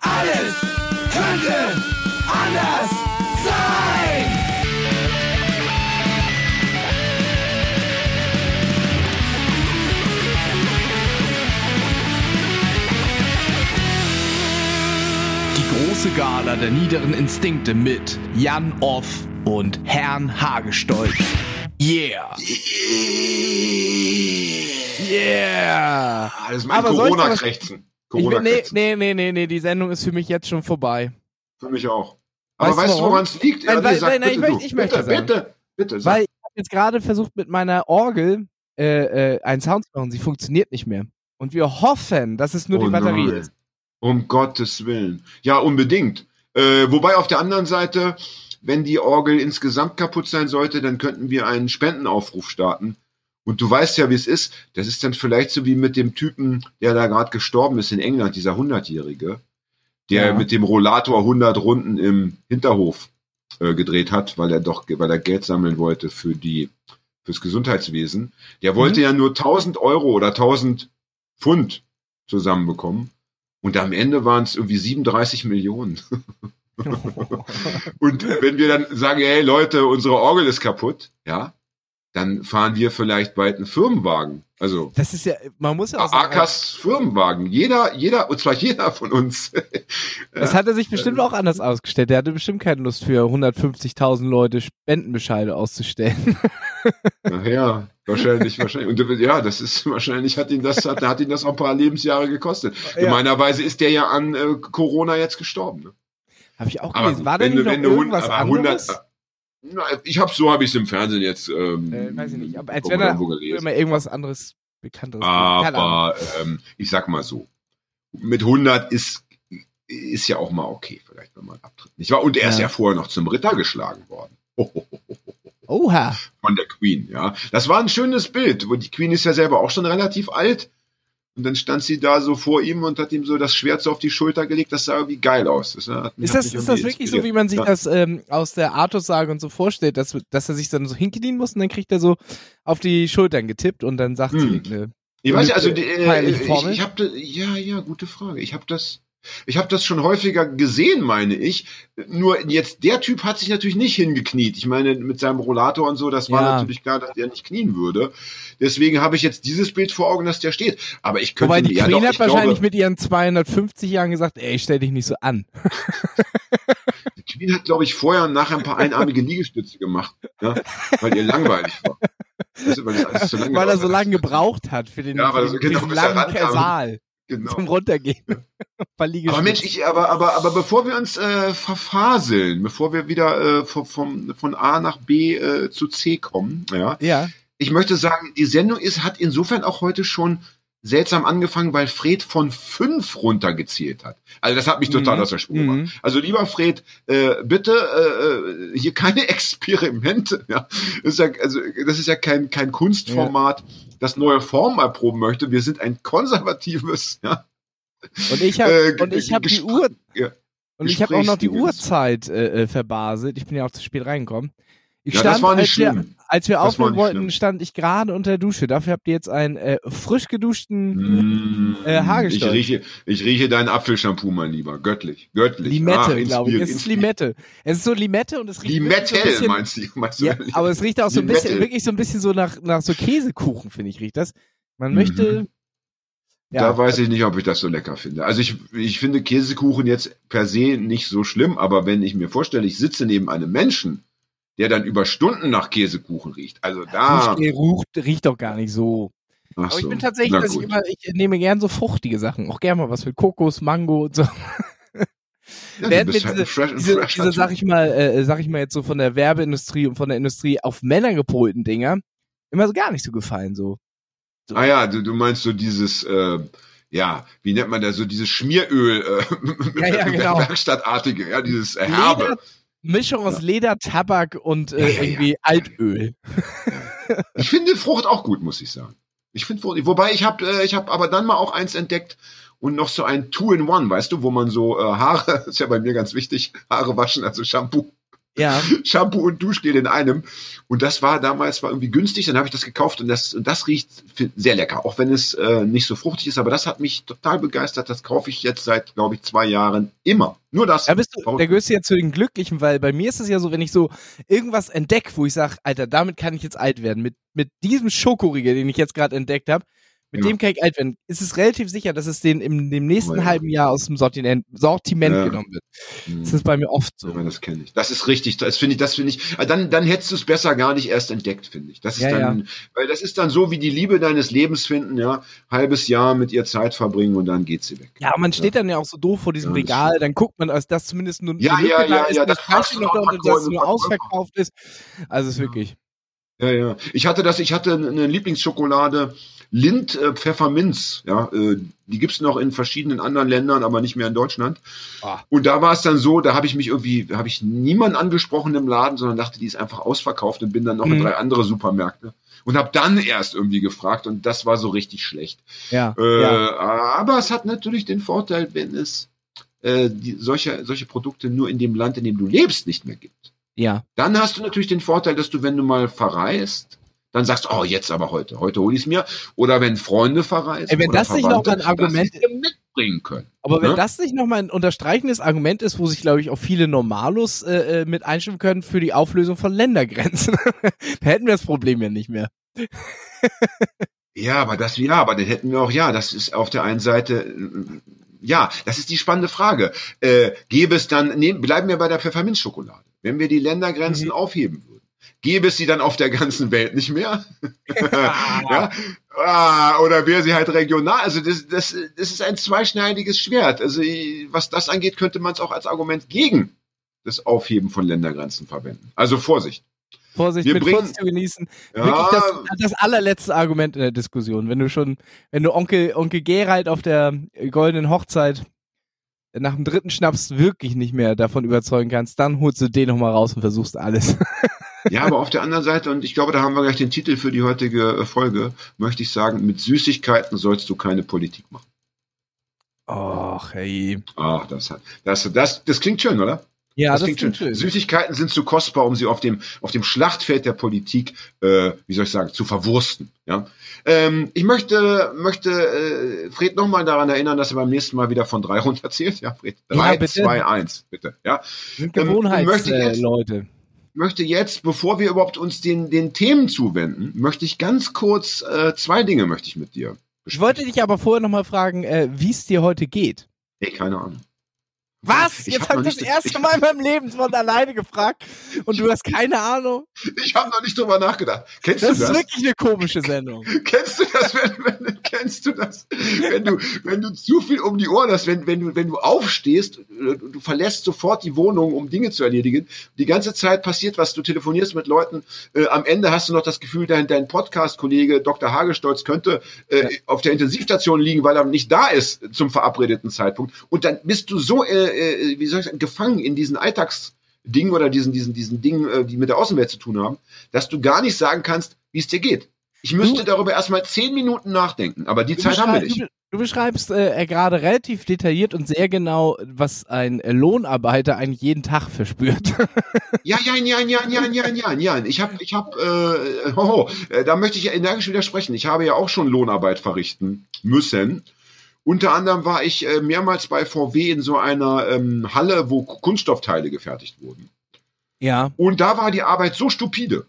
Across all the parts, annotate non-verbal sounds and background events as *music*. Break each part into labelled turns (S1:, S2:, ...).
S1: Alles könnte anders sein. Die große Gala der niederen Instinkte mit Jan Off und Herrn Hagestolz. Yeah! Yeah!
S2: Ah, das ist mein
S1: Soll ich will, nee, nee, nee, nee, nee, die Sendung ist für mich jetzt schon vorbei.
S2: Für mich auch. Aber
S1: Weißt du
S2: woran es liegt?
S1: Nein, weil-
S2: sag
S1: nein,
S2: bitte
S1: ich möchte
S2: bitte,
S1: sagen.
S2: bitte, bitte.
S1: Weil ich habe jetzt gerade versucht, mit meiner Orgel äh, äh, einen Sound zu machen. Sie funktioniert nicht mehr. Und wir hoffen, dass es nur die
S2: Oh
S1: Batterie ist.
S2: Um Gottes Willen. Ja, unbedingt. Äh, wobei auf der anderen Seite, wenn die Orgel insgesamt kaputt sein sollte, dann könnten wir einen Spendenaufruf starten. Und du weißt ja, wie es ist. Das ist dann vielleicht so wie mit dem Typen, der da gerade gestorben ist in England, dieser 100-Jährige, der
S1: Ja.
S2: mit dem Rollator 100 Runden im Hinterhof äh, gedreht hat, weil er doch, weil er Geld sammeln wollte für die, fürs Gesundheitswesen. Der wollte
S1: Mhm.
S2: ja nur 1000 Euro oder 1000 Pfund zusammenbekommen. Und am Ende waren es irgendwie 37 Millionen. *laughs* Und wenn wir dann sagen, hey Leute, unsere Orgel ist kaputt, ja, dann fahren wir vielleicht bald einen Firmenwagen. Also
S1: Das ist ja, man muss ja auch sagen,
S2: Akas Firmenwagen. Jeder, jeder, und zwar jeder von uns. *laughs*
S1: das hat er sich bestimmt auch anders ausgestellt. Der hatte bestimmt keine Lust für 150.000 Leute Spendenbescheide auszustellen. *laughs*
S2: Nachher, wahrscheinlich, wahrscheinlich. Und ja, das ist wahrscheinlich hat ihn das, hat, hat ihn das auch ein paar Lebensjahre gekostet.
S1: Ja.
S2: Gemeinerweise ist der ja an äh, Corona jetzt gestorben. Ne?
S1: Habe ich auch gelesen. War
S2: du-
S1: noch
S2: du
S1: irgendwas
S2: aber
S1: anderes?
S2: 100 Na, ich habe so habe ich es im Fernsehen jetzt. Ähm,
S1: äh, weiß ich nicht. Aber als wenn da
S2: gelesen.
S1: immer irgendwas anderes Bekannteres.
S2: Aber ähm, ich sag mal so, mit 100 ist ist ja auch mal okay, vielleicht wenn man abtritt. Nicht wahr? Und er ist
S1: Ja.
S2: ja vorher noch zum Ritter geschlagen worden. *laughs*
S1: Oha.
S2: Von der Queen, ja. Das war ein schönes Bild. wo Die Queen ist ja selber auch schon relativ alt. Und dann stand sie da so vor ihm und hat ihm so das Schwert so auf die Schulter gelegt. Das sah irgendwie geil aus. Das hat
S1: Ist das, ist das wirklich so,
S2: inspiriert.
S1: wie man sich
S2: Ja.
S1: das ähm, aus der Artus-Sage und so vorstellt, dass, dass er sich dann so hinknien muss und dann kriegt er so auf die Schultern getippt und dann sagt
S2: Hm.
S1: sie, ne,
S2: Ich weiß ja, also die,
S1: äh,
S2: ich, ich habe ja ja gute Frage. Ich habe das ich habe das schon häufiger gesehen, meine ich. Nur jetzt der Typ hat sich natürlich nicht hingekniet. Ich meine mit seinem Rollator und so, das war
S1: Ja.
S2: natürlich klar, dass der nicht knien würde. Deswegen habe ich jetzt dieses Bild vor Augen, dass der steht. Aber ich könnte
S1: Wobei die
S2: ja,
S1: Queen
S2: doch,
S1: hat
S2: ich
S1: wahrscheinlich
S2: glaube,
S1: mit ihren 250 Jahren gesagt, ey, stell dich nicht so an.
S2: die Queen hat glaube ich vorher und nachher ein paar einarmige Liegestütze gemacht, ja, weil ihr langweilig war. Weil, das lange
S1: Weil er so lange gebraucht hat für den,
S2: Ja, weil
S1: für
S2: so
S1: den
S2: genau bis er
S1: langen. Saal
S2: Genau.
S1: zum Runtergehen. *laughs*
S2: Aber Mensch, ich, aber, aber, aber bevor wir uns äh, verfaseln, bevor wir wieder äh, von, vom, von A nach B äh, zu C kommen, ja,
S1: ja,
S2: ich möchte sagen, die Sendung ist, hat insofern auch heute schon seltsam angefangen, weil Fred von fünf runtergezählt hat. Also das hat mich total
S1: Mhm.
S2: aus der Spur
S1: Mhm.
S2: gemacht. Also lieber Fred, äh, bitte äh, äh, hier keine *laughs* Experimente. Ja, das ist ja, also das ist ja kein kein Kunstformat, das neue Formen erproben möchte. Wir sind ein konservatives, ja,
S1: und ich habe
S2: Äh,
S1: und ich habe die Uhr
S2: ja.
S1: und ich habe auch noch die. Uhrzeit äh, äh, verbaselt. Ich bin ja auch zu spät reingekommen. Ich
S2: Ja,
S1: stand,
S2: das war nicht schlimm.
S1: Als wir aufnehmen wollten,
S2: schlimm.
S1: stand ich gerade unter der Dusche. Dafür habt ihr jetzt einen äh, frisch geduschten
S2: Mm,
S1: Äh, Haargestalt.
S2: Ich rieche, ich rieche deinen Apfelshampoo, mein Lieber. Göttlich. Göttlich.
S1: Limette,
S2: Ah,
S1: glaube ich. Es ist. Limette. Es ist so Limette und es riecht wirklich so ein
S2: Limette,
S1: bisschen,
S2: meinst du? Meinst du
S1: Ja, aber es riecht auch so ein bisschen,
S2: Limette.
S1: wirklich so ein bisschen so nach, nach so Käsekuchen, finde ich, riecht das. Man
S2: Mhm.
S1: möchte. Ja,
S2: Da weiß ich nicht, ob ich das so lecker finde. Also ich, ich finde Käsekuchen jetzt per se nicht so schlimm, aber wenn ich mir vorstelle, ich sitze neben einem Menschen, der dann über Stunden nach Käsekuchen riecht, also da.
S1: Duschgel riecht, riecht doch gar nicht so.
S2: Ach
S1: Aber ich
S2: so.
S1: bin tatsächlich, dass ich immer, ich nehme gern so fruchtige Sachen. Auch gern mal was mit Kokos, Mango und so.
S2: Ja,
S1: Während wir
S2: halt
S1: diese,
S2: fresh,
S1: diese,
S2: fresher
S1: diese sag ich mal, äh, sag ich mal jetzt so von der Werbeindustrie und von der Industrie auf Männer gepolten Dinger, immer so gar nicht so gefallen, so.
S2: Ah ja, du, du meinst so dieses, äh, ja, wie nennt man das, so dieses Schmieröl, äh, *laughs*
S1: Ja, ja, *laughs* genau.
S2: Werkstattartige, ja, dieses äh, Herbe.
S1: Leder, Mischung aus Leder, Tabak und äh, irgendwie Altöl.
S2: Ich finde Frucht auch gut, muss ich sagen. Ich finde Frucht, wobei ich habe, äh, ich habe aber dann mal auch eins entdeckt und noch so ein Two-in-One, weißt du, wo man so äh, Haare, *laughs* ist ja bei mir ganz wichtig, Haare waschen, also Shampoo Ja. *laughs* Shampoo und Duschgel in einem. Und das war damals war irgendwie günstig, dann habe ich das gekauft und das, und das riecht sehr lecker, auch wenn es äh, nicht so fruchtig ist, aber das hat mich total begeistert. Das kaufe ich jetzt seit, glaube ich, zwei Jahren immer. Nur das.
S1: Da bist du, da gehörst du ja zu den Glücklichen, weil bei mir ist es ja so, wenn ich so irgendwas entdecke, wo ich sage, Alter, damit kann ich jetzt alt werden. Mit, mit diesem Schokoriegel, den ich jetzt gerade entdeckt habe, mit ja. dem kann ich alt werden. Ist es relativ sicher, dass es den im dem nächsten oh, halben Jahr aus dem Sortiment, Sortiment genommen wird. Das ist bei mir oft so.
S2: Ja, das kenne ich. Das ist richtig. Das finde ich, das finde ich. Äh, dann, dann hättest du es besser gar nicht erst entdeckt, finde ich. Das ist dann, weil das ist dann so wie die Liebe deines Lebens finden, ja. Halbes Jahr mit ihr Zeit verbringen und dann geht sie weg.
S1: Ja, man steht dann ja auch so doof vor diesem Regal, dann guckt man, als das zumindest nur
S2: ja, ja, ja,
S1: ist,
S2: ja,
S1: das Fleisch noch da und das nur ausverkauft ist. Also ist wirklich.
S2: Ja, ja. Ich hatte das, ich hatte eine Lieblingsschokolade, Lind äh, Pfefferminz, ja, äh, die gibt's noch in verschiedenen anderen Ländern, aber nicht mehr in Deutschland. Ah. Und da war es dann so, da habe ich mich irgendwie, habe ich niemanden angesprochen im Laden, sondern dachte, die ist einfach ausverkauft und bin dann noch mhm. in drei andere Supermärkte und habe dann erst irgendwie gefragt und das war so richtig schlecht.
S1: Ja,
S2: äh,
S1: ja.
S2: Aber es hat natürlich den Vorteil, wenn es äh, die, solche, solche Produkte nur in dem Land, in dem du lebst, nicht mehr gibt.
S1: Ja.
S2: Dann hast du natürlich den Vorteil, dass du, wenn du mal verreist, dann sagst du, oh, jetzt aber heute, heute hole ich es mir. Oder wenn Freunde verreisen.
S1: Ey, wenn das nicht noch ein Argument
S2: mitbringen können.
S1: Aber wenn ne? das nicht noch mal ein unterstreichendes Argument ist, wo sich, glaube ich, auch viele Normalos äh, äh, mit einstimmen können für die Auflösung von Ländergrenzen, *laughs* dann hätten wir das Problem ja nicht mehr.
S2: ja, aber das, ja, aber dann hätten wir auch, ja, das ist auf der einen Seite, äh, ja, das ist die spannende Frage. Äh, gäbe es dann, nee, bleiben wir bei der Pfefferminzschokolade. Wenn wir die Ländergrenzen mhm. aufheben würden, gäbe es sie dann auf der ganzen Welt nicht mehr? *laughs* *laughs* ja? Ah, oder wäre sie halt regional? Also das, das, das ist ein zweischneidiges Schwert. Also was das angeht, könnte man es auch als Argument gegen das Aufheben von Ländergrenzen verwenden. Also Vorsicht.
S1: Vorsicht, Wir mit bringen, Vorsicht zu genießen. Ja, Wirklich das, das allerletzte Argument in der Diskussion. Wenn du schon, wenn du Onkel, Onkel Gerald auf der goldenen Hochzeit nach dem dritten Schnaps wirklich nicht mehr davon überzeugen kannst, dann holst du den nochmal raus und versuchst alles. *laughs*
S2: Ja, aber auf der anderen Seite, und ich glaube, da haben wir gleich den Titel für die heutige äh, Folge, möchte ich sagen, mit Süßigkeiten sollst du keine Politik machen.
S1: Ach, hey.
S2: Ach, das hat, das, das, das klingt schön, oder?
S1: Ja, das, das klingt, schön. schön.
S2: Süßigkeiten sind zu kostbar, um sie auf dem, auf dem Schlachtfeld der Politik, äh, wie soll ich sagen, zu verwursten. Ja? Ähm, ich möchte, möchte äh, Fred nochmal daran erinnern, dass er beim nächsten Mal wieder von drei runterzählt. Ja, Fred. Drei, ja, zwei, eins, bitte. Ja.
S1: Sind Gewohnheitsleute.
S2: Ähm, möchte jetzt, bevor wir überhaupt uns den, den Themen zuwenden, möchte ich ganz kurz äh, zwei Dinge möchte ich mit dir.
S1: Besprechen. Ich wollte dich aber vorher nochmal fragen, äh, wie es dir heute geht.
S2: Nee, keine Ahnung.
S1: Was? Jetzt habe ich das erste Mal in meinem Leben von alleine gefragt und du hast keine Ahnung?
S2: Ich habe noch nicht drüber nachgedacht. Kennst das
S1: du das? Das ist wirklich eine komische Sendung. *laughs*
S2: kennst du das, wenn, wenn, kennst du das? Wenn du, wenn du zu viel um die Ohren hast, wenn, wenn du, wenn du aufstehst, du verlässt sofort die Wohnung, um Dinge zu erledigen. Die ganze Zeit passiert was, du telefonierst mit Leuten. Äh, am Ende hast du noch das Gefühl, dein, dein Podcast-Kollege Dr. Hagestolz könnte äh, ja. auf der Intensivstation liegen, weil er nicht da ist zum verabredeten Zeitpunkt. Und dann bist du so äh, äh, wie soll ich sagen, gefangen in diesen Alltagsdingen oder diesen, diesen, diesen Dingen, äh, die mit der Außenwelt zu tun haben, dass du gar nicht sagen kannst, wie es dir geht. Ich müsste du, darüber erstmal zehn Minuten nachdenken, aber die Zeit haben wir nicht.
S1: Du, beschreibst äh, gerade relativ detailliert und sehr genau, was ein Lohnarbeiter eigentlich jeden Tag verspürt. *laughs*
S2: ja, ja, ja, ja, ja, ja, ja, ja. Ich habe, ich habe, äh, *laughs* oh, äh, da möchte ich energisch widersprechen. Ich habe ja auch schon Lohnarbeit verrichten müssen unter anderem war ich äh, mehrmals bei VW in so einer ähm, Halle, wo Kunststoffteile gefertigt wurden.
S1: Ja.
S2: Und da war die Arbeit so stupide.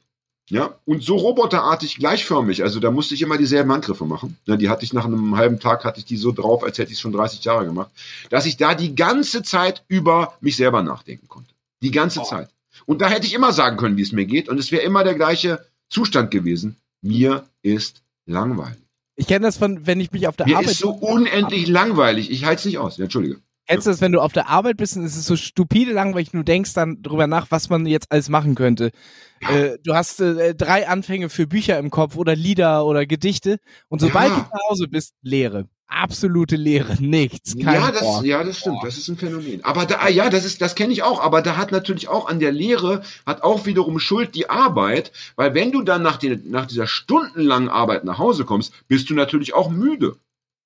S2: Ja, und so roboterartig gleichförmig. Also da musste ich immer dieselben Handgriffe machen. Ja, die hatte ich nach einem halben Tag, hatte ich die so drauf, als hätte ich es schon 30 Jahre gemacht, dass ich da die ganze Zeit über mich selber nachdenken konnte. Die ganze oh. Zeit. Und da hätte ich immer sagen können, wie es mir geht. Und es wäre immer der gleiche Zustand gewesen. Mir ist langweilig.
S1: Ich kenne das von, wenn ich mich auf der
S2: Mir
S1: Arbeit.
S2: ist so unendlich langweilig. Ich halte es nicht aus. Ja, Entschuldige.
S1: Kennst du das, wenn du auf der Arbeit bist und es ist so stupide langweilig du denkst dann drüber nach, was man jetzt alles machen könnte? Ja. Äh, du hast äh, drei Anfänge für Bücher im Kopf oder Lieder oder Gedichte und sobald ja. du zu Hause bist, Leere absolute Leere, *laughs* nichts. Kein
S2: ja, das, ja, das stimmt, das ist ein Phänomen. Aber da, ah, ja, das ist, das kenne ich auch. Aber da hat natürlich auch an der Leere hat auch wiederum Schuld die Arbeit, weil wenn du dann nach, die, nach dieser stundenlangen Arbeit nach Hause kommst, bist du natürlich auch müde.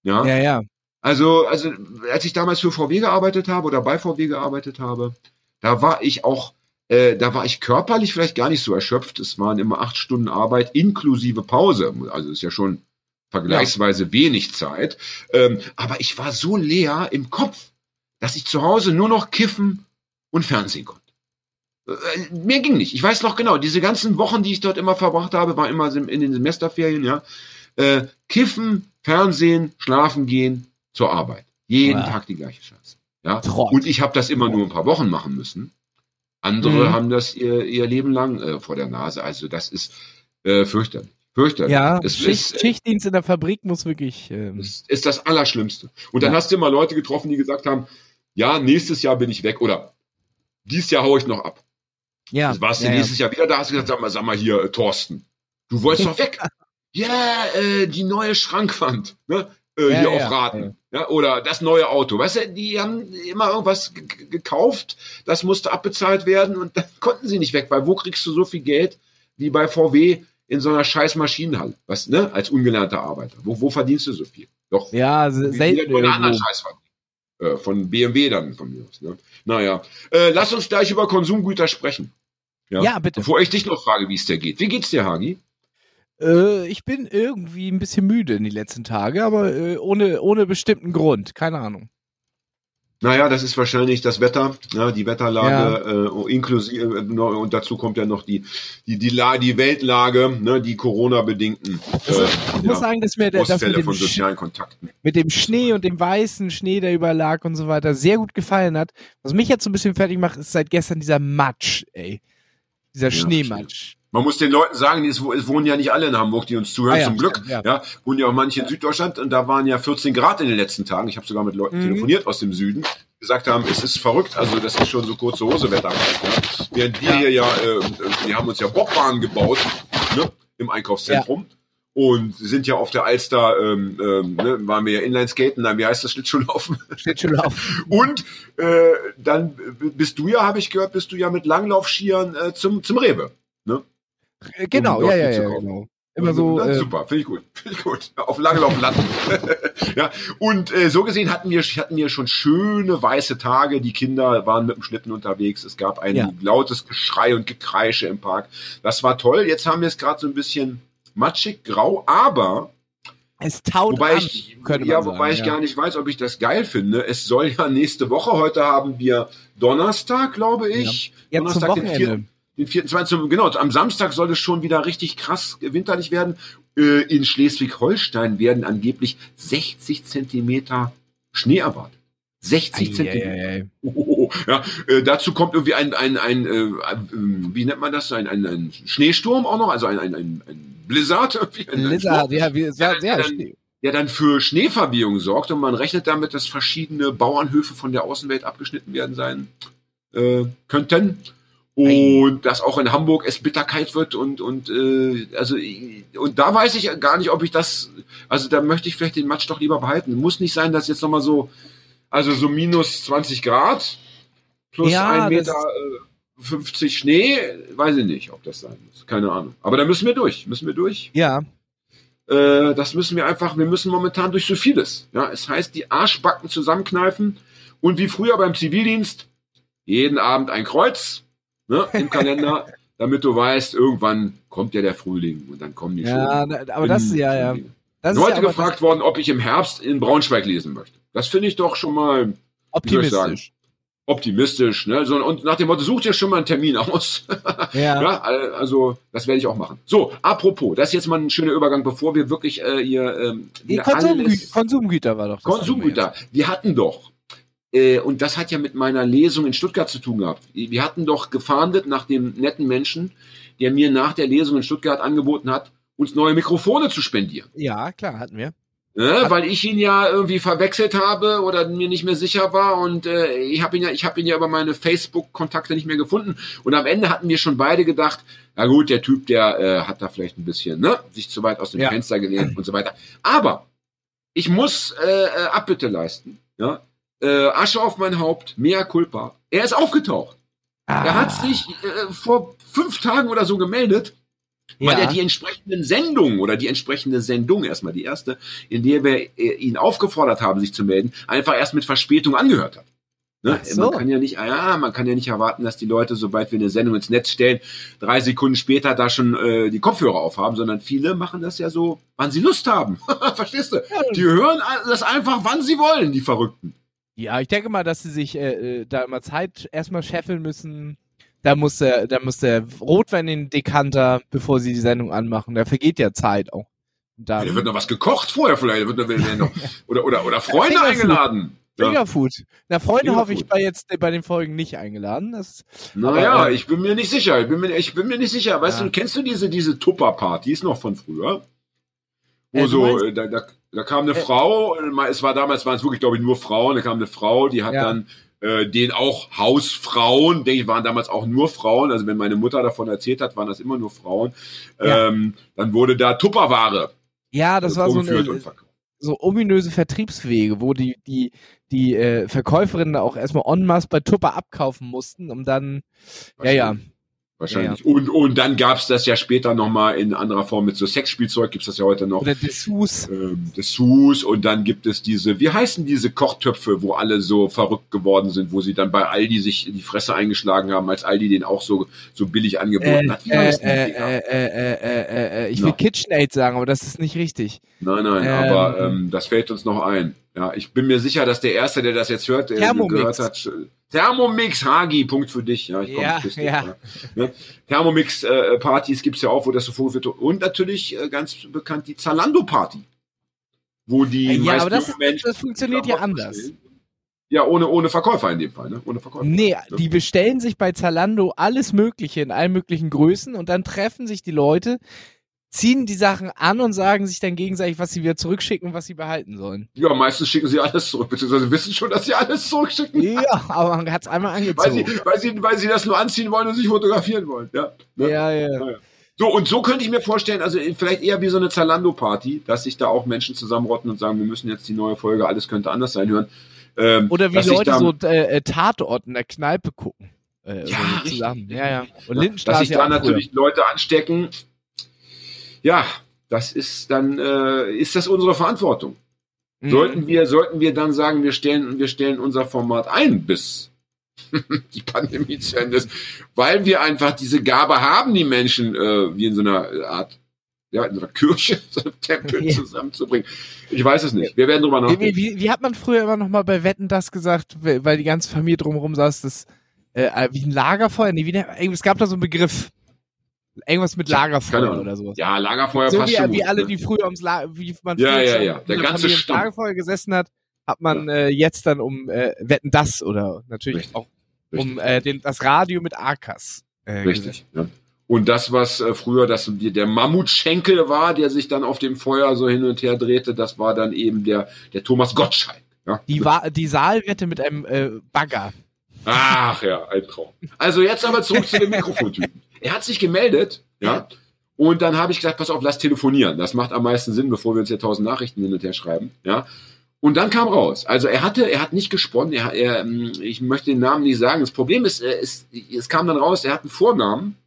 S2: Ja,
S1: ja. ja.
S2: Also, also als ich damals für VW gearbeitet habe oder bei VW gearbeitet habe, da war ich auch äh, da war ich körperlich vielleicht gar nicht so erschöpft. Es waren immer acht Stunden Arbeit inklusive Pause. Also ist ja schon vergleichsweise ja. wenig Zeit. Ähm, aber ich war so leer im Kopf, dass ich zu Hause nur noch kiffen und Fernsehen konnte. Äh, mehr ging nicht. Ich weiß noch genau, diese ganzen Wochen, die ich dort immer verbracht habe, war immer in den Semesterferien, ja. Äh, kiffen, Fernsehen, schlafen gehen, zur Arbeit. Jeden ja. Tag die gleiche Scheiße. Ja. Und ich habe das immer nur ein paar Wochen machen müssen. Andere mhm. haben das ihr, ihr Leben lang äh, vor der Nase. Also das ist äh, fürchterlich. Fürchterlich.
S1: Ja, es Schicht, ist, äh, Schichtdienst in der Fabrik muss wirklich.
S2: Ähm, ist, ist das Allerschlimmste. Und dann ja. hast du immer Leute getroffen, die gesagt haben, ja, nächstes Jahr bin ich weg oder dieses Jahr hau ich noch ab. Ja. Das warst du ja, nächstes ja. Jahr wieder da, hast du gesagt, sag mal, sag mal hier, äh, Thorsten, du wolltest *laughs* doch weg. Ja, äh, die neue Schrankwand, ne? Äh, hier auf Raten. Ja. oder das neue Auto. Weißt du, die haben immer irgendwas gekauft, das musste abbezahlt werden und dann *laughs* konnten sie nicht weg, weil wo kriegst du so viel Geld wie bei VW in so einer scheiß Maschinenhalle, was, ne, als ungelernter Arbeiter? Wo, wo verdienst du so viel?
S1: Doch. Ja, selten. Nur
S2: eine andere Scheißfabrik. Äh, von BMW dann von mir aus. Ne? Naja, äh, lass uns gleich über Konsumgüter sprechen. Ja? ja, bitte. Bevor ich dich noch frage, wie es dir geht. Wie geht's dir, Hagi?
S1: Äh, ich bin irgendwie ein bisschen müde in die letzten Tage, aber äh, ohne, ohne bestimmten Grund. Keine Ahnung.
S2: Naja, das ist wahrscheinlich das Wetter, ja, die Wetterlage, ja. äh, inklusive, äh, und dazu kommt ja noch die, die, die, La die Weltlage, ne, die Corona-bedingten.
S1: Also, äh, ich muss sagen, dass mir der,
S2: das mit dem, von sozialen Kontakten.
S1: mit dem Schnee und dem weißen Schnee, der überlag und so weiter, sehr gut gefallen hat. Was mich jetzt so ein bisschen fertig macht, ist seit gestern dieser Matsch, ey. Dieser Schneematsch.
S2: Man muss den Leuten sagen, es wohnen ja nicht alle in Hamburg, die uns zuhören, ah, ja, zum Glück. Ja. ja. wohnen ja auch manche in Süddeutschland und da waren ja 14 Grad in den letzten Tagen. Ich habe sogar mit Leuten mhm. telefoniert aus dem Süden, die gesagt haben, es ist verrückt, also das ist schon so kurze Hose Wetter. Ja. Während wir ja. hier ja, äh, wir haben uns ja Bobbahnen gebaut ne, im Einkaufszentrum. Ja. Und sind ja auf der Alster, ähm, ähm, ne, waren wir ja Inlineskaten, nein, wie heißt das, Schlittschuhlaufen?
S1: Schlittschuhlaufen. *laughs*
S2: Und äh, dann bist du ja, habe ich gehört, bist du ja mit Langlaufskiern äh, zum, zum Rewe.
S1: Äh, genau, um ja, ja, ja, genau.
S2: Immer so. Äh, super, finde ich gut. *laughs* Finde ich gut. Auf Langlauf landen. *laughs* ja. Und äh, so gesehen hatten wir, hatten wir schon schöne weiße Tage. Die Kinder waren mit dem Schlitten unterwegs. Es gab ein ja. lautes Geschrei und Gekreische im Park. Das war toll. Jetzt haben wir es gerade so ein bisschen matschig, grau, aber
S1: es taut
S2: wobei an, ich, ja, wobei sagen, ich ja. gar nicht weiß, ob ich das geil finde. Es soll ja nächste Woche, heute haben wir Donnerstag, glaube ich.
S1: Ja.
S2: Donnerstag,
S1: den 4
S2: den 24. Genau, am Samstag soll es schon wieder richtig krass winterlich werden. Äh, in Schleswig-Holstein werden angeblich 60 Zentimeter Schnee erwartet. 60 Zentimeter. Oh, ja, äh, dazu kommt irgendwie ein, ein, ein, äh, äh, wie nennt man das? Ein, ein, ein Schneesturm auch noch, also ein, ein, ein, ein Blizzard. *laughs* Irgendwie,
S1: ein, Blizzard, ja, wie, ja, ja,
S2: dann, der dann für Schneeverwehung sorgt und man rechnet damit, dass verschiedene Bauernhöfe von der Außenwelt abgeschnitten werden sein äh, könnten und dass auch in Hamburg es bitterkeit wird und und äh, also und da weiß ich gar nicht, ob ich das also da möchte ich vielleicht den Matsch doch lieber behalten. Muss nicht sein, dass jetzt noch mal so also so minus 20 Grad plus ja, ein Meter äh, 50 Schnee, weiß ich nicht, ob das sein muss. Keine Ahnung. Aber da müssen wir durch, müssen wir durch.
S1: Ja.
S2: Äh, das müssen wir einfach, wir müssen momentan durch so vieles. Ja, es heißt, die Arschbacken zusammenkneifen und wie früher beim Zivildienst jeden Abend ein Kreuz ne, im Kalender, *laughs* damit du weißt, irgendwann kommt ja der Frühling und dann kommen die
S1: ja, schon. aber das ist ja, ja.
S2: Das ist heute ja gefragt worden, ob ich im Herbst in Braunschweig lesen möchte. Das finde ich doch schon mal
S1: optimistisch.
S2: Optimistisch, ne? So, und nach dem Motto, such dir schon mal einen Termin aus. *laughs* ja. ja. Also, das werde ich auch machen. So, apropos, das ist jetzt mal ein schöner Übergang, bevor wir wirklich äh, hier. Ähm,
S1: Konsumgü Konsumgüter war doch.
S2: Das Konsumgüter. Wir hatten doch und das hat ja mit meiner Lesung in Stuttgart zu tun gehabt. Wir hatten doch gefahndet nach dem netten Menschen, der mir nach der Lesung in Stuttgart angeboten hat, uns neue Mikrofone zu spendieren.
S1: Ja, klar, hatten wir.
S2: Ne, weil ich ihn ja irgendwie verwechselt habe oder mir nicht mehr sicher war und äh, ich habe ihn ja ich habe ihn ja über meine Facebook Kontakte nicht mehr gefunden und am Ende hatten wir schon beide gedacht na gut der Typ der äh, hat da vielleicht ein bisschen ne sich zu weit aus dem ja. Fenster gelehnt und so weiter aber ich muss äh, äh Abbitte leisten ja äh, Asche auf mein Haupt, mea culpa. Er ist aufgetaucht. Ah. Er hat sich äh, vor fünf Tagen oder so gemeldet, weil ja. er die entsprechenden Sendungen oder die entsprechende Sendung, erstmal die erste, in der wir äh, ihn aufgefordert haben, sich zu melden, einfach erst mit Verspätung angehört hat. Ne?
S1: Ach so.
S2: Man kann ja nicht, ah ja, man kann ja nicht erwarten, dass die Leute, sobald wir eine Sendung ins Netz stellen, drei Sekunden später da schon äh, die Kopfhörer aufhaben, sondern viele machen das ja so, wann sie Lust haben. *laughs* Verstehst du? Die hören das einfach, wann sie wollen, die Verrückten.
S1: Ja, ich denke mal, dass sie sich äh, äh, da immer Zeit erstmal scheffeln müssen. Da muss der, da muss der Rotwein in den Dekanter, bevor sie die Sendung anmachen. Da vergeht ja Zeit auch. Und
S2: Ja,
S1: Dann
S2: da wird noch was gekocht vorher vielleicht, wird, noch, *laughs* oder, oder, oder Freunde
S1: Fingerfood.
S2: eingeladen. Ja.
S1: Fingerfood. Na, Freunde hoffe ich bei jetzt bei den Folgen nicht eingeladen. Das,
S2: Naja,
S1: Aber, äh,
S2: ich bin mir nicht sicher. Ich bin mir, ich bin mir nicht sicher. Weißt
S1: Ja.
S2: du, kennst du diese, diese Tupper-Partys noch von früher? Wo
S1: Äh,
S2: so, äh, da, da, da kam eine
S1: Äh,
S2: Frau, äh, es war damals, waren es wirklich, glaube ich, nur Frauen, da kam eine Frau, die hat
S1: Ja.
S2: dann äh, den auch Hausfrauen, denke ich, waren damals auch nur Frauen, also wenn meine Mutter davon erzählt hat, waren das immer nur Frauen.
S1: Ja.
S2: Ähm, dann wurde da Tupperware
S1: ja, das
S2: äh,
S1: war so eine so ominöse Vertriebswege, wo die die die äh, Verkäuferinnen auch erstmal en masse bei Tupper abkaufen mussten, um dann ja ja
S2: Wahrscheinlich. Und, und dann gab's das ja später nochmal in anderer Form mit so Sexspielzeug, gibt's das ja heute noch.
S1: oder Dessous.
S2: ähm, Dessous und dann gibt es diese, wie heißen diese Kochtöpfe, wo alle so verrückt geworden sind, wo sie dann bei Aldi sich in die Fresse eingeschlagen haben, als Aldi den auch so, so billig angeboten
S1: Äh,
S2: hat. Wie
S1: äh,
S2: heißen die
S1: äh, äh, äh, äh, äh, äh, ich
S2: Na.
S1: will KitchenAid sagen, aber das ist nicht richtig.
S2: Nein, nein,
S1: ähm,
S2: aber ähm, das fällt uns noch ein. Ja, ich bin mir sicher, dass der Erste, der das jetzt hört, der
S1: Thermomix.
S2: gehört hat, äh, Thermomix Hagi, Punkt für dich. Ja, ich komm,
S1: Ja,
S2: dich,
S1: ja.
S2: Ne? Thermomix-Partys gibt's ja auch, wo das so vorgeführt wird. Und natürlich äh, ganz bekannt die Zalando-Party. Wo die
S1: Äh, ja, aber das,
S2: Menschen
S1: das funktioniert ja anders.
S2: bestellen. Ja, ohne, ohne Verkäufer in dem Fall, ne? Ohne Verkäufer.
S1: Nee,
S2: Ja.
S1: die bestellen sich bei Zalando alles Mögliche in allen möglichen Größen und dann treffen sich die Leute, ziehen die Sachen an und sagen sich dann gegenseitig, was sie wieder zurückschicken und was sie behalten sollen.
S2: Ja, meistens schicken sie alles zurück, beziehungsweise wissen schon, dass sie alles zurückschicken.
S1: Ja, aber man hat es einmal *laughs*
S2: Weil
S1: angezogen.
S2: sie, weil, sie, weil sie das nur anziehen wollen und sich fotografieren wollen. Ja. Ne?
S1: Ja, ja.
S2: So, und so könnte ich mir vorstellen, also vielleicht eher wie so eine Zalando-Party, dass sich da auch Menschen zusammenrotten und sagen, wir müssen jetzt die neue Folge, alles könnte anders sein, hören. Ähm,
S1: Oder wie
S2: dass sich
S1: Leute so äh, äh, Tatort in der Kneipe gucken. Äh,
S2: Ja,
S1: zusammen. Ja, ja. Und
S2: dass
S1: Lindenstraße
S2: sich
S1: ja
S2: da natürlich Leute anstecken. Ja, das ist dann, äh, ist das unsere Verantwortung.
S1: Mhm.
S2: Sollten wir, sollten wir dann sagen, wir stellen, wir stellen unser Format ein, bis *laughs* die Pandemie zu Ende ist, weil wir einfach diese Gabe haben, die Menschen äh, wie in so einer Art, ja, in so einer Kirche, *laughs* so einem Tempel
S1: Ja.
S2: zusammenzubringen. Ich weiß es nicht. Wir werden drüber
S1: Wie,
S2: nachdenken.
S1: wie, wie hat man früher immer noch mal bei Wetten das gesagt, weil die ganze Familie drumherum saß, das äh, wie ein Lagerfeuer? Nee, wie es gab da so einen Begriff. Irgendwas mit Lagerfeuer
S2: Ahnung.
S1: oder sowas.
S2: Ja, Lagerfeuer
S1: so
S2: passt
S1: wie,
S2: schon
S1: wie
S2: gut,
S1: alle,
S2: ne?
S1: die früher ums La wie man
S2: Ja,
S1: früher
S2: ja, ja. Der ganze Stamm.
S1: Lagerfeuer gesessen hat, hat man äh, jetzt dann um äh, Wetten das oder natürlich
S2: Richtig.
S1: auch um äh, den, das Radio mit Arkas. Äh.
S2: Richtig. Ja. Und das, was äh, früher das, der Mammutschenkel war, der sich dann auf dem Feuer so hin und her drehte, das war dann eben der, der Thomas Gottschalk. Ja?
S1: Die, war, die Saalwette mit einem äh, Bagger.
S2: Ach ja, ein Traum. Also jetzt aber zurück zu dem *laughs* Mikrofontypen. Er hat sich gemeldet, ja, und dann habe ich gesagt, pass auf, lass telefonieren. Das macht am meisten Sinn, bevor wir uns hier tausend Nachrichten hin und her schreiben, ja. Und dann kam raus. Also er hatte, er hat nicht gesponnen. Er, er, ähm, ich möchte den Namen nicht sagen. Das Problem ist, er ist, es kam dann raus, er hat einen Vornamen.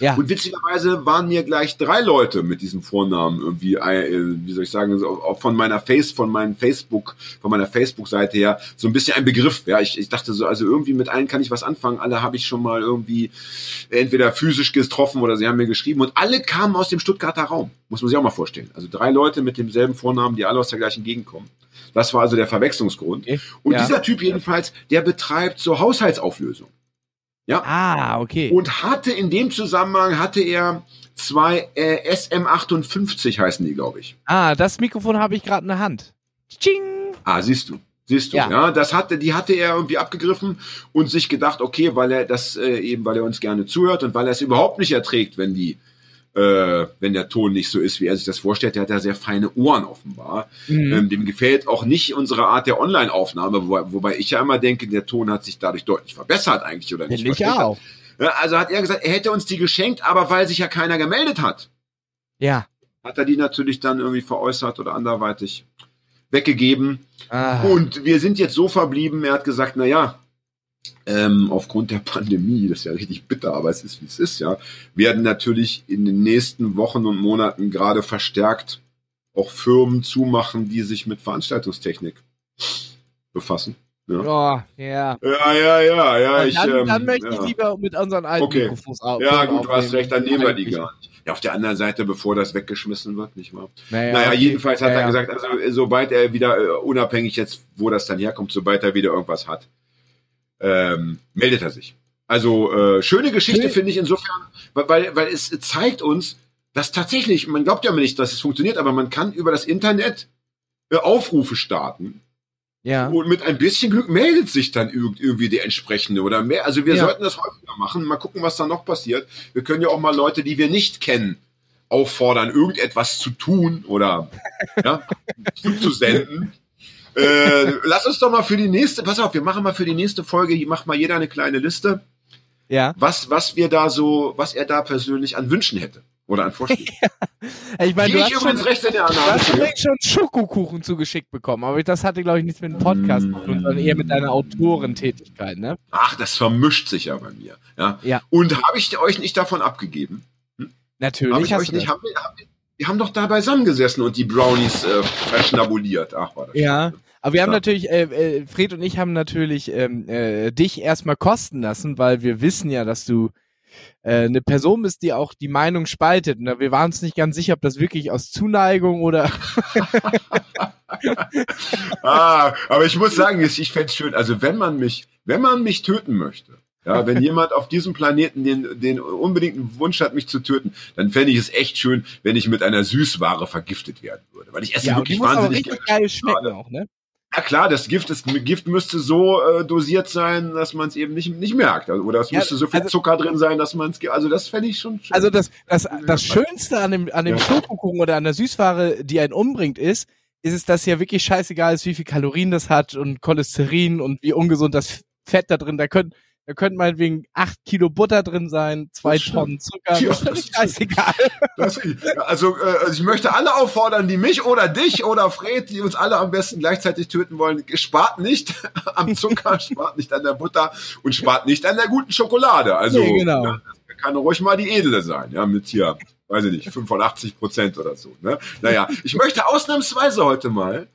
S1: Ja.
S2: Und witzigerweise waren mir gleich drei Leute mit diesem Vornamen irgendwie, äh, wie soll ich sagen, auch von meiner Face, von meinem Facebook, von meiner Facebook-Seite her, so ein bisschen ein Begriff. Ja, ich, ich dachte so, also irgendwie mit allen kann ich was anfangen. Alle habe ich schon mal irgendwie entweder physisch getroffen oder sie haben mir geschrieben und alle kamen aus dem Stuttgarter Raum. Muss man sich auch mal vorstellen. Also drei Leute mit demselben Vornamen, die alle aus der gleichen Gegend kommen. Das war also der Verwechslungsgrund.
S1: Okay.
S2: Und
S1: Ja.
S2: dieser Typ jedenfalls, der betreibt so Haushaltsauflösung.
S1: Ah, okay.
S2: Und hatte in dem Zusammenhang hatte er zwei äh, SM58 heißen die, glaube ich.
S1: ah, das Mikrofon habe ich gerade in der Hand. Tsching!
S2: Ah, siehst du. Siehst du,
S1: Ja.
S2: ja. das hatte, die hatte er irgendwie abgegriffen und sich gedacht, okay, weil er das äh, eben, weil er uns gerne zuhört und weil er es überhaupt nicht erträgt, wenn die, äh, wenn der Ton nicht so ist, wie er sich das vorstellt. Der hat ja sehr feine Ohren offenbar.
S1: Mhm.
S2: Ähm, dem gefällt auch nicht unsere Art der Online-Aufnahme, wobei, wobei ich ja immer denke, der Ton hat sich dadurch deutlich verbessert eigentlich oder nicht.
S1: Ich auch.
S2: Ja, also hat er gesagt, er hätte uns die geschenkt, aber weil sich ja keiner gemeldet hat,
S1: Ja.
S2: hat er die natürlich dann irgendwie veräußert oder anderweitig weggegeben.
S1: Ah.
S2: Und wir sind jetzt so verblieben, er hat gesagt, na ja, ähm, aufgrund der *laughs* Pandemie, das ist ja richtig bitter, aber es ist wie es ist, ja, werden natürlich in den nächsten Wochen und Monaten gerade verstärkt auch Firmen zumachen, die sich mit Veranstaltungstechnik befassen. Ja,
S1: Oh, ja.
S2: ja, ja, ja. ja
S1: Und
S2: ich,
S1: dann,
S2: ähm,
S1: dann möchte
S2: ja.
S1: ich lieber mit unseren alten
S2: Okay.
S1: Mikrofons auf.
S2: Ja, gut, du hast recht, dann nehmen wir die gar nicht. Ja, auf der anderen Seite, bevor das weggeschmissen wird, nicht wahr?
S1: Naja,
S2: Naja,
S1: okay.
S2: jedenfalls hat
S1: Ja,
S2: er gesagt, also äh, sobald er wieder, äh, unabhängig jetzt, wo das dann herkommt, sobald er wieder irgendwas hat, ähm, meldet er sich. Also äh, schöne Geschichte finde ich insofern, weil, weil, es zeigt uns, dass tatsächlich, man glaubt ja immer nicht, dass es funktioniert, aber man kann über das Internet äh, Aufrufe starten
S1: Ja.
S2: und mit ein bisschen Glück meldet sich dann irg- irgendwie der entsprechende oder mehr. Also wir
S1: Ja.
S2: sollten das häufiger machen. Mal gucken, was da noch passiert. Wir können ja auch mal Leute, die wir nicht kennen, auffordern, irgendetwas zu tun oder ja, *laughs* zu senden. Äh, lass uns doch mal für die nächste, pass auf, wir machen mal für die nächste Folge, hier macht mal jeder eine kleine Liste,
S1: Ja.
S2: was, was wir da so, was er da persönlich an Wünschen hätte oder an Vorschlägen. *laughs*
S1: Ich meine, du
S2: ich
S1: hast schon,
S2: übrigens recht in der
S1: du hast übrigens schon Schokokuchen zugeschickt bekommen, aber das hatte, glaube ich, nichts mit dem Podcast zu tun, sondern eher mit deiner Autorentätigkeit, ne?
S2: Ach, das vermischt sich ja bei mir. Ja.
S1: Ja.
S2: Und habe ich euch nicht davon abgegeben?
S1: Natürlich
S2: Hab ich euch nicht, haben, wir- haben, wir- wir haben doch da beisammen gesessen und die Brownies äh, verschnabuliert. Ach, war das
S1: Ja,
S2: schön.
S1: Aber wir haben
S2: Ja.
S1: natürlich, äh, äh, Fred und ich haben natürlich ähm, äh, dich erstmal kosten lassen, weil wir wissen ja, dass du äh, eine Person bist, die auch die Meinung spaltet. Und wir waren uns nicht ganz sicher, ob das wirklich aus Zuneigung oder *laughs*
S2: Ah, aber ich muss sagen, ich, ich fände schön, also wenn man mich, wenn man mich töten möchte, ja, wenn jemand auf diesem Planeten den, den unbedingten Wunsch hat, mich zu töten, dann fände ich es echt schön, wenn ich mit einer Süßware vergiftet werden würde. Weil ich esse
S1: ja,
S2: wirklich wahnsinnig
S1: richtig
S2: gerne
S1: geil schmecken auch, ne?
S2: Ja klar, das Gift, das Gift müsste so äh, dosiert sein, dass man es eben nicht, nicht merkt. Also, Oder es
S1: Ja,
S2: müsste so viel
S1: also-
S2: Zucker drin sein, dass man es, also das fände ich schon schön.
S1: Also das, das, das Schönste an dem, an dem
S2: Ja.
S1: Schokokuchen oder an der Süßware, die einen umbringt, ist, ist es, dass ja wirklich scheißegal ist, wie viel Kalorien das hat und Cholesterin und wie ungesund das Fett da drin. Da können, da könnten meinetwegen acht Kilo Butter drin sein, zwei. Tonnen Zucker.
S2: Ja,
S1: das ist scheißegal.
S2: Das, also, äh, also ich möchte alle auffordern, die mich oder dich oder Fred, die uns alle am besten gleichzeitig töten wollen, spart nicht *laughs* am Zucker, *laughs* spart nicht an der Butter und spart nicht an der guten Schokolade. Also
S1: Nee, genau.
S2: ja, das kann ruhig mal die edle sein, ja, mit hier, weiß ich nicht, 85 Prozent oder so. Ne? Naja, ich möchte ausnahmsweise heute mal,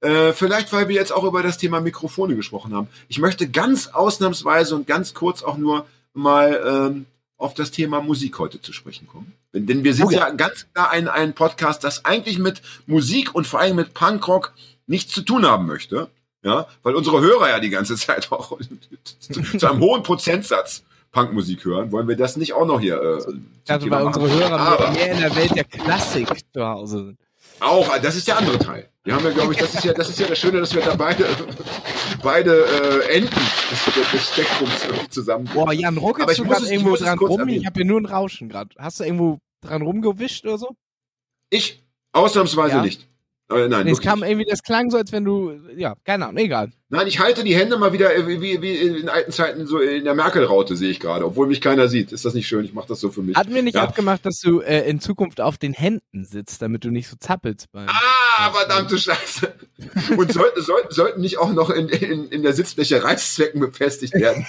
S2: äh, vielleicht weil wir jetzt auch über das Thema Mikrofone gesprochen haben, ich möchte ganz ausnahmsweise und ganz kurz auch nur mal ähm, auf das Thema Musik heute zu sprechen kommen. Denn, wir sind
S1: Oh ja.
S2: ganz klar ein, ein Podcast, das eigentlich mit Musik und vor allem mit Punkrock nichts zu tun haben möchte. Ja, weil unsere Hörer ja die ganze *laughs* Zeit auch zu, *laughs* zu einem hohen Prozentsatz Punkmusik hören, wollen wir das nicht auch noch hier äh,
S1: Also
S2: Thema
S1: weil unsere Hörer mehr in der Welt der Klassik zu Hause sind.
S2: auch, das ist der andere Teil. Wir haben ja, glaube ich, das ist ja, das ist ja das Schöne, dass wir da beide, *laughs* beide äh, Enden des, des Spektrums zusammen.
S1: Boah, Jan,
S2: Aber
S1: ruckelst
S2: ich
S1: du
S2: muss es- ich
S1: irgendwo
S2: muss
S1: dran rum?
S2: erwähnen.
S1: Ich habe hier nur ein Rauschen gerade. Hast du irgendwo dran rumgewischt oder so?
S2: Ich ausnahmsweise
S1: Ja.
S2: nicht. Äh, nein,
S1: Nee, es kam
S2: nicht.
S1: irgendwie, das klang so, als wenn du, ja, keine Ahnung, egal.
S2: nein, ich halte die Hände mal wieder äh, wie, wie, wie in alten Zeiten so in der Merkel-Raute, sehe ich gerade, obwohl mich keiner sieht. Ist das nicht schön? Ich mache das so für mich.
S1: Hatten wir nicht
S2: Ja.
S1: abgemacht, dass du äh, in Zukunft auf den Händen sitzt, damit du nicht so zappelst beim.
S2: Ah, verdammte Scheiße. Und sollten, sollten, sollten nicht auch noch in, in, in der Sitzfläche Reißzwecken befestigt werden.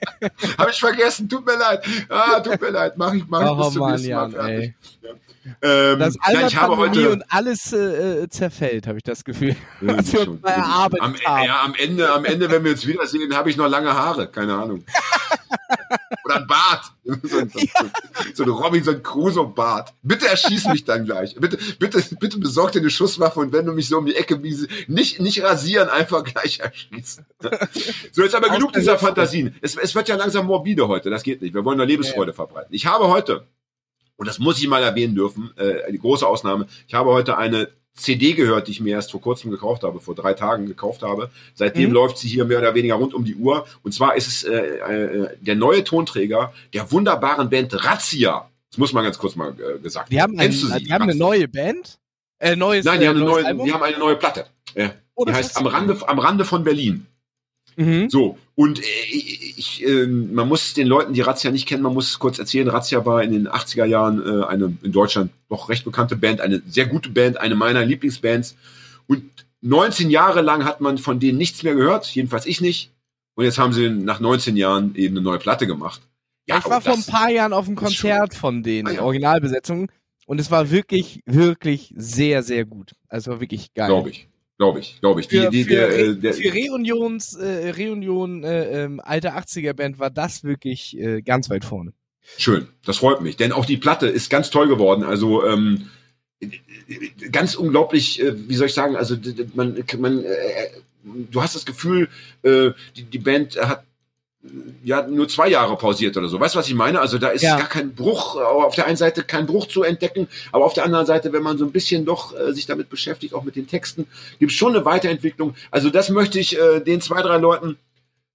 S2: *laughs* Habe ich vergessen, tut mir leid. Ah, tut mir leid, mach ich, mach ich
S1: Oh
S2: bis zum nächsten Mal fertig.
S1: ey.
S2: Ähm,
S1: Das
S2: nein, ich habe heute,
S1: und alles äh, äh, zerfällt, habe ich das Gefühl. *laughs*
S2: Ja,
S1: was wir
S2: schon. am,
S1: haben.
S2: ja, am Ende, am Ende, wenn wir uns wiedersehen, habe ich noch lange Haare, keine Ahnung. *laughs* Oder ein Bart. *laughs* So ein, ein- so ein Robinson Crusoe-Bart. Bitte erschieß mich dann gleich. Bitte, bitte, bitte besorg dir eine Schusswaffe und wenn du mich so um die Ecke biese, nicht, nicht rasieren, einfach gleich erschießen. So, jetzt aber genug dieser. Fantasien. Es, es wird ja langsam morbide heute, das geht nicht. Wir wollen nur Lebensfreude verbreiten. Ich habe heute, und das muss ich mal erwähnen dürfen, äh, eine große Ausnahme, ich habe heute eine CD gehört, die ich mir erst vor kurzem gekauft habe, vor drei Tagen gekauft habe. Seitdem
S1: Mhm.
S2: läuft sie hier mehr oder weniger rund um die Uhr. Und zwar ist es äh, äh, der neue Tonträger der wunderbaren Band Razzia. Das muss man ganz kurz mal äh, gesagt
S1: Die haben, ein,
S2: sie?
S1: die haben eine neue Band. Äh, neues,
S2: Nein, die
S1: äh,
S2: haben, eine neue, die haben eine neue Platte. Äh,
S1: Oh,
S2: die heißt am Rande, am Rande von Berlin.
S1: Mhm.
S2: So, und äh, ich, äh, man muss den Leuten, die Razzia nicht kennen, man muss es kurz erzählen. Razzia war in den 80er Jahren äh, eine in Deutschland doch recht bekannte Band, eine sehr gute Band, eine meiner Lieblingsbands. Und 19 Jahre lang hat man von denen nichts mehr gehört, jedenfalls ich nicht. Und jetzt haben sie nach 19 Jahren eben eine neue Platte gemacht.
S1: ich war vor ein paar Jahren auf einem Konzert von denen,
S2: Ah, ja.
S1: Originalbesetzung. Und es war wirklich, wirklich sehr, sehr gut. Also war wirklich geil.
S2: Glaube ich. Glaube ich, glaube ich. Die,
S1: Für,
S2: die,
S1: für,
S2: der,
S1: Re
S2: äh, der,
S1: für Reunions, äh, Reunion äh, ähm, alter 80er Band war das wirklich äh, ganz weit vorne.
S2: Schön, das freut mich. Denn auch die Platte ist ganz toll geworden. Also ähm, ganz unglaublich, äh, wie soll ich sagen, also man, man äh, du hast das Gefühl, äh, die, die Band hat äh, ja nur zwei Jahre pausiert oder so. Weißt du, was ich meine? Also da ist
S1: Ja.
S2: gar kein Bruch, äh, auf der einen Seite kein Bruch zu entdecken, aber auf der anderen Seite, wenn man so ein bisschen doch äh, sich damit beschäftigt, auch mit den Texten, gibt es schon eine Weiterentwicklung. Also das möchte ich äh, den zwei, drei Leuten,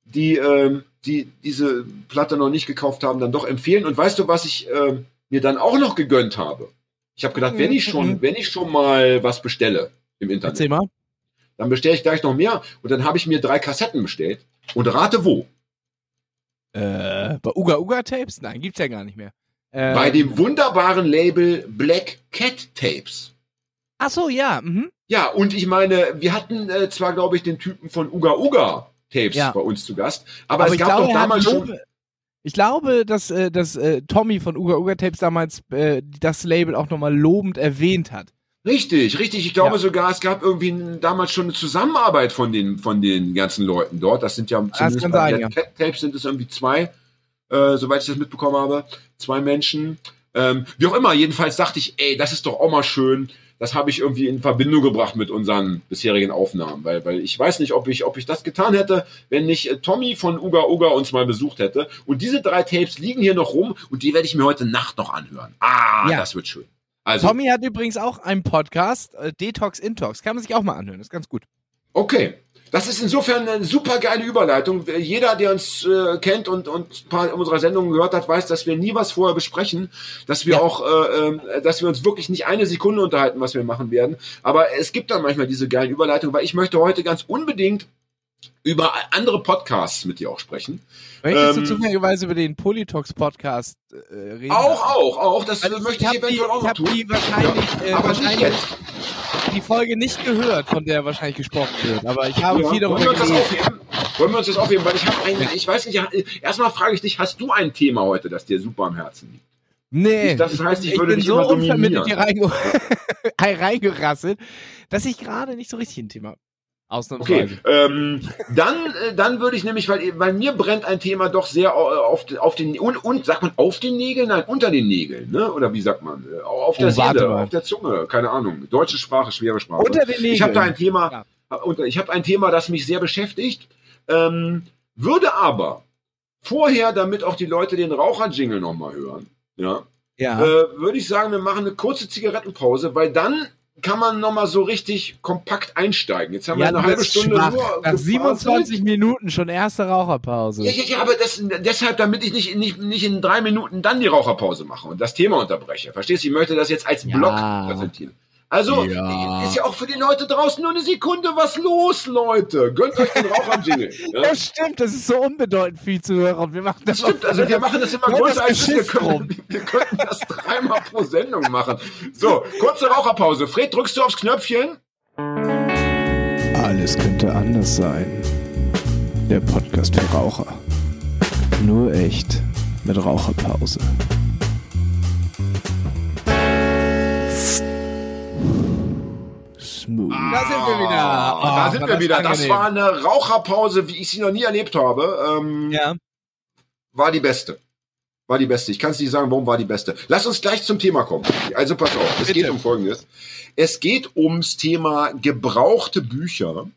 S2: die, ähm, die diese Platte noch nicht gekauft haben, dann doch empfehlen. Und weißt du, was ich ähm, mir dann auch noch gegönnt habe? Ich habe gedacht, wenn ich schon,
S1: Mhm.
S2: wenn ich schon mal was bestelle im Internet, dann bestelle ich gleich noch mehr und dann habe ich mir drei Kassetten bestellt und rate wo?
S1: Äh, bei Uga Uga Tapes? Nein, gibt's ja gar nicht mehr. Äh,
S2: Bei dem wunderbaren Label Black Cat Tapes.
S1: Ach so, ja. Mhm.
S2: Ja, und ich meine, wir hatten äh, zwar, glaube ich, den Typen von Uga Uga Tapes
S1: Ja.
S2: bei uns zu Gast, aber, es
S1: ich
S2: gab
S1: glaube,
S2: doch damals schon.
S1: Ich glaube, dass, äh, dass äh, Tommy von Uga Uga Tapes damals äh, das Label auch nochmal lobend erwähnt hat.
S2: Richtig, richtig. Ich glaube
S1: Ja.
S2: sogar, es gab irgendwie damals schon eine Zusammenarbeit von den, von den ganzen Leuten dort. Das sind ja zumindest
S1: kann
S2: bei
S1: sein,
S2: Cat Tapes sind es irgendwie zwei, äh, soweit ich das mitbekommen habe, zwei Menschen. Ähm, wie auch immer, jedenfalls dachte ich, ey, das ist doch auch mal schön. Das habe ich irgendwie in Verbindung gebracht mit unseren bisherigen Aufnahmen, weil, weil ich weiß nicht, ob ich, ob ich das getan hätte, wenn nicht äh, Tommy von Uga Uga uns mal besucht hätte. Und diese drei Tapes liegen hier noch rum und die werde ich mir heute Nacht noch anhören. Ah,
S1: Ja.
S2: das wird schön. Also,
S1: Tommy hat übrigens auch einen Podcast, äh, Detox Intox. Kann man sich auch mal anhören, ist ganz gut.
S2: Okay. Das ist insofern eine super geile Überleitung. Jeder, der uns äh, kennt und, und ein paar unserer Sendungen gehört hat, weiß, dass wir nie was vorher besprechen, dass wir
S1: Ja.
S2: auch, äh, ähm, dass wir uns wirklich nicht eine Sekunde unterhalten, was wir machen werden. Aber es gibt dann manchmal diese geilen Überleitungen, weil ich möchte heute ganz unbedingt über andere Podcasts mit dir auch sprechen.
S1: Möchtest
S2: Ähm,
S1: du zufälligerweise über den Polytox Podcast äh, reden?
S2: Auch, auch, auch. Das
S1: Also
S2: möchte ich
S1: die,
S2: eventuell auch
S1: ich
S2: noch tun.
S1: die wahrscheinlich, äh,
S2: Aber nicht
S1: wahrscheinlich
S2: jetzt.
S1: die Folge nicht gehört, von der wahrscheinlich gesprochen wird. Aber ich habe
S2: Ja,
S1: viel
S2: wollen
S1: darüber
S2: wir uns das aufheben? Wollen wir uns das aufheben? Weil ich habe ein, ich weiß nicht, erstmal frage ich dich, hast du ein Thema heute, das dir super am Herzen liegt?
S1: Nee,
S2: Das heißt, ich würde
S1: bin so unvermittelt hier reinge *laughs* reingerasselt, dass ich gerade nicht so richtig ein Thema habe. Ausnahmsweise.
S2: Okay, ähm, dann, äh, dann würde ich nämlich, weil, weil mir brennt ein Thema doch sehr au- auf, auf den, und, und sagt man auf den Nägeln? Nein, unter den Nägeln, ne? Oder wie sagt man? Äh, Auf der
S1: Oh,
S2: Seele, auf der Zunge, keine Ahnung. Deutsche Sprache, schwere Sprache.
S1: Unter den Nägeln.
S2: Ich habe da ein Thema,
S1: Ja.
S2: ich habe ein Thema, das mich sehr beschäftigt, ähm, würde aber vorher, damit auch die Leute den Raucher-Jingle nochmal hören, ja,
S1: ja.
S2: äh, würde ich sagen, wir machen eine kurze Zigarettenpause, weil dann kann man nochmal so richtig kompakt einsteigen. Jetzt haben
S1: ja,
S2: wir eine halbe Stunde
S1: schwach.
S2: nur
S1: Nach
S2: gefaselt.
S1: 27 Minuten schon erste Raucherpause.
S2: Ja, ja, ja, aber das, deshalb, damit ich nicht, nicht, nicht in drei Minuten dann die Raucherpause mache und das Thema unterbreche. Verstehst du? Ich möchte das jetzt als
S1: Ja.
S2: Block präsentieren. Also,
S1: Ja.
S2: ist ja auch für die Leute draußen nur eine Sekunde was los, Leute. Gönnt euch den Raucher-Jingle. Ja? *laughs*
S1: Das stimmt, das ist so unbedeutend für die Zuhörer. und Wir machen das,
S2: Das stimmt, also wir machen das immer größer als *laughs* wir können, wir könnten das dreimal pro Sendung machen. So, kurze Raucherpause. Fred, drückst du aufs Knöpfchen?
S1: Alles könnte anders sein. Der Podcast für Raucher. Nur echt mit Raucherpause. Smooth. Da sind wir wieder.
S2: Ah, da
S1: Oh,
S2: sind wir
S1: das
S2: wieder. Das
S1: angenehm.
S2: war eine Raucherpause, wie ich sie noch nie erlebt habe. Ähm,
S1: Ja.
S2: War die beste. War die beste. Ich kann es nicht sagen, warum war die beste. Lass uns gleich zum Thema kommen. Also pass auf, es
S1: Bitte.
S2: geht um Folgendes. Es geht ums Thema gebrauchte Bücher.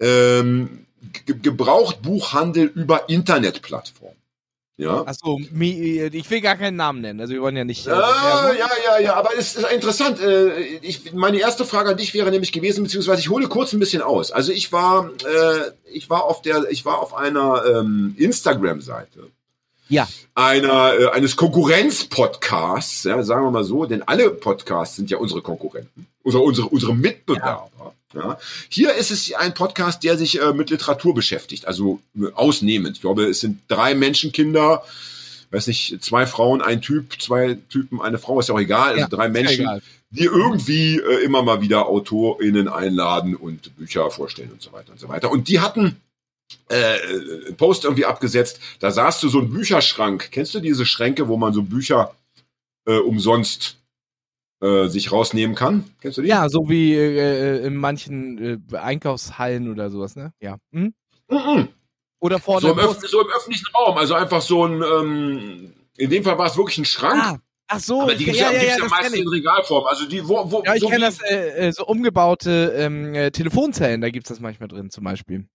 S2: Ähm, Ge Gebrauchtbuchhandel über Internetplattformen. Ja.
S1: Achso, ich will gar keinen Namen nennen. Also wir wollen ja nicht. äh,
S2: Ja,
S1: Werbung.
S2: ja, ja, ja, aber es ist interessant. Äh, Ich, meine erste Frage an dich wäre nämlich gewesen, beziehungsweise ich hole kurz ein bisschen aus. Also ich war, äh, ich war auf der, ich war auf einer ähm, Instagram-Seite
S1: Ja.
S2: einer äh, eines Konkurrenz-Podcasts, ja, sagen wir mal so, denn alle Podcasts sind ja unsere Konkurrenten, unsere unsere unsere Mitbewerber. Ja. Hier ist es ein Podcast, der sich äh, mit Literatur beschäftigt, also äh, ausnehmend. Ich glaube, es sind drei Menschenkinder, weiß nicht, zwei Frauen, ein Typ, zwei Typen, eine Frau, ist ja auch egal, also
S1: Ja,
S2: drei
S1: ja
S2: Menschen, die irgendwie äh, immer mal wieder AutorInnen einladen und Bücher vorstellen und so weiter und so weiter. Und die hatten äh, einen Post irgendwie abgesetzt, da sahst du so einen Bücherschrank. Kennst du diese Schränke, wo man so Bücher äh, umsonst äh, sich rausnehmen kann. Kennst du die?
S1: Ja, so wie äh, in manchen äh, Einkaufshallen oder sowas, ne? Ja. Hm?
S2: Mhm.
S1: Oder vorne
S2: So, im so im öffentlichen Raum. Also einfach so ein, ähm, in dem Fall war es wirklich ein Schrank.
S1: Ah, ach so,
S2: aber die gibt's ja,
S1: ja, ja,
S2: ja,
S1: das
S2: meistens in Regalform. Also die, wo, wo,
S1: Ja, ich
S2: so
S1: kenne das, äh, äh, so umgebaute ähm, äh, Telefonzellen, da gibt's das manchmal drin zum Beispiel.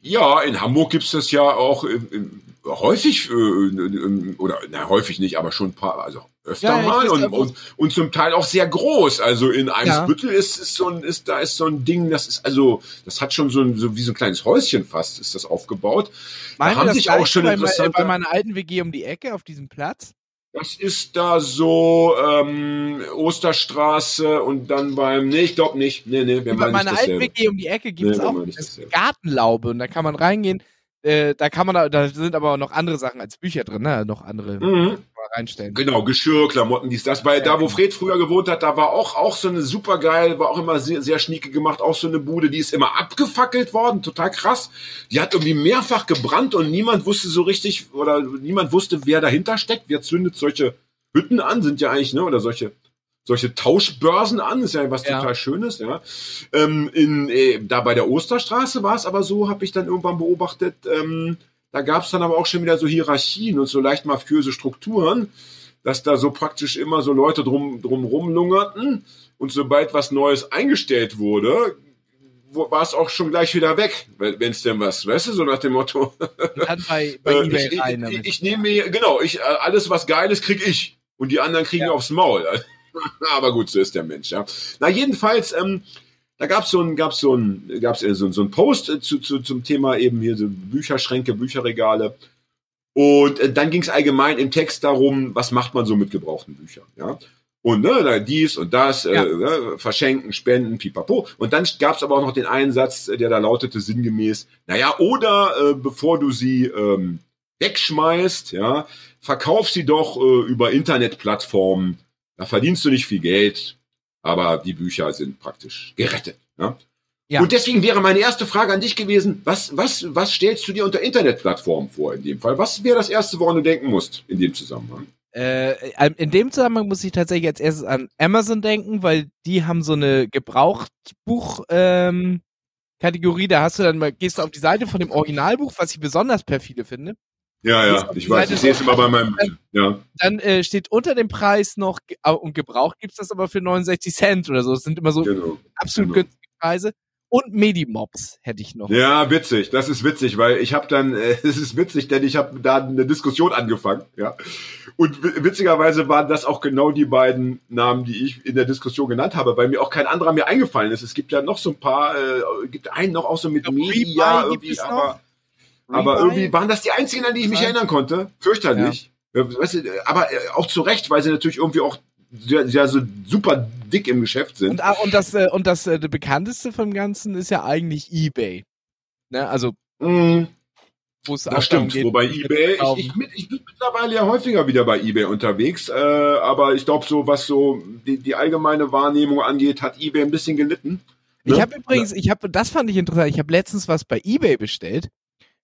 S2: Ja, in Hamburg gibt's das ja auch äh, äh, häufig, äh, äh, oder na, häufig nicht, aber schon ein paar, also öfter
S1: Ja, ja,
S2: mal und,
S1: ja,
S2: und, und zum Teil auch sehr groß. Also in Eimsbüttel ist, ist so ein, ist, da ist so ein Ding, das ist also, das hat schon so, ein, so wie so ein kleines Häuschen fast, ist das aufgebaut.
S1: Meinen
S2: haben
S1: wir das
S2: sich auch schon
S1: bei,
S2: interessante-
S1: bei meiner alten WG um die Ecke auf diesem Platz?
S2: Das ist da so ähm, Osterstraße und dann beim, nee, ich glaube nicht, nee, nee, wir nicht
S1: meiner alten. WG um die Ecke gibt's
S2: Nee, wir
S1: auch. Gartenlaube und da kann man reingehen. Äh, da kann man da, da sind aber auch noch andere Sachen als Bücher drin, ne? Noch andere
S2: Mhm.
S1: reinstellen.
S2: Genau, Geschirr, Klamotten, dies, das. Bei da, wo Fred früher gewohnt hat, da war auch, auch so eine super geil, war auch immer sehr, sehr schnieke gemacht, auch so eine Bude, die ist immer abgefackelt worden, total krass. Die hat irgendwie mehrfach gebrannt und niemand wusste so richtig, oder niemand wusste, wer dahinter steckt. Wer zündet solche Hütten an, sind ja eigentlich, ne, oder solche, solche Tauschbörsen an, ist ja was
S1: Ja.
S2: total Schönes, ja. Ähm, in, äh, da bei der Osterstraße war es aber so, habe ich dann irgendwann beobachtet, ähm, da gab es dann aber auch schon wieder so Hierarchien und so leicht mafiöse Strukturen, dass da so praktisch immer so Leute drum, drum rumlungerten und sobald was Neues eingestellt wurde, war es auch schon gleich wieder weg, wenn es denn was, weißt du, so nach dem Motto,
S1: dann bei, *laughs* bei
S2: äh,
S1: eBay
S2: ich,
S1: rein
S2: ich, ich, ich nehme mir, genau, ich, äh, alles was Geiles krieg ich und die anderen kriegen
S1: Ja.
S2: aufs Maul. *laughs* Aber gut, so ist der Mensch, ja. Na, jedenfalls, ähm, da gab's so ein, gab's so ein, gab's äh, so, so ein Post äh, zu, zu, zum Thema eben hier so Bücherschränke, Bücherregale. Und äh, dann ging's allgemein im Text darum, was macht man so mit gebrauchten Büchern, ja. Und ne, dies und das,
S1: Ja.
S2: äh, verschenken, spenden, pipapo. Und dann gab's aber auch noch den einen Satz, äh, der da lautete sinngemäß, naja, oder äh, bevor du sie ähm, wegschmeißt, ja, verkauf sie doch äh, über Internetplattformen. Da verdienst du nicht viel Geld, aber die Bücher sind praktisch gerettet. Ja?
S1: Ja.
S2: Und deswegen wäre meine erste Frage an dich gewesen, was, was, was stellst du dir unter Internetplattformen vor in dem Fall? Was wäre das Erste, woran du denken musst in dem Zusammenhang?
S1: Äh, in dem Zusammenhang muss ich tatsächlich als erstes an Amazon denken, weil die haben so eine Gebrauchtbuch ähm, da hast du dann mal, gehst du auf die Seite von dem Originalbuch, was ich besonders perfide finde.
S2: Ja, ja, ich weiß, ich sehe es immer bei meinem, ja.
S1: Dann äh, steht unter dem Preis noch, äh, und gebraucht gibt's das aber für 69 Cent oder so. Das sind immer so
S2: Genau.
S1: absolut
S2: genau.
S1: günstige Preise. Und Medimobs hätte ich noch.
S2: Ja, witzig. Das ist witzig, weil ich habe dann, äh, *laughs* es ist witzig, denn ich habe da eine Diskussion angefangen, ja. Und wi- witzigerweise waren das auch genau die beiden Namen, die ich in der Diskussion genannt habe, weil mir auch kein anderer mehr eingefallen ist. Es gibt ja noch so ein paar, äh, gibt einen noch auch so mit
S1: glaub,
S2: Media
S1: gibt
S2: irgendwie,
S1: es
S2: aber, aber irgendwie waren das die einzigen, an die ich mich erinnern konnte. Fürchterlich. Ja. Weißt du, aber äh, auch zu Recht, weil sie natürlich irgendwie auch sehr, sehr so super dick im Geschäft sind.
S1: Und, ah, und das, äh, und das äh, der bekannteste vom Ganzen ist ja eigentlich eBay. Ne? Also,
S2: Mm.
S1: wo es auch
S2: Das stimmt,
S1: geht,
S2: wobei eBay, ich, ich, bin- ich bin mittlerweile ja häufiger wieder bei eBay unterwegs, äh, aber ich glaube so, was so die, die allgemeine Wahrnehmung angeht, hat eBay ein bisschen gelitten.
S1: Ich
S2: Ne?
S1: habe übrigens, ich habe, das fand ich interessant. Ich habe letztens was bei eBay bestellt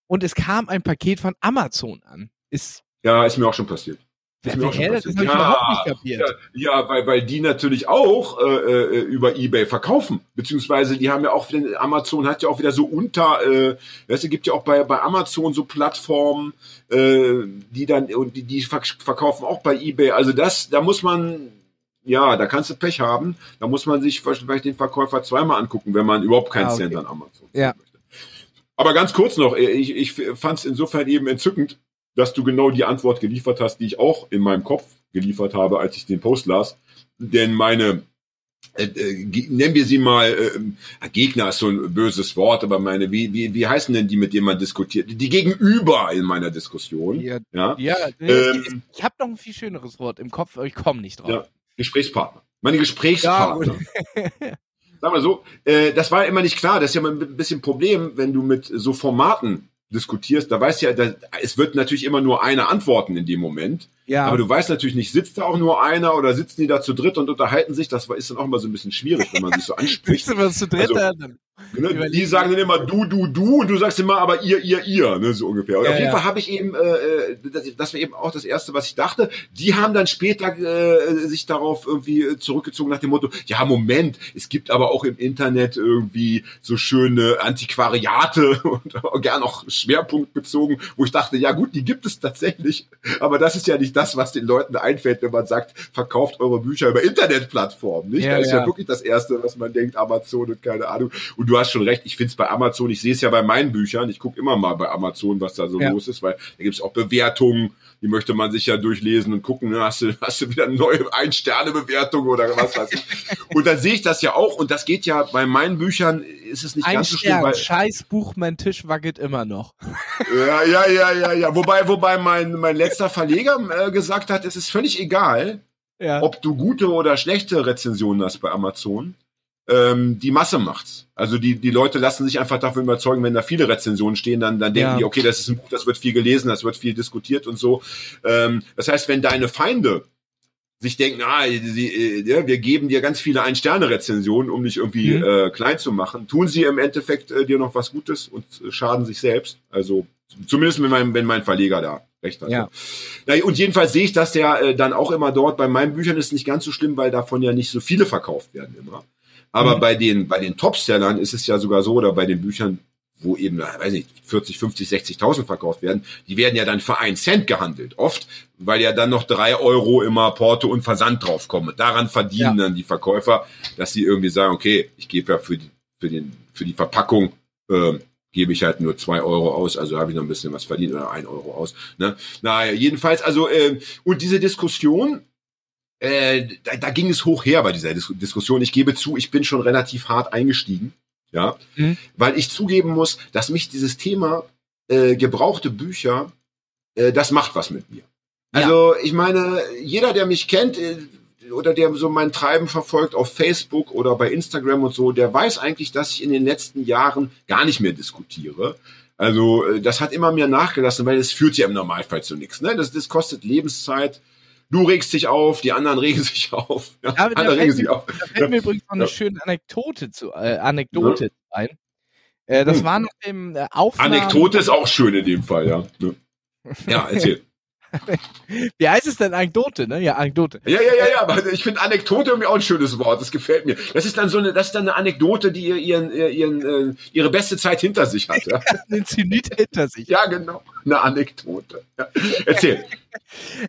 S1: und es kam ein Paket von Amazon an. Ist,
S2: Ja, ist mir auch schon passiert. Mir auch schon Ja, weil, weil die natürlich auch äh, äh, über eBay verkaufen. Beziehungsweise die haben ja auch, wieder- Amazon hat ja auch wieder so unter, äh, weißt du, gibt ja auch bei, bei Amazon so Plattformen, äh, die dann, und die, die verk- verkaufen auch bei eBay. Also das, da muss man, ja, da kannst du Pech haben. Da muss man sich vielleicht den Verkäufer zweimal angucken, wenn man überhaupt keinen
S1: Ah, okay.
S2: Cent an Amazon
S1: Ja.
S2: möchte. Aber ganz kurz noch, äh, ich, ich fand es insofern eben entzückend, dass du genau die Antwort geliefert hast, die ich auch in meinem Kopf geliefert habe, als ich den Post las. Denn meine, äh, äh, nennen wir sie mal, äh, Gegner ist so ein böses Wort, aber meine, wie, wie, wie heißen denn die, mit denen man diskutiert? Die Gegenüber in meiner Diskussion.
S1: Ja,
S2: Ja,
S1: ja
S2: Ähm,
S1: ich habe noch ein viel schöneres Wort im Kopf, aber ich komme nicht drauf.
S2: Ja. Gesprächspartner. Meine Gesprächspartner. *laughs* Sag mal so, äh, das war immer nicht klar. Das ist ja mal ein bisschen Problem, wenn du mit so Formaten diskutierst. Da weißt du ja, da, es wird natürlich immer nur einer antworten in dem Moment.
S1: Ja.
S2: Aber du weißt natürlich nicht, sitzt da auch nur einer oder sitzen die da zu dritt und unterhalten sich? Das ist dann auch immer so ein bisschen schwierig, wenn man sich so *laughs* anspricht.
S1: Du, was zu dritt
S2: Also, Ne? Die sagen dann immer du, du, du und du sagst immer aber ihr, ihr, ihr, ne, so ungefähr. Und
S1: Ja,
S2: auf jeden
S1: ja.
S2: Fall habe ich eben, äh, äh, das, das war eben auch das Erste, was ich dachte. Die haben dann später äh, sich darauf irgendwie äh, zurückgezogen nach dem Motto, ja, Moment, es gibt aber auch im Internet irgendwie so schöne Antiquariate *laughs* und gern auch schwerpunktbezogen, wo ich dachte, ja gut, die gibt es tatsächlich, aber das ist ja nicht das, was den Leuten einfällt, wenn man sagt, verkauft eure Bücher über Internetplattformen, nicht?
S1: Ja,
S2: da ist ja
S1: ja.
S2: wirklich das Erste, was man denkt, Amazon und keine Ahnung. Und du hast schon recht, ich finde es bei Amazon, ich sehe es ja bei meinen Büchern, ich gucke immer mal bei Amazon, was da so
S1: Ja.
S2: los ist, weil da gibt es auch Bewertungen, die möchte man sich ja durchlesen und gucken, ne, hast du, hast du wieder eine neue Ein-Sterne-Bewertung oder was weiß ich. Und dann sehe ich das ja auch und das geht ja bei meinen Büchern, ist es nicht
S1: ein
S2: ganz so schlimm, weil,
S1: scheiß Buch, mein Tisch wackelt immer noch.
S2: ja, ja, ja, ja, ja. Wobei, wobei mein, mein letzter Verleger äh, gesagt hat, es ist völlig egal,
S1: Ja.
S2: ob du gute oder schlechte Rezensionen hast bei Amazon. Ähm, die Masse macht's. Also die, die Leute lassen sich einfach davon überzeugen, wenn da viele Rezensionen stehen, dann, dann denken
S1: Ja.
S2: die, okay, das ist ein Buch, das wird viel gelesen, das wird viel diskutiert und so. Ähm, das heißt, wenn deine Feinde sich denken, ah, sie, äh, ja, wir geben dir ganz viele Ein-Sterne-Rezensionen, um dich irgendwie
S1: Mhm.
S2: äh, klein zu machen, tun sie im Endeffekt äh, dir noch was Gutes und äh, schaden sich selbst. Also zumindest wenn mein, wenn mein Verleger da recht hat.
S1: Ja.
S2: Na, und jedenfalls sehe ich das ja äh, dann auch immer dort. Bei meinen Büchern ist es nicht ganz so schlimm, weil davon ja nicht so viele verkauft werden immer. Aber
S1: Mhm.
S2: bei den bei den Topsellern ist es ja sogar so, oder bei den Büchern, wo eben, na, weiß nicht, 40, 50, 60.000 verkauft werden, die werden ja dann für einen Cent gehandelt. Oft, weil ja dann noch drei Euro immer Porto und Versand draufkommen. Daran verdienen dann die Verkäufer, dass sie irgendwie sagen, okay, ich gebe ja für die, für den, für die Verpackung, ähm, gebe ich halt nur zwei Euro aus, also habe ich noch ein bisschen was verdient oder ein Euro aus. Ne? Naja, jedenfalls, also, ähm, und diese Diskussion, äh, da, da ging es hoch her bei dieser Dis Diskussion. Ich gebe zu, ich bin schon relativ hart eingestiegen, ja,
S1: Mhm.
S2: weil ich zugeben muss, dass mich dieses Thema äh, gebrauchte Bücher, äh, das macht was mit mir.
S1: Ja.
S2: Also ich meine, jeder, der mich kennt äh, oder der so mein Treiben verfolgt auf Facebook oder bei Instagram und so, der weiß eigentlich, dass ich in den letzten Jahren gar nicht mehr diskutiere. Also äh, das hat immer mehr nachgelassen, weil es führt ja im Normalfall zu nichts. Ne? Das, das kostet Lebenszeit. Du regst dich auf, die anderen *laughs* regen sich auf. Ja,
S1: Ja,
S2: andere regen sich
S1: mir-
S2: auf.
S1: Da fällt mir übrigens noch eine
S2: Ja.
S1: schöne Anekdote zu, äh, Anekdote ein. Äh, das
S2: Hm.
S1: war nach dem äh, Aufnahme.
S2: Anekdote ist auch schön in dem Fall, ja. Ja, Ja, *laughs* erzähl.
S1: Wie heißt es denn Anekdote, ne? Ja, Anekdote.
S2: Ja, ja, ja, ja, aber ich finde Anekdote irgendwie auch ein schönes Wort. Das gefällt mir. Das ist dann so eine, das ist dann eine Anekdote, die ihr ihren, ihr- ihren, äh, ihre beste Zeit hinter sich hat. Ja, *laughs*
S1: Den Zenit hinter sich.
S2: ja genau. Eine Anekdote. Ja. Erzähl. *laughs*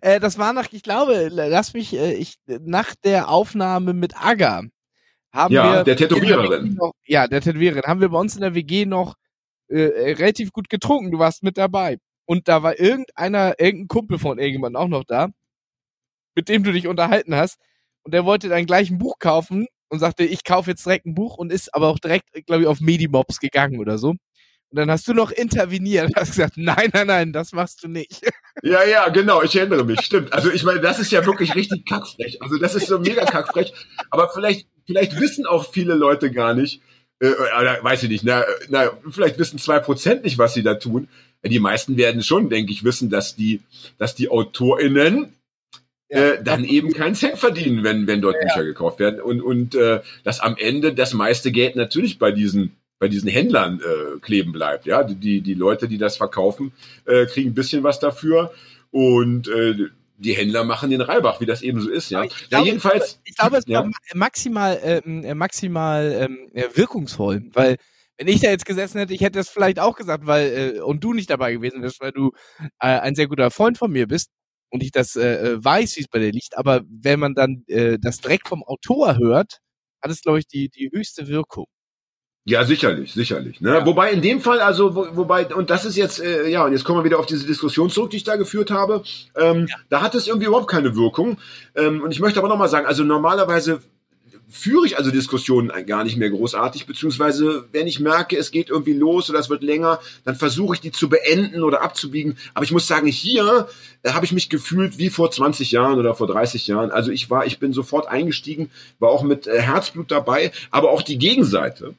S1: Äh, das war nach, ich glaube, lass mich, äh, ich, nach der Aufnahme mit Aga haben
S2: Ja,
S1: wir.
S2: der Tätowiererin.
S1: in der Noch, ja, der Tätowiererin. Haben wir bei uns in der WG noch äh, relativ gut getrunken. Du warst mit dabei. Und da war irgendeiner, irgendein Kumpel von irgendjemandem auch noch da, mit dem du dich unterhalten hast. Und der wollte dann gleich ein Buch kaufen und sagte, ich kaufe jetzt direkt ein Buch und ist aber auch direkt, glaube ich, auf Medimobs gegangen oder so. Und dann hast du noch interveniert, hast gesagt, nein, nein, nein, das machst du nicht. *laughs*
S2: Ja, ja, genau, ich erinnere mich, stimmt. Also ich meine, das ist ja wirklich richtig kackfrech. Also das ist so mega kackfrech. Aber vielleicht, vielleicht wissen auch viele Leute gar nicht, äh, weiß ich nicht, na, na, vielleicht wissen zwei Prozent nicht, was sie da tun. Die meisten werden schon, denke ich, wissen, dass die, dass die AutorInnen äh, dann eben keinen Cent verdienen, wenn, wenn dort Bücher gekauft werden. Und, und äh, dass am Ende das meiste Geld natürlich bei diesen bei diesen Händlern äh, kleben bleibt. Ja, die, die Leute, die das verkaufen, äh, kriegen ein bisschen was dafür und äh, die Händler machen den Reibach, wie das eben so ist. Ja,
S1: Ich
S2: ja
S1: glaube,
S2: jedenfalls.
S1: Ich glaube, es
S2: ja.
S1: war ma- maximal, ähm, äh, maximal ähm, äh, wirkungsvoll, weil wenn ich da jetzt gesessen hätte, ich hätte das vielleicht auch gesagt, weil äh, und du nicht dabei gewesen wärst, weil du äh, ein sehr guter Freund von mir bist und ich das äh, äh, weiß, wie es bei dir liegt. Aber wenn man dann äh, das direkt vom Autor hört, hat es glaube ich die die höchste Wirkung.
S2: Ja, sicherlich, sicherlich. Ne?
S1: Ja.
S2: Wobei in dem Fall, also, wo, wobei, und das ist jetzt, äh, ja, und jetzt kommen wir wieder auf diese Diskussion zurück, die ich da geführt habe. Ähm, Da hat es irgendwie überhaupt keine Wirkung. Ähm, und ich möchte aber nochmal sagen, also normalerweise führe ich also Diskussionen gar nicht mehr großartig, beziehungsweise wenn ich merke, es geht irgendwie los oder es wird länger, dann versuche ich die zu beenden oder abzubiegen. Aber ich muss sagen, hier äh, habe ich mich gefühlt wie vor 20 Jahren oder vor 30 Jahren. Also ich war, ich bin sofort eingestiegen, war auch mit äh, Herzblut dabei, aber auch die Gegenseite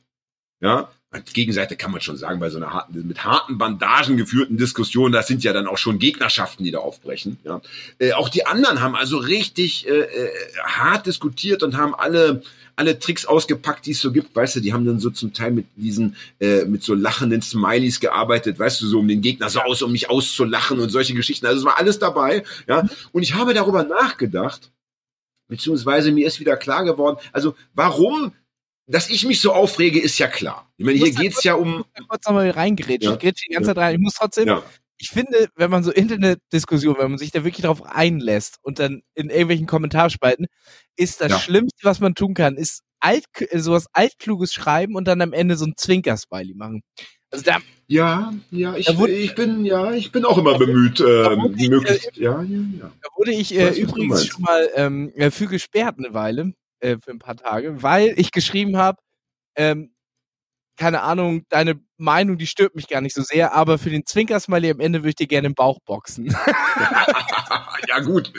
S2: ja, Gegenseite kann man schon sagen, bei so einer harten, mit harten Bandagen geführten Diskussion, das sind ja dann auch schon Gegnerschaften, die da aufbrechen. Ja. Äh, auch die anderen haben also richtig äh, äh, hart diskutiert und haben alle alle Tricks ausgepackt, die es so gibt, weißt du, die haben dann so zum Teil mit diesen, äh, mit so lachenden Smileys gearbeitet, weißt du, so um den Gegner so aus, um mich auszulachen und solche Geschichten. Also es war alles dabei, ja. Und ich habe darüber nachgedacht, beziehungsweise mir ist wieder klar geworden, also warum dass ich mich so aufrege, ist ja klar. Ich meine, hier geht's ja um.
S1: Ich muss kurz nochmal reingrätschen. Ja. Ich grätsche die ganze Zeit rein. Ich muss trotzdem, ja. ich finde, wenn man so Internetdiskussionen, wenn man sich da wirklich drauf einlässt und dann in irgendwelchen Kommentarspalten, ist das. Schlimmste, was man tun kann, ist alt, sowas altkluges schreiben und dann am Ende so ein Zwinker-Smiley machen.
S2: Also da, ja, ja, ich, wurde, ich bin, ja, ich bin auch immer bemüht, äh, möglichst,
S1: äh, ja, ja, ja. Da wurde ich äh, übrigens schon mal ähm, für gesperrt eine Weile, äh, für ein paar Tage, weil ich geschrieben habe, ähm, keine Ahnung, deine Meinung, die stört mich gar nicht so sehr, aber für den Zwinkersmiley am Ende würde ich dir gerne den Bauch boxen. *laughs* *laughs*
S2: ja, gut.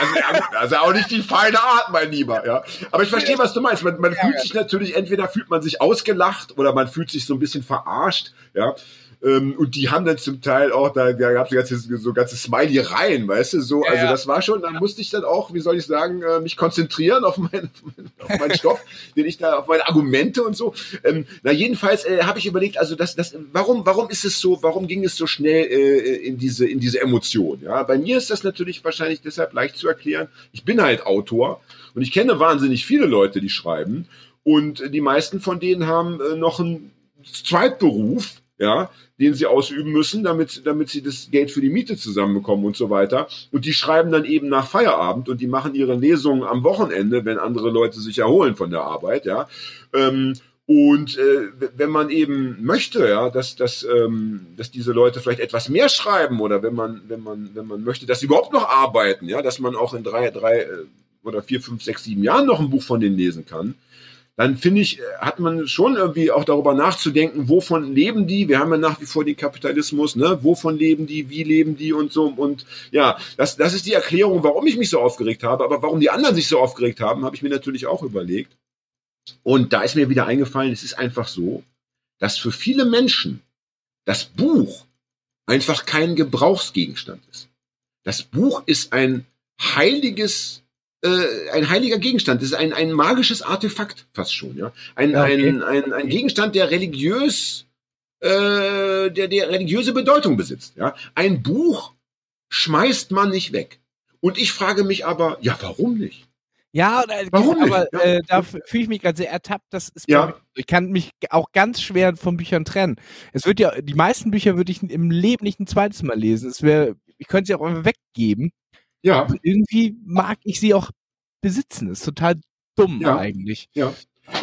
S2: Also, ja, das ist ja auch nicht die feine Art, mein Lieber, ja. Aber ich verstehe, was du meinst. Man, man fühlt sich natürlich, entweder fühlt man sich ausgelacht oder man fühlt sich so ein bisschen verarscht, ja. Ähm, und die haben dann zum Teil auch, da, da gab es ganze, so ganze Smiley-Reihen, weißt du, so, ja, also das war schon, da musste ich dann auch, wie soll ich sagen, äh, mich konzentrieren auf, mein, *laughs* auf meinen Stoff, den ich da, auf meine Argumente und so. Ähm, na, jedenfalls äh, habe ich überlegt, also das, das, warum, warum ist es so, warum ging es so schnell äh, in diese, in diese Emotion? Ja, bei mir ist das natürlich wahrscheinlich deshalb leicht zu erklären. Ich bin halt Autor und ich kenne wahnsinnig viele Leute, die schreiben und die meisten von denen haben äh, noch einen Zweitberuf, ja, den sie ausüben müssen, damit, damit sie das Geld für die Miete zusammenbekommen und so weiter. Und die schreiben dann eben nach Feierabend und die machen ihre Lesungen am Wochenende, wenn andere Leute sich erholen von der Arbeit, ja. Ähm, und äh, wenn man eben möchte, ja, dass, dass, ähm, dass diese Leute vielleicht etwas mehr schreiben oder wenn man, wenn man, wenn man möchte, dass sie überhaupt noch arbeiten, ja, dass man auch in drei, drei äh, oder vier, fünf, sechs, sieben Jahren noch ein Buch von denen lesen kann, dann finde ich, hat man schon irgendwie auch darüber nachzudenken, wovon leben die? Wir haben ja nach wie vor den Kapitalismus, ne? Wovon leben die? Wie leben die und so? Und ja, das, das ist die Erklärung, warum ich mich so aufgeregt habe. Aber warum die anderen sich so aufgeregt haben, habe ich mir natürlich auch überlegt. Und da ist mir wieder eingefallen, es ist einfach so, dass für viele Menschen das Buch einfach kein Gebrauchsgegenstand ist. Das Buch ist ein heiliges äh, ein heiliger Gegenstand. Das ist ein, ein magisches Artefakt fast schon, ja. Ein, ja, okay. ein, ein, ein Gegenstand, der religiös, äh, der, der religiöse Bedeutung besitzt. Ja. Ein Buch schmeißt man nicht weg. Und ich frage mich aber, ja, warum nicht?
S1: Ja, äh, Warum aber nicht? Äh, da fühle ich mich gerade sehr ertappt. Das ist ja. ich kann mich auch ganz schwer von Büchern trennen. Es wird ja, die meisten Bücher würde ich im Leben nicht ein zweites Mal lesen. Es wäre, ich könnte sie auch einfach weggeben. Ja. Aber irgendwie mag ich sie auch besitzen. Das ist total dumm ja. eigentlich.
S2: Ja.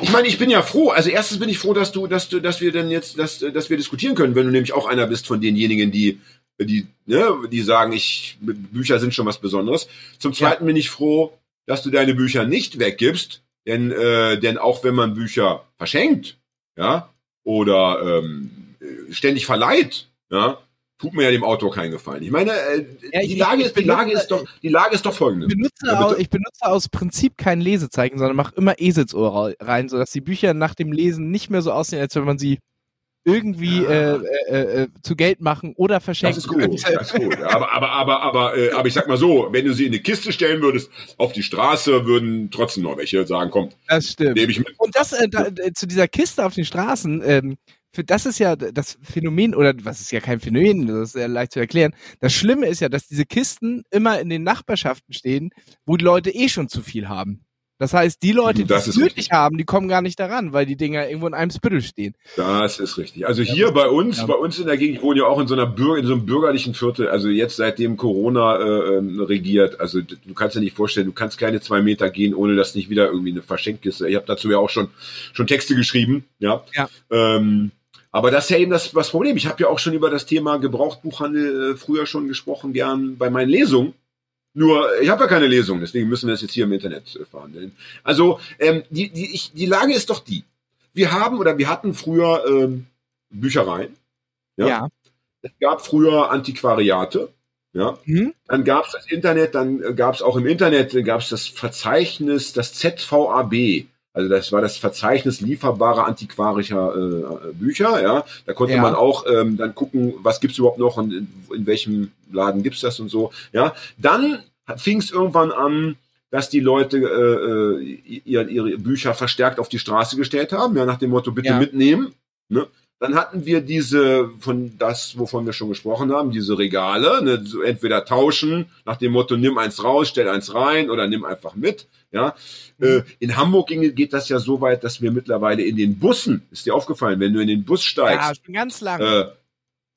S2: Ich meine, ich bin ja froh. Also erstens bin ich froh, dass du, dass du, dass wir denn jetzt, dass, dass wir diskutieren können, wenn du nämlich auch einer bist von denjenigen, die, die, ne, die sagen, ich Bücher sind schon was Besonderes. Zum Zweiten ja. bin ich froh, dass du deine Bücher nicht weggibst, denn äh, denn auch wenn man Bücher verschenkt, ja, oder ähm, ständig verleiht, ja, tut mir ja dem Autor keinen Gefallen. Ich meine, äh, ja, die, Lage ist, die, Lage ist doch, die Lage ist doch folgende.
S1: Ich benutze, ja, aus, ich benutze aus Prinzip kein Lesezeichen, sondern mache immer Eselsohr rein, sodass die Bücher nach dem Lesen nicht mehr so aussehen, als wenn man sie irgendwie ja. äh, äh, äh, zu Geld machen oder verschenken.
S2: Das ist gut, das ist gut. Aber, aber, aber, aber, äh, aber ich sag mal so, wenn du sie in eine Kiste stellen würdest, auf die Straße, würden trotzdem noch welche sagen, komm,
S1: das stimmt. Nehme ich mit. Und das äh, da, äh, zu dieser Kiste auf den Straßen, ähm, für das ist ja das Phänomen, oder was ist ja kein Phänomen, das ist sehr leicht zu erklären. Das Schlimme ist ja, dass diese Kisten immer in den Nachbarschaften stehen, wo die Leute eh schon zu viel haben. Das heißt, die Leute, die es nötig haben, die kommen gar nicht daran, weil die Dinger irgendwo in einem Spittel stehen.
S2: Das ist richtig. Also hier ja, bei uns, ja. bei uns in der Gegend, ich wohne ja auch in so einer Bürger, in so einem bürgerlichen Viertel, also jetzt seitdem Corona äh, ähm, regiert, also du kannst dir nicht vorstellen, du kannst keine zwei Meter gehen, ohne dass nicht wieder irgendwie eine Verschenkkiste. Ich habe dazu ja auch schon schon Texte geschrieben, ja. ja. Ähm, aber das ist ja eben das, das Problem. Ich habe ja auch schon über das Thema Gebrauchtbuchhandel äh, früher schon gesprochen, gern bei meinen Lesungen. Nur, ich habe ja keine Lesung, deswegen müssen wir das jetzt hier im Internet äh, verhandeln. Also, ähm, die, die, ich, die Lage ist doch die. Wir haben oder wir hatten früher ähm, Büchereien. Ja. ja. Es gab früher Antiquariate. Ja. Mhm. Dann gab es das Internet, dann äh, gab es auch im Internet, äh, gab es das Verzeichnis, das ZVAB, Also das war das Verzeichnis lieferbarer antiquarischer äh, Bücher. Ja, da konnte
S1: Ja.
S2: man auch ähm, dann gucken, was gibt's überhaupt noch und in, in welchem Laden gibt's das und so. Ja, dann fing es irgendwann an, dass die Leute äh, äh, ihre, ihre Bücher verstärkt auf die Straße gestellt haben, ja, nach dem Motto bitte
S1: Ja.
S2: mitnehmen. Ne? Dann hatten wir diese, von das, wovon wir schon gesprochen haben, diese Regale, ne, so entweder tauschen, nach dem Motto, nimm eins raus, stell eins rein oder nimm einfach mit. Ja. Äh, in Hamburg ging, geht das ja so weit, dass wir mittlerweile in den Bussen, ist dir aufgefallen, wenn du in den Bus
S1: Ja,
S2: steigst,
S1: schon ganz lang.
S2: äh,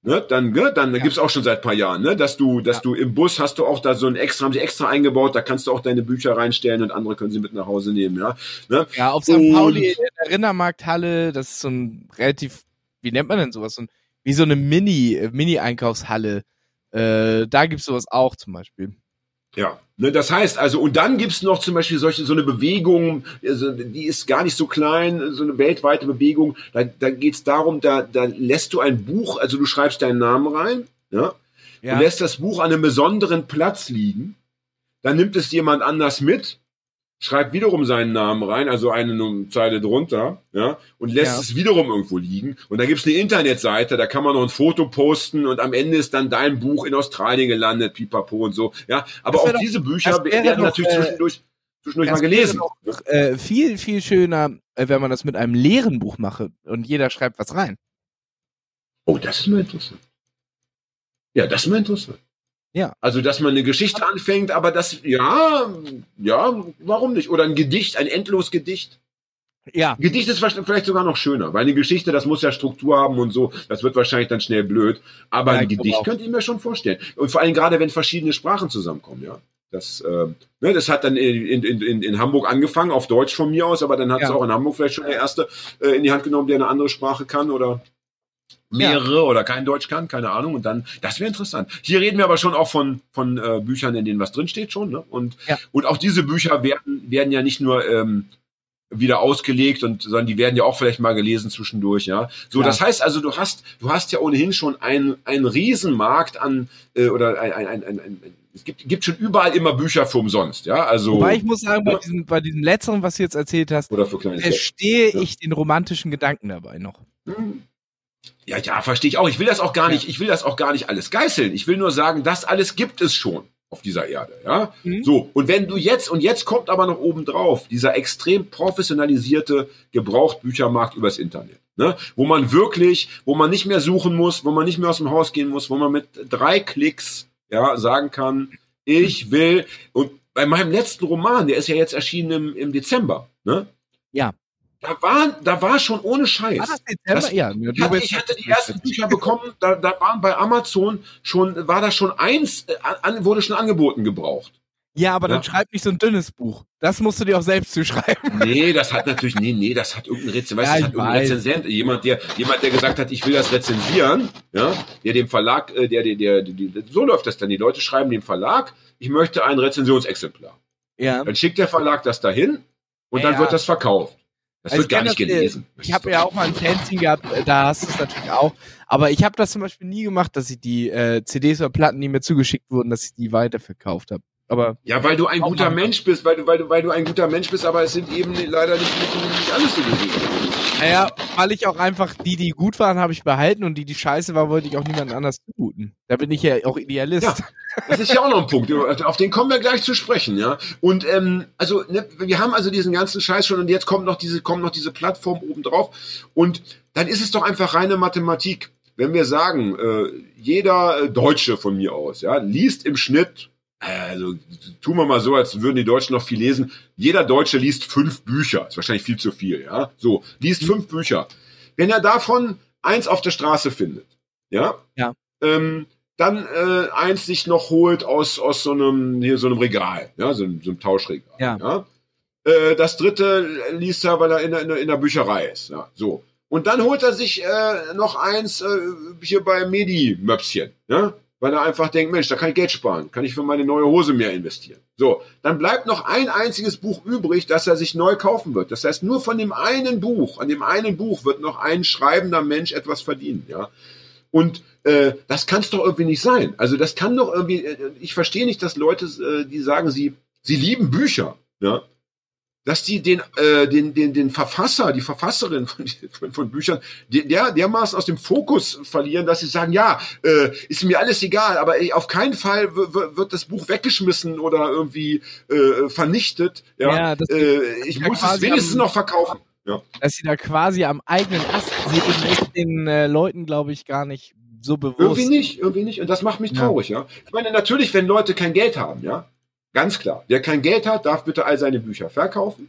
S2: ne, dann, ne, dann
S1: Ja.
S2: gibt's auch schon seit paar Jahren, ne, dass du, dass
S1: Ja.
S2: du im Bus hast du auch da so ein extra, haben sie extra eingebaut, da kannst du auch deine Bücher reinstellen und andere können sie mit nach Hause nehmen, ja. Ne?
S1: ja, auf St. Pauli in der Rindermarkthalle, das ist so ein relativ, wie nennt man denn sowas? So ein, wie so eine Mini, Mini-Einkaufshalle. Äh, da gibt's sowas auch zum Beispiel.
S2: Ja, ne, das heißt also, und dann gibt's noch zum Beispiel solche, so eine Bewegung, also, die ist gar nicht so klein, so eine weltweite Bewegung. Da, da geht's darum, da, da lässt du ein Buch, also du schreibst deinen Namen rein, ja,
S1: Ja.
S2: du lässt das Buch an einem besonderen Platz liegen, dann nimmt es jemand anders mit, schreibt wiederum seinen Namen rein, also eine Zeile drunter, ja, und lässt
S1: Ja.
S2: es wiederum irgendwo liegen. Und da gibt's eine Internetseite, da kann man noch ein Foto posten und am Ende ist dann dein Buch in Australien gelandet, pipapo und so, ja. Aber auch
S1: doch-
S2: diese Bücher werden natürlich
S1: äh,
S2: zwischendurch, zwischendurch mal gelesen.
S1: doch, Äh, viel, viel schöner, äh, wenn man das mit einem leeren Buch mache und jeder schreibt was rein.
S2: Oh, das ist mal interessant. Ja, das ist mal interessant.
S1: Ja.
S2: Also, dass man eine Geschichte anfängt, aber das, ja, ja, warum nicht? Oder ein Gedicht, ein endlos Gedicht.
S1: Ja.
S2: Ein Gedicht ist vielleicht sogar noch schöner, weil eine Geschichte, das muss ja Struktur haben und so, das wird wahrscheinlich dann schnell blöd. Aber
S1: Ja,
S2: ein Gedicht könnte ich mir schon vorstellen. Und vor allem gerade, wenn verschiedene Sprachen zusammenkommen, ja. Das, äh, ne, das hat dann in, in, in, in Hamburg angefangen, auf Deutsch von mir aus, aber dann hat es
S1: Ja.
S2: auch in Hamburg vielleicht schon der Erste äh, in die Hand genommen, der eine andere Sprache kann oder mehrere oder kein Deutsch kann, keine Ahnung. Und dann, das wäre interessant. Hier reden wir aber schon auch von, von äh, Büchern, in denen was drinsteht schon. Ne? Und,
S1: Ja.
S2: und auch diese Bücher werden, werden ja nicht nur ähm, wieder ausgelegt und sondern die werden ja auch vielleicht mal gelesen zwischendurch, ja. So,
S1: Ja.
S2: das heißt also, du hast, du hast ja ohnehin schon einen einen Riesenmarkt an äh, oder ein, ein, ein, ein, ein es gibt, gibt schon überall immer Bücher für umsonst, ja. Also
S1: Wobei ich muss sagen, bei
S2: Ja.
S1: diesem, bei diesem letzteren, was du jetzt erzählt hast, verstehe
S2: Ja.
S1: ich den romantischen Gedanken dabei noch.
S2: Hm. Ja, ja, verstehe ich auch. Ich will das auch gar nicht, ich will das auch gar nicht alles geißeln. Ich will nur sagen, das alles gibt es schon auf dieser Erde, ja.
S1: Mhm.
S2: So. Und wenn du jetzt, und jetzt kommt aber noch oben drauf, dieser extrem professionalisierte Gebrauchtbüchermarkt übers Internet. Ne, wo man wirklich, wo man nicht mehr suchen muss, wo man nicht mehr aus dem Haus gehen muss, wo man mit drei Klicks ja sagen kann, ich will und bei meinem letzten Roman, der ist ja jetzt erschienen im, im Dezember, ne?
S1: Ja.
S2: Da war, da war schon ohne Scheiß.
S1: War das Dezember?
S2: Das-
S1: ja.
S2: Ich hatte, ich hatte die ersten Bücher bekommen, da, da waren bei Amazon schon, war da schon eins, äh, an, wurde schon angeboten gebraucht.
S1: Ja, aber dann
S2: Ja.
S1: schreib nicht so ein dünnes Buch. Das musst du dir auch selbst zuschreiben.
S2: Nee, das hat natürlich, nee, nee, das hat irgendein Rezensent, weißt
S1: Ja,
S2: das hat irgendein. Rezensent, jemand, der, jemand, der gesagt hat, ich will das rezensieren, ja, der dem Verlag, äh, der, der, der, der, so läuft das dann. Die Leute schreiben dem Verlag, ich möchte ein Rezensionsexemplar.
S1: Ja.
S2: Dann schickt der Verlag das dahin und
S1: Ja,
S2: dann wird das verkauft. Das
S1: Also
S2: wird gar
S1: ich
S2: nicht gelesen.
S1: Ich habe ja auch mal ein Fanzine gehabt, äh, da hast du es natürlich auch. Aber ich habe das zum Beispiel nie gemacht, dass ich die äh, CDs oder Platten, die mir zugeschickt wurden, dass ich die weiterverkauft habe. Aber
S2: Ja, weil du ein guter. Mensch bist, weil du, weil du, weil du ein guter Mensch bist, aber es sind eben leider nicht, nicht, nicht alles so gewesen.
S1: naja, weil ich auch einfach die, die gut waren, habe ich behalten und die, die scheiße war, wollte ich auch niemand anders zumuten. Da bin ich ja auch Idealist.
S2: Ja. Das ist ja auch noch ein Punkt, auf den kommen wir gleich zu sprechen, ja. Und ähm, also ne, wir haben also diesen ganzen Scheiß schon und jetzt kommt noch diese kommt noch diese Plattform oben drauf und dann ist es doch einfach reine Mathematik, wenn wir sagen, äh, jeder äh, Deutsche von mir aus, ja, liest im Schnitt also tun wir mal so, als würden die Deutschen noch viel lesen. Jeder Deutsche liest fünf Bücher. Ist wahrscheinlich viel zu viel, ja. So, liest fünf Bücher. Wenn er davon eins auf der Straße findet, ja,
S1: Ja.
S2: Ähm, dann äh, eins sich noch holt aus aus so einem hier so einem Regal, ja, so, einem- so einem Tauschregal.
S1: Ja.
S2: Äh, das dritte liest er, weil er in der, in der, in der Bücherei ist. Ja, so. Und dann holt er sich äh, noch eins äh, hier bei Medi-Möpschen, ja? Weil er einfach denkt, Mensch, da kann ich Geld sparen, kann ich für meine neue Hose mehr investieren. So, dann bleibt noch ein einziges Buch übrig, das er sich neu kaufen wird. Das heißt, nur von dem einen Buch, an dem einen Buch wird noch ein schreibender Mensch etwas verdienen, ja. Und äh, das kann es doch irgendwie nicht sein. Also das kann doch irgendwie. Äh, ich verstehe nicht, dass Leute, äh, die sagen, sie sie lieben Bücher, ja, dass die den, äh, den, den, den Verfasser, die Verfasserin von, von, von Büchern, der, dermaßen aus dem Fokus verlieren, dass sie sagen, ja, äh, ist mir alles egal, aber ey, auf keinen Fall wird das Buch weggeschmissen oder irgendwie äh, vernichtet. Ja, ja äh, ich muss es wenigstens am, noch verkaufen. Ja.
S1: Dass sie da quasi am eigenen Ast sitzen, ist den äh, Leuten, glaube ich, gar nicht so bewusst.
S2: Irgendwie nicht, irgendwie nicht. Und das macht mich traurig, ja. ja. Ich meine, natürlich, wenn Leute kein Geld haben, ja, Ganz klar. Wer kein Geld hat, darf bitte all seine Bücher verkaufen.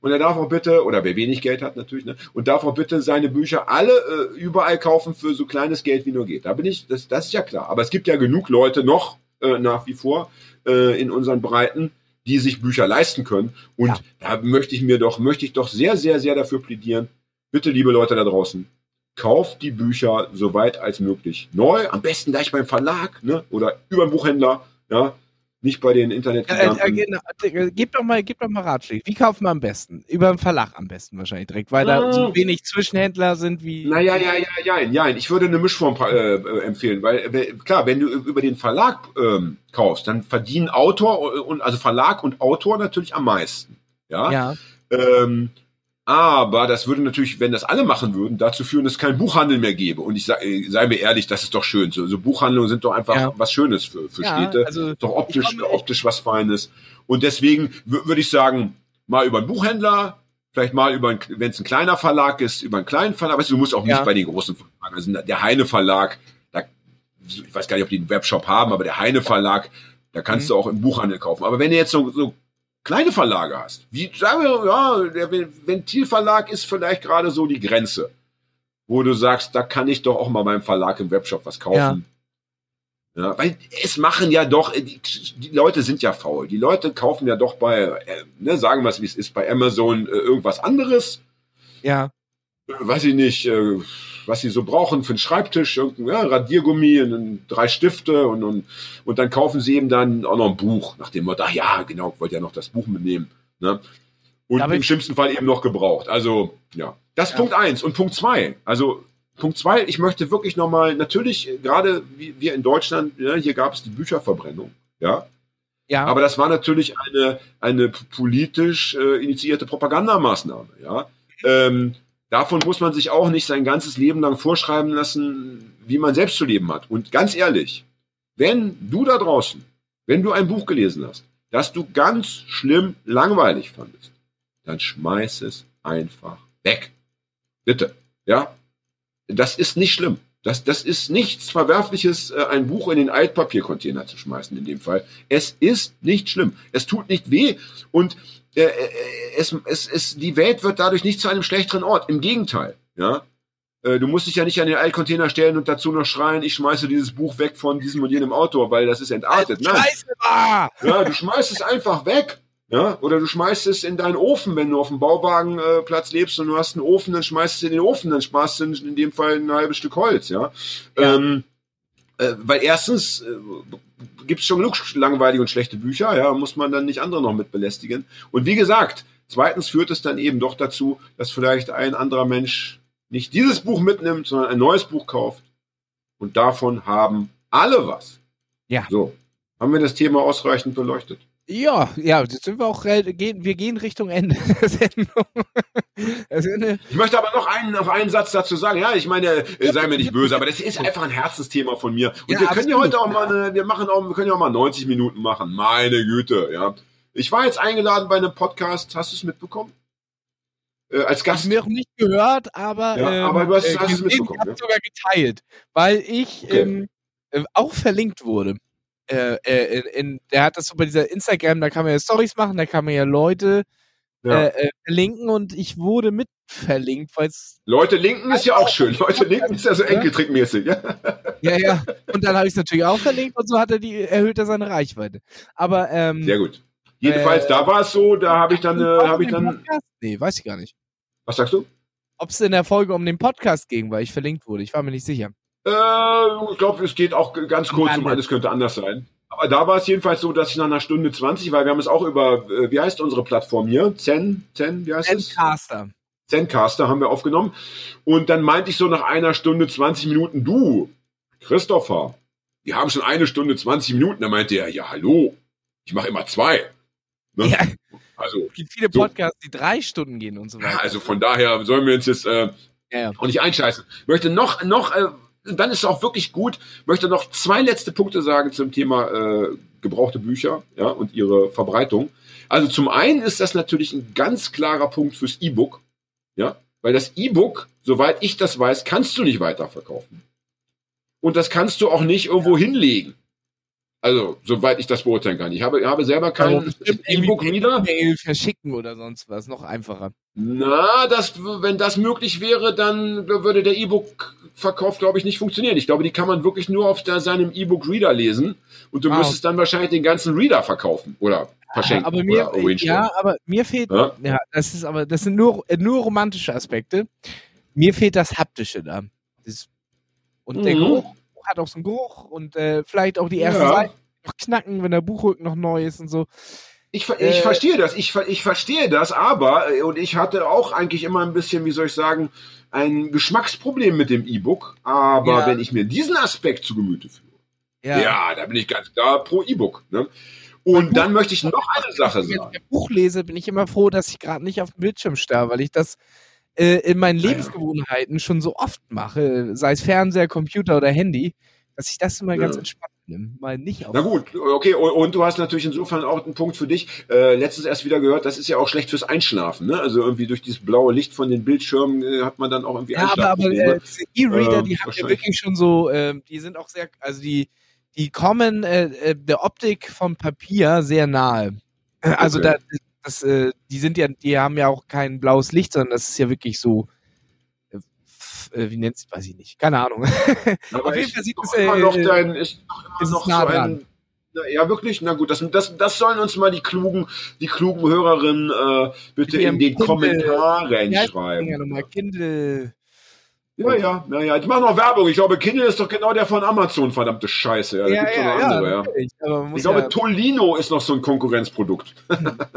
S2: Und er darf auch bitte, oder wer wenig Geld hat natürlich, ne, und darf auch bitte seine Bücher alle äh, überall kaufen für so kleines Geld wie nur geht. Da bin ich, das, das ist ja klar. Aber es gibt ja genug Leute noch äh, nach wie vor äh, in unseren Breiten, die sich Bücher leisten können. Und ja. da möchte ich mir doch, möchte ich doch sehr, sehr, sehr dafür plädieren. Bitte, liebe Leute da draußen, kauft die Bücher so weit als möglich neu, am besten gleich beim Verlag, ne, oder über einen Buchhändler, ja, nicht bei den internet äh,
S1: äh, äh, Gib doch mal, gib doch mal Ratschläge. Wie kaufen wir am besten? Über den Verlag am besten wahrscheinlich direkt, weil da so wenig Zwischenhändler sind wie.
S2: Naja, ja, ja, ja, ja. Ich würde eine Mischform äh, empfehlen, weil klar, wenn du über den Verlag ähm, kaufst, dann verdienen Autor und also Verlag und Autor natürlich am meisten. Ja. ja. Ähm, aber das würde natürlich, wenn das alle machen würden, dazu führen, dass es keinen Buchhandel mehr gäbe. Und ich sage äh, sei mir ehrlich, das ist doch schön. So, so Buchhandlungen sind doch einfach ja. was Schönes für, für ja, Städte. Also doch optisch, optisch was Feines. Und deswegen würde ich sagen, mal über einen Buchhändler, vielleicht mal über, wenn es ein kleiner Verlag ist, über einen kleinen Verlag. Aber du musst auch nicht ja. bei den großen Verlagen. Also der Heine Verlag, da, ich weiß gar nicht, ob die einen Webshop haben, aber der Heine Verlag, da kannst mhm. du auch im Buchhandel kaufen. Aber wenn du jetzt so, so kleine Verlage hast, wie sagen wir, ja, der Ventilverlag ist vielleicht gerade so die Grenze, wo du sagst, da kann ich doch auch mal beim Verlag im Webshop was kaufen. Ja. ja weil es machen ja doch, die, die, Leute sind ja faul. Die Leute kaufen ja doch bei, äh, ne, sagen wir es wie es ist, bei Amazon äh, irgendwas anderes.
S1: Ja.
S2: Weiß ich nicht, äh, was sie so brauchen für einen Schreibtisch, irgendein ja, Radiergummi, und, drei Stifte und, und, und dann kaufen sie eben dann auch noch ein Buch, nach dem Motto, ach ja, genau, wollte ja noch das Buch mitnehmen. Ne? Und im schlimmsten Fall eben noch gebraucht. Also, ja. Das ist ja. Punkt eins. Und Punkt zwei, also Punkt zwei, ich möchte wirklich nochmal, natürlich, gerade wie wir in Deutschland, ja, hier gab es die Bücherverbrennung, ja. Ja. Aber das war natürlich eine, eine politisch äh, initiierte Propagandamaßnahme, ja. Ähm, davon muss man sich auch nicht sein ganzes Leben lang vorschreiben lassen, wie man selbst zu leben hat. Und ganz ehrlich, wenn du da draußen, wenn du ein Buch gelesen hast, das du ganz schlimm langweilig fandest, dann schmeiß es einfach weg. Bitte. Ja? Das ist nicht schlimm. Das, das ist nichts Verwerfliches, äh, ein Buch in den Altpapiercontainer zu schmeißen in dem Fall. Es ist nicht schlimm. Es tut nicht weh. Und es, es, es, die Welt wird dadurch nicht zu einem schlechteren Ort. Im Gegenteil, ja. Äh, du musst dich ja nicht an den Altcontainer stellen und dazu noch schreien, ich schmeiße dieses Buch weg von diesem und jenem Autor, weil das ist entartet. Nein. Ja, du schmeißt es einfach weg. Ja, oder du schmeißt es in deinen Ofen, wenn du auf dem Bauwagenplatz äh, lebst und du hast einen Ofen, dann schmeißt es in den Ofen, dann sparst du in dem Fall ein halbes Stück Holz, ja. ja. Ähm, äh, weil erstens äh, gibt es schon genug langweilige und schlechte Bücher, ja, muss man dann nicht andere noch mit belästigen. Und wie gesagt, zweitens führt es dann eben doch dazu, dass vielleicht ein anderer Mensch nicht dieses Buch mitnimmt, sondern ein neues Buch kauft. Und davon haben alle was.
S1: Ja.
S2: So. Haben wir das Thema ausreichend beleuchtet?
S1: Ja, ja, jetzt sind wir auch, wir gehen Richtung Ende *laughs* der Sendung.
S2: Also ich möchte aber noch einen, noch einen Satz dazu sagen. Ja, ich meine, äh, sei mir nicht böse, aber das ist einfach ein Herzensthema von mir. Und ja, wir können ja heute auch mal eine, wir machen auch, wir können ja auch mal 90 Minuten machen. Meine Güte, ja. Ich war jetzt eingeladen bei einem Podcast. Hast du es mitbekommen?
S1: Äh, als Gast. Ich mir noch nicht gehört, aber,
S2: ja, ähm, aber du hast, äh, hast es mitbekommen.
S1: Ich habe ja? sogar geteilt, weil ich okay. ähm, äh, auch verlinkt wurde äh, äh, in, in, der hat das so bei dieser Instagram, da kann man ja Stories machen, da kann man ja Leute ja. Äh, äh verlinken und ich wurde mit verlinkt, weil
S2: Leute linken ist ja auch schön. Leute linken ist ja so *laughs* enkeltrickmäßig. Ja,
S1: ja. ja. Und dann habe ich es natürlich auch verlinkt und so hat er die, erhöht er seine Reichweite. Aber ähm,
S2: Sehr gut. Jedenfalls, äh, da war es so, da habe ich dann, äh, habe ich dann.
S1: Podcast? Nee, weiß ich gar nicht.
S2: Was sagst du?
S1: Ob es in der Folge um den Podcast ging, weil ich verlinkt wurde. Ich war mir nicht sicher.
S2: Äh, ich glaube, es geht auch ganz kurz um alles könnte anders sein. Aber da war es jedenfalls so, dass ich nach einer Stunde 20, weil wir haben es auch über, äh, wie heißt unsere Plattform hier? Zen, Zen, wie heißt
S1: es? Zencaster.
S2: Zencaster haben wir aufgenommen. Und dann meinte ich so nach einer Stunde 20 Minuten, du, Christopher, wir haben schon eine Stunde 20 Minuten. Da meinte er, ja, hallo, ich mache immer zwei. Ne?
S1: Ja,
S2: Also,
S1: es gibt viele
S2: So.
S1: Podcasts, die drei Stunden gehen und so weiter.
S2: also von daher sollen wir uns jetzt äh,
S1: ja, ja.
S2: auch nicht einscheißen. Möchte noch, noch, äh, dann ist es auch wirklich gut, möchte noch zwei letzte Punkte sagen zum Thema äh, gebrauchte Bücher ja, und ihre Verbreitung. Also zum einen ist das natürlich ein ganz klarer Punkt fürs E-Book, ja, weil das E-Book, soweit ich das weiß, kannst du nicht weiterverkaufen. Und das kannst du auch nicht irgendwo hinlegen. Also, soweit ich das beurteilen kann. Ich habe, habe selber
S1: bestimmt irgendwie
S2: E-Book-Reader.
S1: per E-Mail verschicken oder sonst was, noch einfacher.
S2: Na, das, wenn das möglich wäre, dann würde der E-Book-Verkauf, glaube ich, nicht funktionieren. Ich glaube, die kann man wirklich nur auf der, seinem E-Book-Reader lesen und du
S1: Ah.
S2: müsstest dann wahrscheinlich den ganzen Reader verkaufen oder verschenken
S1: aber mir, ja, aber mir fehlt,
S2: Ja?
S1: ja, das ist aber, das sind nur, nur romantische Aspekte. Mir fehlt das Haptische da. Das, und der
S2: Mhm.
S1: Geruch hat auch so einen Geruch und äh, vielleicht auch die erste
S2: Ja.
S1: Seite noch knacken, wenn der Buchrücken noch neu ist und so.
S2: Ich, ich
S1: Äh,
S2: verstehe das, ich, ich verstehe das, aber, äh, und ich hatte auch eigentlich immer ein bisschen, wie soll ich sagen, ein Geschmacksproblem mit dem E-Book, aber
S1: Ja.
S2: wenn ich mir diesen Aspekt zu Gemüte führe,
S1: Ja.
S2: ja, da bin ich ganz klar pro E-Book. Ne? Und dann möchte ich noch eine Sache
S1: Wenn ich
S2: sagen.
S1: ein Buch lese, bin ich immer froh, dass ich gerade nicht auf dem Bildschirm starre, weil ich das äh, in meinen. Lebensgewohnheiten schon so oft mache, sei es Fernseher, Computer oder Handy, dass ich das immer
S2: Ja.
S1: ganz entspannt nehme. Mal nicht auf.
S2: Na gut, okay, und, und du hast natürlich insofern auch einen Punkt für dich. Äh, letztens erst wieder gehört, das ist ja auch schlecht fürs Einschlafen. Ne? Also irgendwie durch dieses blaue Licht von den Bildschirmen äh, hat man dann auch irgendwie
S1: Ja, aber, aber äh, E-Reader,
S2: Ähm,
S1: die haben ja wirklich schon so, ähm, die sind auch sehr, also die, die kommen äh, äh, der Optik vom Papier sehr nahe. Also
S2: Okay.
S1: da, das, äh, die sind ja, die haben ja auch kein blaues Licht, sondern das ist ja wirklich so, äh, äh, wie nennt's, weiß ich nicht, keine Ahnung. *laughs*
S2: Aber
S1: auf jeden Fall sieht es, äh,
S2: noch dein, ist
S1: ist es
S2: noch
S1: nah
S2: so ein. Na, ja, wirklich? Na gut, das, das, das sollen uns mal die klugen, die klugen Hörerinnen äh, bitte in den
S1: Kindle-
S2: Kommentaren
S1: Ja, Ja,
S2: schreiben.
S1: nochmal Kindle.
S2: Ja, ja, ja, ja. Ich mache noch Werbung. Ich glaube, Kindle ist doch genau der von Amazon, verdammte Scheiße. Ja, da gibt's doch noch andere, ja.
S1: muss
S2: Ich glaube,
S1: ja,
S2: Tolino ist noch so ein Konkurrenzprodukt.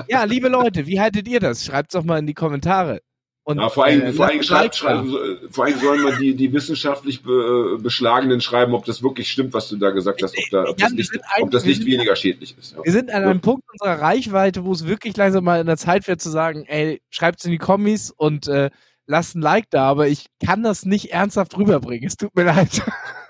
S1: ja, liebe Leute, wie haltet ihr das? Schreibt's doch mal in die Kommentare. Und,
S2: Ja, vor allem,
S1: äh,
S2: vor allem, schreibt, äh, vor allem sollen wir die, die wissenschaftlich be, äh, Beschlagenen schreiben, ob das wirklich stimmt, was du da gesagt hast, ob, da, ob das nicht, ob das nicht weniger schädlich ist. Ja.
S1: Wir sind an
S2: Ja.
S1: einem Punkt unserer Reichweite, wo es wirklich langsam mal in der Zeit wird zu sagen, ey, schreibt's in die Kommis und äh, lasst ein Like da, aber ich kann das nicht ernsthaft rüberbringen. Es tut mir leid.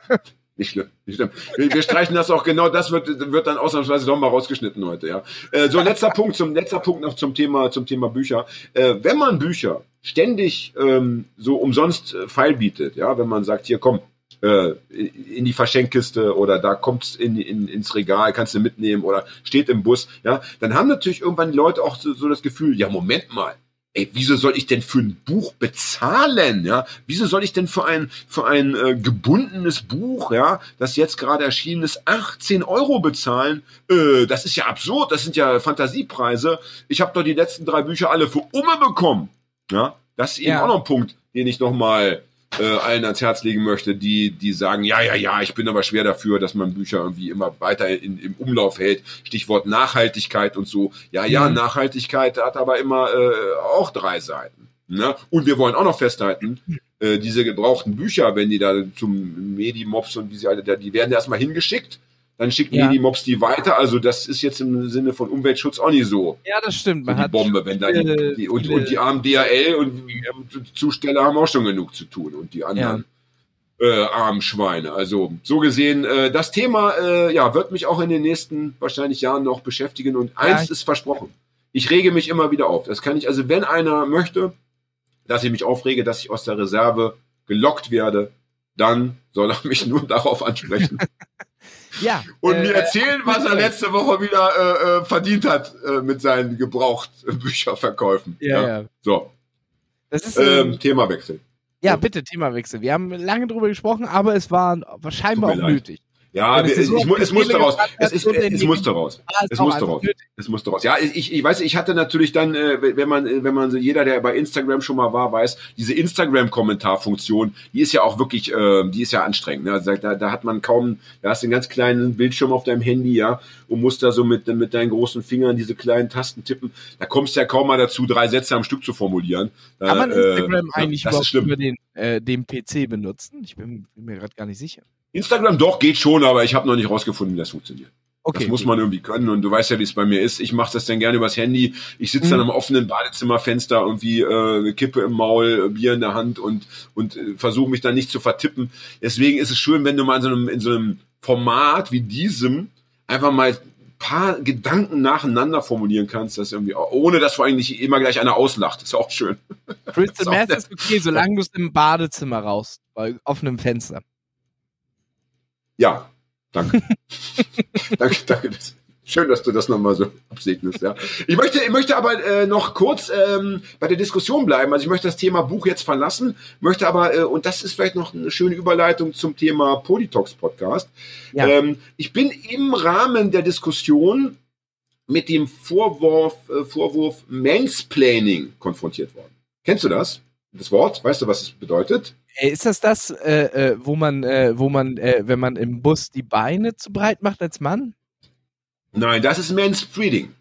S1: *laughs*
S2: Nicht schlimm, nicht schlimm. Wir, wir streichen das auch genau, das wird, wird dann ausnahmsweise doch mal rausgeschnitten heute, ja. Äh, so, letzter Punkt, zum, letzter Punkt noch zum Thema, zum Thema Bücher. Äh, wenn man Bücher ständig ähm, so umsonst äh, feil bietet, ja, wenn man sagt, hier komm, äh, in die Verschenkkiste oder da kommt's in, in, ins Regal, kannst du mitnehmen oder steht im Bus, ja, dann haben natürlich irgendwann die Leute auch so, so das Gefühl, ja, Moment mal, ey, wieso soll ich denn für ein Buch bezahlen, ja? Wieso soll ich denn für ein, für ein äh, gebundenes Buch, ja, das jetzt gerade erschienen ist, 18 Euro bezahlen? Äh, das ist ja absurd, das sind ja Fantasiepreise. Ich habe doch die letzten drei Bücher alle für Umme bekommen, ja? Das ist eben
S1: Ja.
S2: auch noch ein Punkt, den ich nochmal äh, allen ans Herz legen möchte, die, die sagen, ja, ja, ja, ich bin aber schwer dafür, dass man Bücher irgendwie immer weiter in, im Umlauf hält. Stichwort Nachhaltigkeit und so. Ja, ja,
S1: Mhm.
S2: Nachhaltigkeit hat aber immer äh, auch drei Seiten. Ne? Und wir wollen auch noch festhalten, äh, diese gebrauchten Bücher, wenn die da zum Medimops und wie sie alle, da, die werden erstmal hingeschickt, dann schickt
S1: Ja.
S2: Medimops die weiter. Also das ist jetzt im Sinne von Umweltschutz auch nicht so
S1: Ja, das stimmt.
S2: so
S1: Man
S2: die
S1: hat
S2: Bombe, wenn da die, die und, und die armen DHL und äh, Zusteller haben auch schon genug zu tun und die anderen äh, armen Schweine. Also so gesehen, äh, das Thema äh, ja wird mich auch in den nächsten wahrscheinlich Jahren noch beschäftigen und eins
S1: ich-
S2: ist versprochen. Ich rege mich immer wieder auf. Das kann ich also, wenn einer möchte, dass ich mich aufrege, dass ich aus der Reserve gelockt werde, dann soll er mich *laughs* nur darauf ansprechen *laughs*
S1: ja
S2: und
S1: äh,
S2: mir erzählen, was er letzte Woche wieder äh, äh, verdient hat äh, mit seinen Gebrauchtbücherverkäufen.
S1: Ja, ja.
S2: So,
S1: Das ist ähm,
S2: ähm, Themawechsel.
S1: ja bitte Themawechsel. Wir haben lange drüber gesprochen, aber es war scheinbar auch nötig.
S2: Ja,
S1: es so die
S2: es musste
S1: Seele
S2: raus.
S1: gebrannt
S2: Es, ist, es
S1: Ding-
S2: musste raus.
S1: Ah, ist
S2: Es
S1: auch
S2: musste
S1: einfach
S2: raus.
S1: nötig.
S2: Es musste raus. Ja, ich, ich weiß, ich hatte natürlich dann, äh, wenn man, wenn man so jeder, der bei Instagram schon mal war, weiß, diese Instagram-Kommentarfunktion, die ist ja auch wirklich, äh, die ist ja anstrengend. Ne? Also da, da hat man kaum, da hast du einen ganz kleinen Bildschirm auf deinem Handy, ja, und musst da so mit, mit deinen großen Fingern diese kleinen Tasten tippen. Da kommst du ja kaum mal dazu, drei Sätze am Stück zu formulieren.
S1: Kann man
S2: Äh,
S1: Instagram
S2: ja,
S1: eigentlich
S2: ist
S1: überhaupt über den, äh, den PC benutzen? Ich bin, bin mir gerade gar nicht sicher.
S2: Instagram doch, geht schon, aber ich habe noch nicht rausgefunden, wie das funktioniert.
S1: Okay.
S2: Das muss man irgendwie können und du weißt ja, wie es bei mir ist. Ich mache das dann gerne übers Handy. Ich sitze dann
S1: Mhm.
S2: am offenen Badezimmerfenster irgendwie äh, eine Kippe im Maul, äh, Bier in der Hand und und äh, versuche mich dann nicht zu vertippen. Deswegen ist es schön, wenn du mal in so einem in so einem Format wie diesem einfach mal paar Gedanken nacheinander formulieren kannst, das irgendwie ohne dass vor allem nicht immer gleich einer auslacht. ist auch schön. *laughs*
S1: Crystal Meth ist okay, solange du es im Badezimmer raus, bei offenem Fenster.
S2: Ja, danke. *laughs* danke, danke. Schön, dass du das nochmal so absegnest, ja. Ich möchte, ich möchte aber äh, noch kurz ähm, bei der Diskussion bleiben. Also ich möchte das Thema Buch jetzt verlassen, möchte aber, äh, und das ist vielleicht noch eine schöne Überleitung zum Thema Politox Podcast.
S1: Ja.
S2: Ähm, ich bin im Rahmen der Diskussion mit dem Vorwurf, äh, Vorwurf Mansplaining konfrontiert worden. Kennst du das? Das Wort? Weißt du, was es bedeutet?
S1: Äh, Ist das das, äh, äh, wo man, äh, wo man, äh, wenn man im Bus die Beine zu breit macht als Mann?
S2: Nein, das ist Manspreading.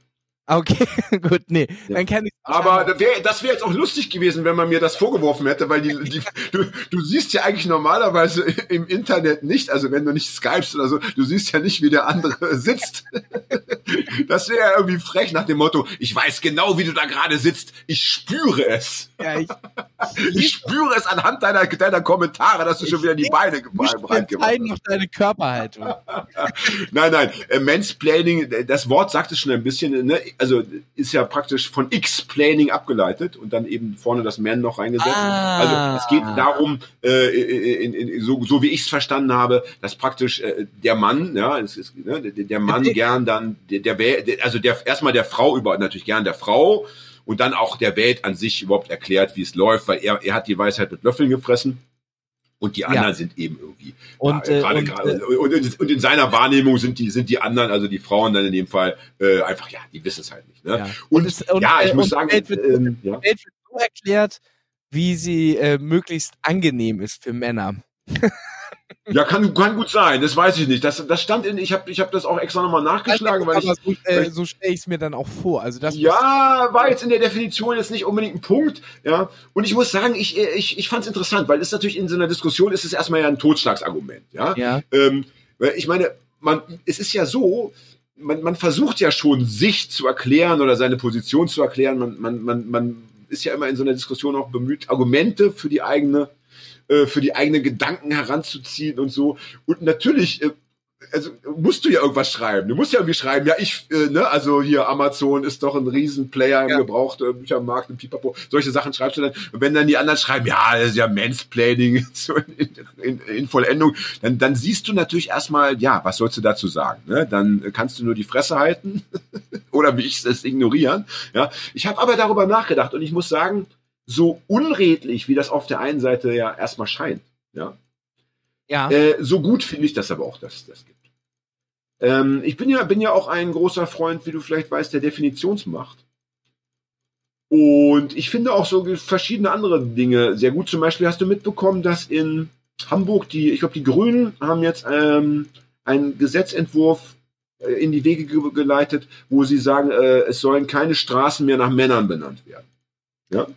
S1: Ah, Okay, *laughs* gut, nee,
S2: Ja.
S1: dann kann ich.
S2: Aber das wäre wär jetzt auch lustig gewesen, wenn man mir das vorgeworfen hätte, weil die, die, *laughs* du, du siehst ja eigentlich normalerweise im Internet nicht, also wenn du nicht skypst oder so, du siehst ja nicht, wie der andere *laughs* sitzt. Das wäre ja irgendwie frech nach dem Motto, ich weiß genau, wie du da gerade sitzt, ich spüre es.
S1: Ja, ich,
S2: Ich spüre es anhand deiner, deiner Kommentare, dass du schon wieder die Beine breit gemacht
S1: entscheiden noch deine Körperhaltung. *laughs*
S2: Nein, nein, äh, Mansplaining, äh, das Wort sagt es schon ein bisschen, ne? also ist ja praktisch von X-Planning abgeleitet und dann eben vorne das Man noch reingesetzt.
S1: Ah.
S2: Also es geht darum, äh, in, in, in, so, so wie ich es verstanden habe, dass praktisch äh, der Mann, ja, es ist, ne, der, Mann gern dann, der, der also der erstmal der Frau über, natürlich gern der Frau und dann auch der Welt an sich überhaupt erklärt, wie es läuft, weil er, er hat die Weisheit mit Löffeln gefressen. Und die anderen sind eben irgendwie
S1: Und,
S2: ja,
S1: äh,
S2: gerade,
S1: und,
S2: gerade, und, und, und in seiner Wahrnehmung sind die, sind die anderen, also die Frauen dann in dem Fall, äh, einfach, ja, die wissen es halt nicht. Ne?
S1: Ja.
S2: Und,
S1: es-
S2: ja, ich
S1: äh,
S2: muss sagen,
S1: Welt wird,
S2: ähm, ja.
S1: Welt wird so erklärt, wie sie äh, möglichst angenehm ist für Männer. *laughs*
S2: ja, kann, kann gut sein, das weiß ich nicht. Das, das stand in, ich habe ich hab das auch extra nochmal nachgeschlagen, weil ich,
S1: so, äh, so stelle ich es mir dann auch vor. Also das
S2: Ja, war jetzt in der Definition jetzt nicht unbedingt ein Punkt, ja. Und ich muss sagen, ich, ich, ich fand es interessant, weil es natürlich in so einer Diskussion ist es erstmal ja ein Totschlagsargument, ja.
S1: ja.
S2: Ähm, weil ich meine, man, es ist ja so, man, man versucht ja schon, sich zu erklären oder seine Position zu erklären. Man, man, man, man ist ja immer in so einer Diskussion auch bemüht, Argumente für die eigene, äh, für die eigenen Gedanken heranzuziehen und so. Und natürlich, äh, also musst du ja irgendwas schreiben. Du musst ja irgendwie schreiben, ja, ich, äh, ne, also hier Amazon ist doch ein Riesenplayer im
S1: Ja.
S2: gebrauchten Büchermarkt, im Pipapo. Solche Sachen schreibst du dann. Und wenn dann die anderen schreiben, ja, das ist ja Mansplaining *laughs* so in, in, in Vollendung, dann, dann siehst du natürlich erstmal, ja, was sollst du dazu sagen? Ne? Dann kannst du nur die Fresse halten *laughs* oder wie ich es ignorieren. Ja, ich habe aber darüber nachgedacht und ich muss sagen, so unredlich, wie das auf der einen Seite ja erstmal scheint, ja,
S1: Ja.
S2: äh, so gut finde ich das aber auch, dass es das gibt. Ähm, ich bin ja, bin ja auch ein großer Freund, wie du vielleicht weißt, der Definitionsmacht. Und ich finde auch so verschiedene andere Dinge sehr gut. Zum Beispiel hast du mitbekommen, dass in Hamburg die, ich glaube, die Grünen haben jetzt ähm, einen Gesetzentwurf äh, in die Wege ge geleitet, wo sie sagen, äh, es sollen keine Straßen mehr nach Männern benannt werden.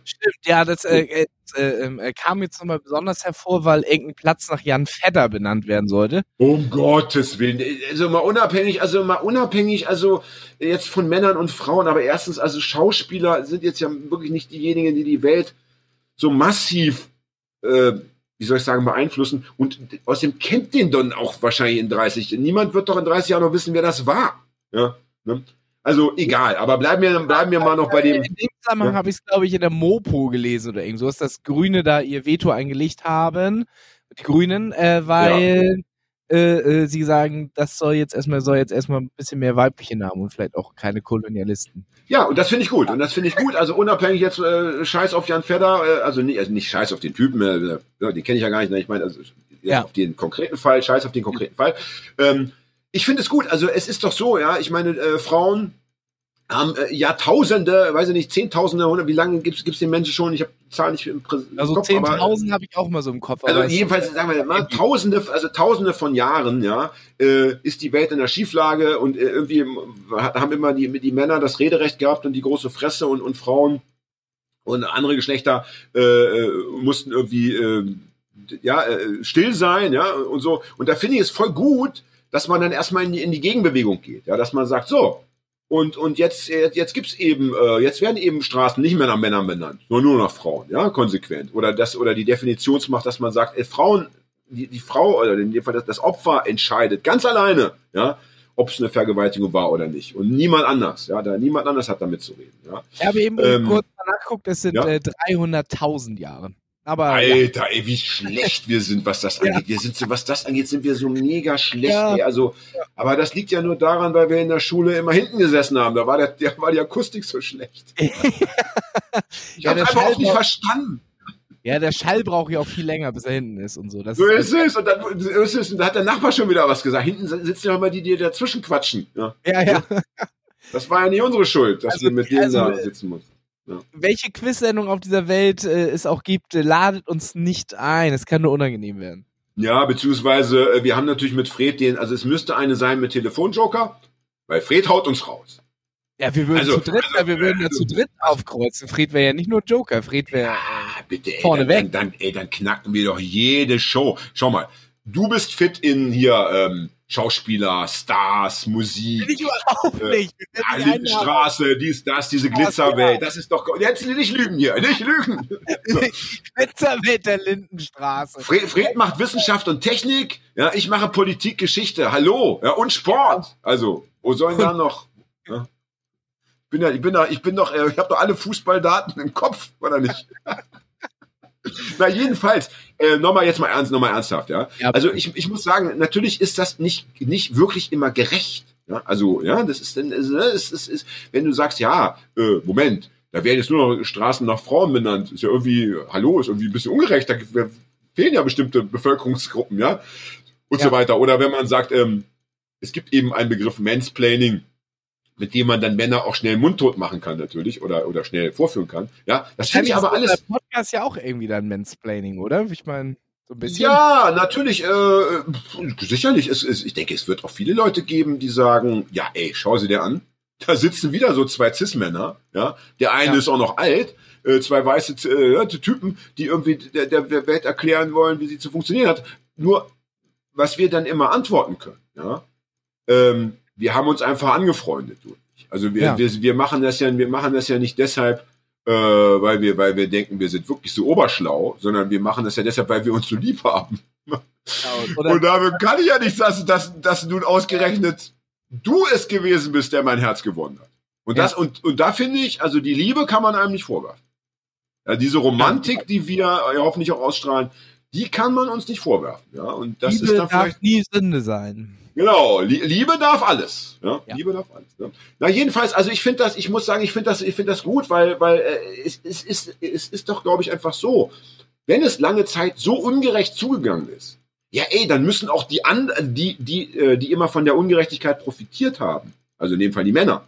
S1: Stimmt, ja, das äh, äh, äh, äh, kam jetzt nochmal besonders hervor, weil irgendein Platz nach Jan Fedder benannt werden sollte.
S2: Um Gottes Willen. Also mal unabhängig, also mal unabhängig, also jetzt von Männern und Frauen, aber erstens, also Schauspieler sind jetzt ja wirklich nicht diejenigen, die die Welt so massiv, äh, wie soll ich sagen, beeinflussen. Und außerdem kennt den dann auch wahrscheinlich in 30. Niemand wird doch in 30 Jahren noch wissen, wer das war. Ja. Ne? Also egal, aber bleiben wir, bleiben wir mal noch bei dem.
S1: In dem Zusammenhang
S2: Ja.
S1: habe ich es, glaube ich, in der Mopo gelesen oder irgend so, dass Grüne da ihr Veto eingelegt haben. Die Grünen, äh, weil äh, äh, sie sagen, das soll jetzt erstmal, soll jetzt erstmal ein bisschen mehr weibliche Namen und vielleicht auch keine Kolonialisten.
S2: Ja, und das finde ich gut. Und das finde ich gut. Also unabhängig jetzt äh, Scheiß auf Jan Fedder, äh, also, nicht, also nicht Scheiß auf den Typen, äh, ja, den kenne ich ja gar nicht. Ne? Ich meine, also
S1: Ja.
S2: auf den konkreten Fall, Scheiß auf den konkreten Fall. Ähm, ich finde es gut. Also es ist doch so, ja. Ich meine, äh, Frauen haben äh, Jahrtausende, weiß ich nicht, Zehntausende, hundert, wie lange gibt's gibt's den Menschen schon? Ich habe die Zahl nicht im Prä
S1: Also
S2: Kopf, aber-
S1: 10.000 habe ich auch mal so im Kopf.
S2: also
S1: es-
S2: jedenfalls sagen wir mal *laughs* Tausende, also Tausende von Jahren, ja, äh, ist die Welt in der Schieflage und äh, irgendwie ähm, haben immer die, die Männer das Rederecht gehabt und die große Fresse und, und Frauen und andere Geschlechter äh, äh, mussten irgendwie äh, ja äh, still sein, ja und so. Und da finde ich es voll gut, dass man dann erstmal in die, in die Gegenbewegung geht. Ja, dass man sagt, so, und, und jetzt, jetzt, jetzt gibt's eben, äh, jetzt werden eben Straßen nicht mehr nach Männern benannt, sondern nur nach Frauen, ja, konsequent. Oder das, oder die Definitionsmacht, dass man sagt, ey, Frauen, die, die Frau, oder in dem Fall das, das Opfer entscheidet ganz alleine, ja, ob es eine Vergewaltigung war oder nicht. Und niemand anders, ja, da niemand anders hat damit zu reden. Ja.
S1: Ich habe eben
S2: Ähm,
S1: kurz mal nachgeguckt, es sind
S2: ja.
S1: äh, 300.000 Jahre. Aber ja.
S2: Alter, ey, wie schlecht wir sind, was das angeht. Wir sind so, was das angeht, sind wir so mega schlecht.
S1: Ja.
S2: Ey. Also, aber das liegt ja nur daran, weil wir in der Schule immer hinten gesessen haben. Da war der, der war die Akustik so schlecht. *laughs* Ich
S1: Ja,
S2: hab's
S1: der
S2: einfach auch nicht verstanden.
S1: ja, der Schall braucht ja auch viel länger, bis er hinten ist und so. Das
S2: So ist es. Und dann ist es. Und da hat der Nachbar schon wieder was gesagt. Hinten sitzen ja immer die, die dazwischen quatschen. Ja.
S1: ja, ja.
S2: Das war ja nicht unsere Schuld, dass
S1: Also-
S2: wir mit denen
S1: also,
S2: da sitzen mussten.
S1: Welche Quiz-Sendung auf dieser Welt äh, es auch gibt, äh, ladet uns nicht ein. Es kann nur unangenehm werden.
S2: Ja, beziehungsweise äh, wir haben natürlich mit Fred den, also es müsste eine sein mit Telefonjoker, weil Fred haut uns raus.
S1: Ja, wir würden
S2: Also-
S1: zu dritt, ja, wir würden ja zu dritt aufkreuzen. Fred wäre ja nicht nur Joker, Fred wäre.
S2: Ah, bitte, ey,
S1: Vorne
S2: dann,
S1: weg.
S2: Dann, dann, ey, dann knacken wir doch jede Show. Schau mal, du bist fit in hier ähm, Schauspieler, Stars, Musik.
S1: Ich überhaupt
S2: Äh,
S1: nicht. Einladen.
S2: Lindenstraße, dies, das, diese Glitzerwelt, das ist doch, jetzt nicht lügen hier, nicht lügen. *laughs*
S1: Glitzerwelt der Lindenstraße.
S2: Fred, Fred macht Wissenschaft und Technik, ja, ich mache Politik, Geschichte, hallo, ja, und Sport. Also, wo sollen da noch? Ja? Ich bin ja, ich bin da, ich bin doch, äh, ich habe doch alle Fußballdaten im Kopf, oder nicht? *laughs* Na, jedenfalls, äh, nochmal jetzt mal ernst, nochmal ernsthaft, ja.
S1: Ja.
S2: Also ich, ich muss sagen, natürlich ist das nicht, nicht wirklich immer gerecht. Ja? Also, ja, das ist dann, also, ne, es ist, ist, wenn du sagst, ja, äh, Moment, da werden jetzt nur noch Straßen nach Frauen benannt, ist ja irgendwie, hallo, ist irgendwie ein bisschen ungerecht, da fehlen ja bestimmte Bevölkerungsgruppen, ja, und
S1: Ja.
S2: so weiter. Oder wenn man sagt, ähm, es gibt eben einen Begriff Mansplaining, mit dem man dann Männer auch schnell mundtot machen kann, natürlich, oder, oder schnell vorführen kann. Ja, das finde ich aber
S1: ist
S2: alles.
S1: Podcast ja auch irgendwie dann Mansplaining, oder? Ich meine, so ein bisschen.
S2: Ja, natürlich, äh, sicherlich. Es, es, ich denke, es wird auch viele Leute geben, die sagen, ja, ey, schau sie dir an. Da sitzen wieder so zwei Cis-Männer, ja. Der eine
S1: Ja.
S2: ist auch noch alt, äh, zwei weiße äh, Typen, die irgendwie der, der, Welt erklären wollen, wie sie zu funktionieren hat. Nur, was wir dann immer antworten können, ja, ähm, wir haben uns einfach angefreundet. Also wir,
S1: Ja.
S2: wir, wir machen das ja, wir machen das ja nicht deshalb, äh, weil wir, weil wir denken, wir sind wirklich so oberschlau, sondern wir machen das ja deshalb, weil wir uns so lieb haben.
S1: Oder,
S2: Und da kann ich ja nicht sagen, dass, dass nun ausgerechnet du es gewesen bist, der mein Herz gewonnen hat. Und
S1: Ja.
S2: das, und, und da finde ich, also die Liebe kann man einem nicht vorwerfen. Ja, diese Romantik, die wir ja hoffentlich auch ausstrahlen, die kann man uns nicht vorwerfen. Ja, und das
S1: Liebe
S2: ist dann
S1: darf
S2: vielleicht,
S1: nie Sünde sein.
S2: Genau, Lie- Liebe darf alles. Ja,
S1: Ja.
S2: Liebe darf alles. Ja. Na, jedenfalls, also ich finde das, ich muss sagen, ich finde das, ich finde das gut, weil, weil, äh, es, es ist, es ist doch, glaube ich, einfach so. Wenn es lange Zeit so ungerecht zugegangen ist, ja, ey, dann müssen auch die anderen, die, die, äh, die immer von der Ungerechtigkeit profitiert haben, also in dem Fall die Männer,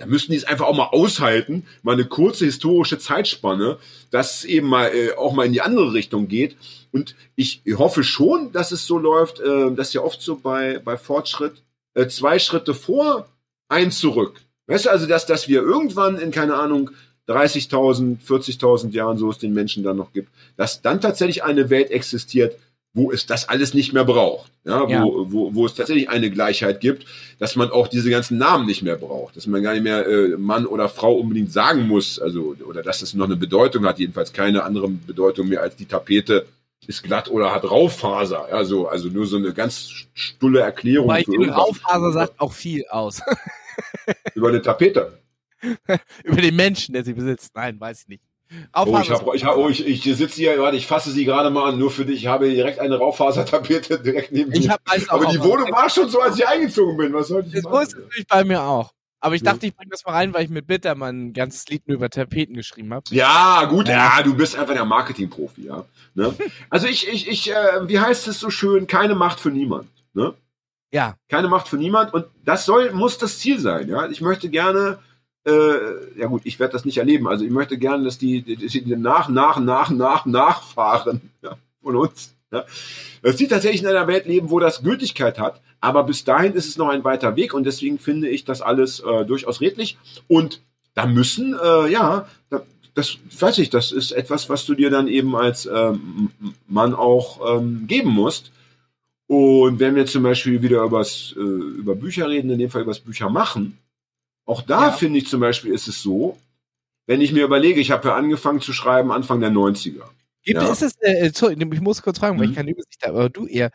S2: da müssen die es einfach auch mal aushalten, mal eine kurze historische Zeitspanne, dass es eben mal äh, auch mal in die andere Richtung geht. Und ich hoffe schon, dass es so läuft, äh, das ist ja oft so bei, bei Fortschritt, äh, zwei Schritte vor, ein zurück. Weißt du, also, dass, dass wir irgendwann in, keine Ahnung, 30.000, 40.000 Jahren, so es den Menschen dann noch gibt, dass dann tatsächlich eine Welt existiert, wo es das alles nicht mehr braucht. Ja,
S1: Ja.
S2: Wo, wo, wo es tatsächlich eine Gleichheit gibt, dass man auch diese ganzen Namen nicht mehr braucht, dass man gar nicht mehr äh, Mann oder Frau unbedingt sagen muss, also oder dass es noch eine Bedeutung hat, jedenfalls keine andere Bedeutung mehr als die Tapete ist glatt oder hat Raufaser. Ja, so, also nur so eine ganz stulle Erklärung
S1: Weil. Raufaser sagt auch viel aus. *laughs*
S2: über eine Tapete.
S1: Über den Menschen, der sie besitzt. Nein, weiß ich nicht.
S2: Oh, ich, hab, ich, hab, oh, ich, ich sitze hier, warte, ich fasse sie gerade mal an, nur für dich. Ich habe direkt eine Raufasertapete *laughs* direkt neben
S1: ich
S2: mir. Aber die Wohnung war schon so, als ich eingezogen bin. Was sollte ich
S1: Das
S2: machen?
S1: ist natürlich bei mir auch. Aber ich dachte, ich bringe das mal rein, weil ich mit Bittermann ein ganzes Lied nur über Tapeten geschrieben habe.
S2: Ja, gut, ja, du bist einfach der Marketingprofi, ja. Ne? *laughs* Also ich, ich, ich, äh, wie heißt es so schön, keine Macht für niemand. Ne?
S1: Ja,
S2: Keine Macht für niemand und das soll, muss das Ziel sein, ja. Ich möchte gerne, äh, ja gut, ich werde das nicht erleben, also ich möchte gerne, dass die, die, die nach, nach, nach, nach, nachfahren *laughs* ja, von uns. Ja. Dass die tatsächlich in einer Welt leben, wo das Gültigkeit hat, aber bis dahin ist es noch ein weiter Weg und deswegen finde ich das alles äh, durchaus redlich und da müssen, äh, ja, da, das weiß ich, das ist etwas, was du dir dann eben als ähm, Mann auch ähm, geben musst. Und wenn wir zum Beispiel wieder übers, äh, über Bücher reden, in dem Fall über das Bücher machen, auch da
S1: Ja.
S2: finde ich zum Beispiel ist es so, wenn ich mir überlege, ich habe ja angefangen zu schreiben Anfang der 90er.
S1: Gibt,
S2: Ja.
S1: Ist es, äh, sorry, ich muss kurz fragen, weil
S2: Mhm.
S1: ich keine Übersicht habe, aber du eher,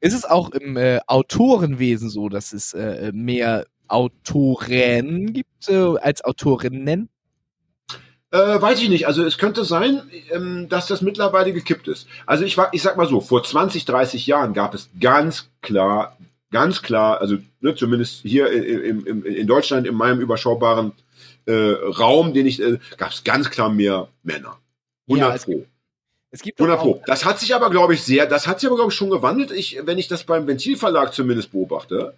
S1: ist es auch im äh, Autorenwesen so, dass es äh, mehr Autoren gibt äh, als Autorinnen?
S2: Äh, weiß ich nicht. Also es könnte sein, ähm, dass das mittlerweile gekippt ist. Also ich war, ich sag mal so, vor 20, 30 Jahren gab es ganz klar, ganz klar, also ne, zumindest hier im, im, in Deutschland in meinem überschaubaren äh, Raum, den ich, äh, gab es ganz klar mehr Männer. 100
S1: Ja, es
S2: pro.
S1: Es gibt doch
S2: 100 Pro. Das hat sich aber, glaube ich, sehr, das hat sich aber, glaube ich, schon gewandelt. Ich, wenn ich das beim Ventilverlag zumindest beobachte,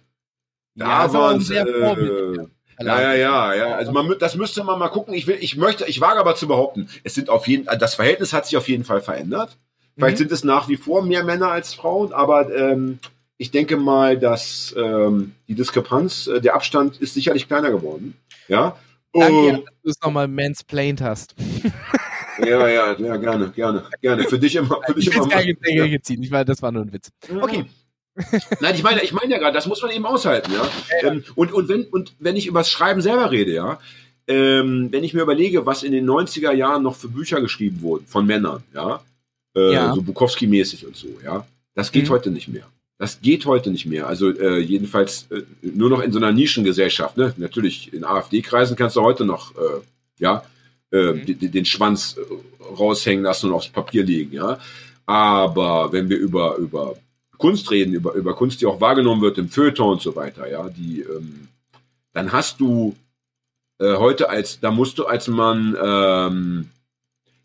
S2: da
S1: ist aber
S2: waren
S1: auch sehr vorbildlich,
S2: äh, ja, ja, ja, ja. Also man, das müsste man mal gucken. Ich will, ich möchte, ich wage aber zu behaupten, es sind auf jeden, das Verhältnis hat sich auf jeden Fall verändert. Vielleicht
S1: Mhm.
S2: sind es nach wie vor mehr Männer als Frauen, aber ähm, ich denke mal, dass ähm, die Diskrepanz, äh, der Abstand ist sicherlich kleiner geworden. Ja.
S1: Danke,
S2: Und-
S1: ja, dass du es nochmal mansplained hast. *laughs*
S2: ja, ja, ja, gerne, gerne, gerne. Für dich immer, für dich
S1: Ich
S2: immer.
S1: nicht
S2: Ja.
S1: ja. ziehen, ich meine, das war nur ein Witz. Okay.
S2: Nein, ich meine, ich meine ja gerade, das muss man eben aushalten, ja. Ähm, und, und wenn, und wenn ich über das Schreiben selber rede, ja, ähm, wenn ich mir überlege, was in den 90er Jahren noch für Bücher geschrieben wurden von Männern, ja, äh,
S1: Ja.
S2: so Bukowski-mäßig und so, ja, das geht
S1: Mhm.
S2: heute nicht mehr. Das geht heute nicht mehr. Also äh, jedenfalls äh, nur noch in so einer Nischengesellschaft. Ne? Natürlich in AfD-Kreisen kannst du heute noch äh, ja äh,
S1: Mhm.
S2: die- den Schwanz äh, raushängen lassen und aufs Papier legen. Ja, aber wenn wir über über Kunst reden, über über Kunst, die auch wahrgenommen wird im Feuilleton und so weiter, ja, die ähm, dann hast du äh, heute als da musst du als Mann ähm,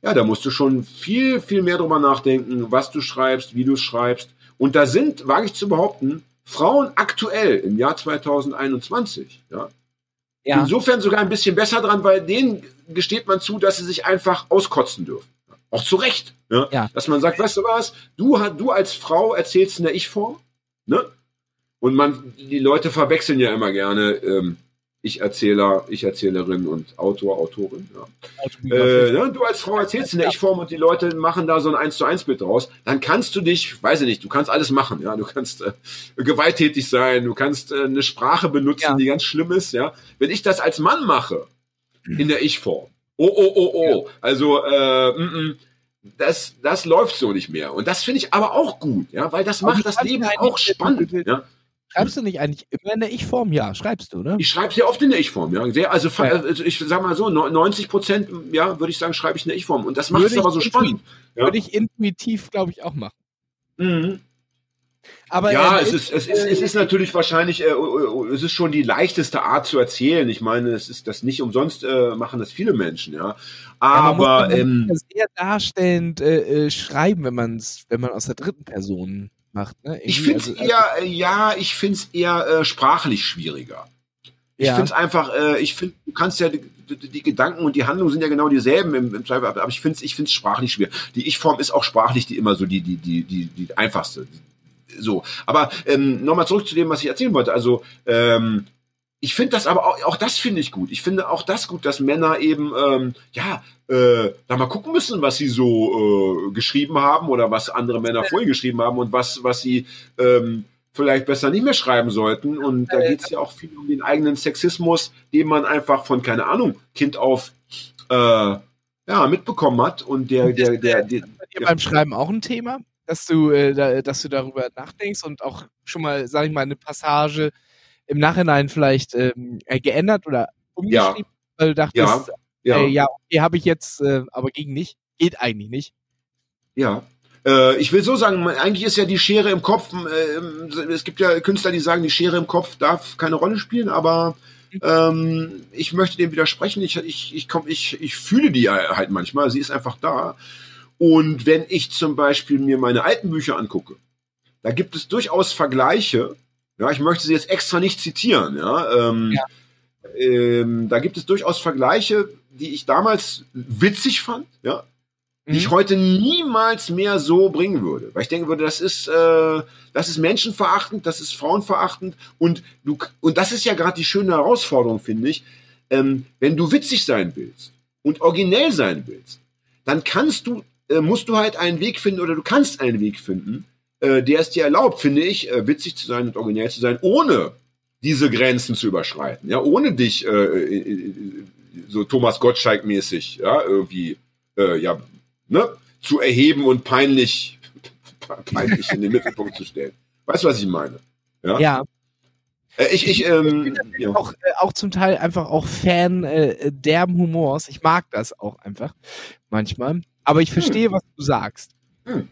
S2: ja, da musst du schon viel, viel mehr drüber nachdenken, was du schreibst, wie du es schreibst. Und da sind, wage ich zu behaupten, Frauen aktuell im Jahr 2021. Ja?
S1: Ja.
S2: Insofern sogar ein bisschen besser dran, weil denen gesteht man zu, dass sie sich einfach auskotzen dürfen. Auch zu Recht. Ja?
S1: Ja.
S2: Dass man sagt, weißt du was, du, du als Frau erzählst in der Ich-Form. Ne? Und man, die Leute verwechseln ja immer gerne ähm, Ich-Erzähler, Ich-Erzählerin und Autor, Autorin. Ja. Äh, ne, du als Frau erzählst in der Ich-Form und die Leute machen da so ein 1 zu 1 Bild draus, dann kannst du dich, weiß ich nicht, du kannst alles machen, ja, du kannst äh, gewalttätig sein, du kannst äh, eine Sprache benutzen,
S1: Ja.
S2: die ganz schlimm ist, ja. Wenn ich das als Mann mache, in der Ich-Form, oh, oh, oh, oh, also, äh, mm, mm, das, das läuft so nicht mehr. Und das finde ich aber auch gut, ja, weil das
S1: Aber
S2: macht das Leben auch spannend, ja.
S1: Schreibst du nicht eigentlich immer in der Ich-Form? Ja, schreibst du, ne?
S2: Ich schreibe sehr oft in der Ich-Form, ja. Sehr, also,
S1: Ja.
S2: also ich sag mal so, 90 Prozent, ja, würde ich sagen, schreibe ich in der Ich-Form. Und das macht es aber so spannend. Ja.
S1: Würde ich intuitiv, glaube ich, auch machen.
S2: Mhm.
S1: Aber
S2: ja,
S1: äh,
S2: es ist, es ist, es ist natürlich wahrscheinlich, äh, äh, es ist schon die leichteste Art zu erzählen. Ich meine, es ist das nicht umsonst äh, machen das viele Menschen, ja.
S1: ja, man muss-
S2: Aber ähm,
S1: sehr darstellend äh, äh, schreiben, wenn man es, wenn man aus der dritten Person macht. Ne?
S2: ich finde es
S1: also-
S2: eher, äh, ja, ich finde es eher äh, sprachlich schwieriger. Ich
S1: ja.
S2: finde es einfach, äh, ich finde, du kannst ja die, die, Gedanken und die Handlungen sind ja genau dieselben im, im Zweifel, aber ich finde es, ich finde es sprachlich schwer. Die Ich-Form ist auch sprachlich die immer so die, die, die, die, die einfachste. So, aber ähm, nochmal zurück zu dem, was ich erzählen wollte. Also ähm, ich finde das aber auch, auch das finde ich gut. Ich finde auch das gut, dass Männer eben ähm, ja äh, da mal gucken müssen, was sie so äh, geschrieben haben oder was andere Männer vorher geschrieben haben und was was sie ähm, vielleicht besser nicht mehr schreiben sollten. Und da geht es ja auch viel um den eigenen Sexismus, den man einfach von keine Ahnung Kind auf äh, ja mitbekommen hat und der der der, der
S1: dir beim Schreiben auch ein Thema, dass du, äh, da, dass du darüber nachdenkst und auch schon mal, sag ich mal, eine Passage im Nachhinein vielleicht ähm, äh, geändert oder umgeschrieben, weil du dachtest,
S2: ja
S1: Äh, ja, okay, habe ich jetzt, äh, aber ging nicht. Geht eigentlich nicht.
S2: Ja. Äh, ich will so sagen, eigentlich ist ja die Schere im Kopf, äh, es gibt ja Künstler, die sagen, die Schere im Kopf darf keine Rolle spielen, aber ähm, ich möchte dem widersprechen. Ich, ich, ich, komm, ich, ich fühle die halt manchmal, sie ist einfach da. Und wenn ich zum Beispiel mir meine alten Bücher angucke, da gibt es durchaus Vergleiche. Ja, ich möchte sie jetzt extra nicht zitieren. Ja, ähm,
S1: Ja.
S2: Ähm, da gibt es durchaus Vergleiche, die ich damals witzig fand. Ja, die ich
S1: Mhm.
S2: heute niemals mehr so bringen würde. Weil ich denken würde, das ist, äh, das ist menschenverachtend, das ist frauenverachtend und du, und das ist ja gerade die schöne Herausforderung, finde ich. Ähm, wenn du witzig sein willst und originell sein willst, dann kannst du, äh, musst du halt einen Weg finden oder du kannst einen Weg finden, äh, der es dir erlaubt, finde ich, äh, witzig zu sein und originell zu sein, ohne diese Grenzen zu überschreiten, ja, ohne dich äh, äh, äh so Thomas Gottschalk-mäßig, ja, irgendwie, äh, ja, ne, zu erheben und peinlich, *laughs* peinlich in den Mittelpunkt zu stellen. Weißt du, was ich meine?
S1: Ja. ja.
S2: Ich, ich, ähm,
S1: ich ja. auch, auch zum Teil einfach auch Fan äh, derben Humors. Ich mag das auch einfach manchmal. Aber ich verstehe, hm. was du sagst. Hm.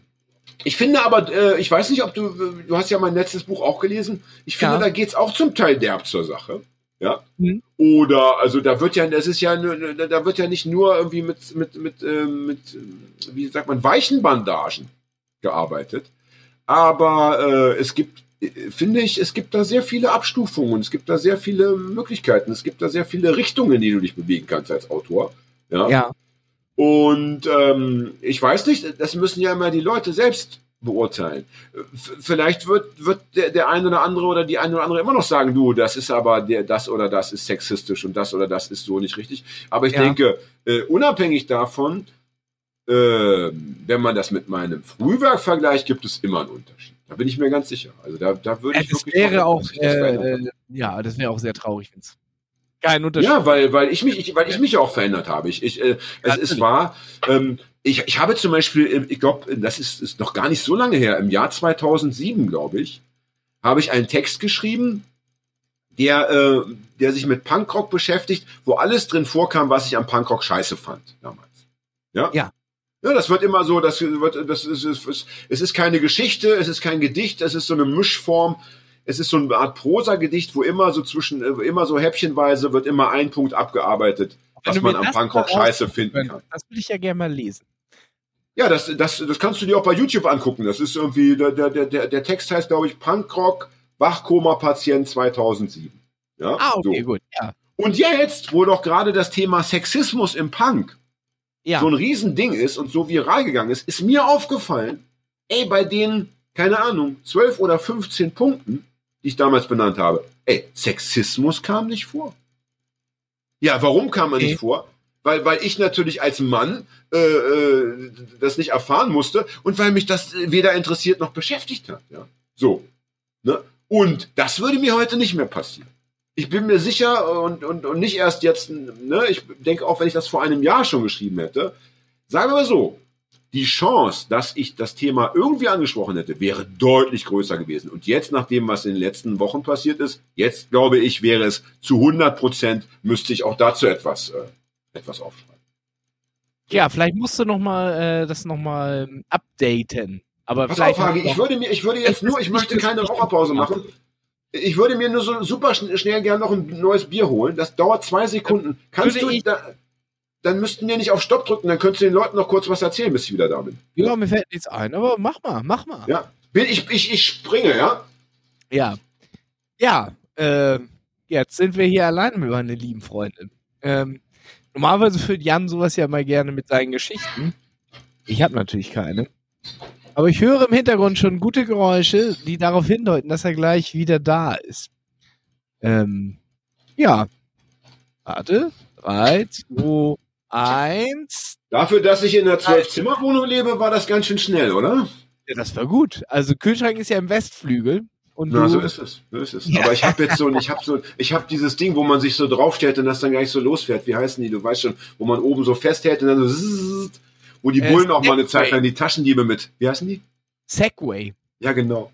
S2: Ich finde aber, äh, ich weiß nicht, ob du, du hast ja mein letztes Buch auch gelesen. Ich finde, ja. da geht's auch zum Teil derb zur Sache. Ja. Mhm. Oder, also da wird ja, das ist ja, da wird ja nicht nur irgendwie mit, mit, mit, äh, mit, wie sagt man, weichen Bandagen gearbeitet. Aber äh, es gibt finde ich, es gibt da sehr viele Abstufungen, es gibt da sehr viele Möglichkeiten, es gibt da sehr viele Richtungen, die du dich bewegen kannst als Autor. Ja.
S1: ja.
S2: Und ähm, ich weiß nicht, das müssen ja immer die Leute selbst beurteilen. F vielleicht wird, wird der, der eine oder andere oder die eine oder andere immer noch sagen, du, das ist aber der, das oder das ist sexistisch und das oder das ist so nicht richtig. Aber ich ja. denke, äh, unabhängig davon, äh, wenn man das mit meinem Frühwerk vergleicht, gibt es immer einen Unterschied. Da bin ich mir ganz sicher. Also da, da würde ich
S1: ja, das wäre auch, äh, ja, das wäre auch sehr traurig, wenn es keinen Unterschied.
S2: Ja, weil, weil ich mich, ich, weil ich mich auch verändert habe. Ich, ich, äh, es, es war, ähm, ich, ich habe zum Beispiel, ich glaube, das ist, ist noch gar nicht so lange her, im Jahr 2007, glaube ich, habe ich einen Text geschrieben, der, äh, der sich mit Punkrock beschäftigt, wo alles drin vorkam, was ich am Punkrock scheiße fand damals. Ja.
S1: Ja.
S2: Ja, das wird immer so, das wird, das ist, es es ist keine Geschichte, es ist kein Gedicht, es ist so eine Mischform. Es ist so eine Art Prosa-Gedicht, wo immer so zwischen, äh, immer so häppchenweise wird immer ein Punkt abgearbeitet, was man am Punkrock scheiße finden kann.
S1: Das will ich ja gerne mal lesen.
S2: Ja, das, das, das kannst du dir auch bei YouTube angucken. Das ist irgendwie, der, der, der, der Text heißt, glaube ich, Punkrock Wachkoma-Patient 2007. Ja,
S1: ah, okay, so. gut, ja.
S2: Und jetzt, wo doch gerade das Thema Sexismus im Punk
S1: ja.
S2: so ein Riesending ist und so viral gegangen ist, ist mir aufgefallen, ey, bei den, keine Ahnung, 12 oder 15 Punkten, die ich damals benannt habe, ey, Sexismus kam nicht vor. Ja, warum kam er nicht vor? Weil, weil ich natürlich als Mann äh, äh, das nicht erfahren musste und weil mich das weder interessiert noch beschäftigt hat. Ja? So. Ne? Und das würde mir heute nicht mehr passieren ich bin mir sicher und, und, und nicht erst jetzt, ne, ich denke auch, wenn ich das vor einem Jahr schon geschrieben hätte, sagen wir mal so, die Chance, dass ich das Thema irgendwie angesprochen hätte, wäre deutlich größer gewesen. Und jetzt, nach dem, was in den letzten Wochen passiert ist, jetzt glaube ich, wäre es zu 100 Prozent, müsste ich auch dazu etwas, äh, etwas aufschreiben.
S1: Ja, vielleicht musst du noch mal äh, das noch mal updaten. Aber
S2: Pass
S1: vielleicht
S2: auf, Hagi, ich würde mir, ich würde jetzt nur, ich möchte keine Raucherpause machen. Ich würde mir nur so super schnell gern noch ein neues Bier holen. Das dauert zwei Sekunden. Kannst du, da, dann müssten wir nicht auf Stopp drücken, dann könntest du den Leuten noch kurz was erzählen, bis ich wieder da bin.
S1: Ja, mir fällt nichts ein, aber mach mal, mach mal.
S2: Ja, ich, ich, ich springe, ja?
S1: Ja. Ja, äh, jetzt sind wir hier alleine mit meiner lieben Freundin. Ähm, normalerweise führt Jan sowas ja mal gerne mit seinen Geschichten. Ich habe natürlich keine. Aber ich höre im Hintergrund schon gute Geräusche, die darauf hindeuten, dass er gleich wieder da ist. Ähm, ja. Warte. Drei, zwei, eins.
S2: Dafür, dass ich in einer Zwölf-Zimmer-Wohnung lebe, war das ganz schön schnell, oder?
S1: Ja, das war gut. Also Kühlschrank ist ja im Westflügel.
S2: Und Na, so ist es. So ist es. Ja. Aber ich habe jetzt so, ich habe so, ich habe dieses Ding, wo man sich so draufstellt und das dann gar nicht so losfährt. Wie heißen die? Du weißt schon, wo man oben so festhält und dann so zzzt, wo die äh, Bullen auch mal eine Zeit lang die Taschendiebe mit. Wie heißen die?
S1: Segway.
S2: Ja, genau.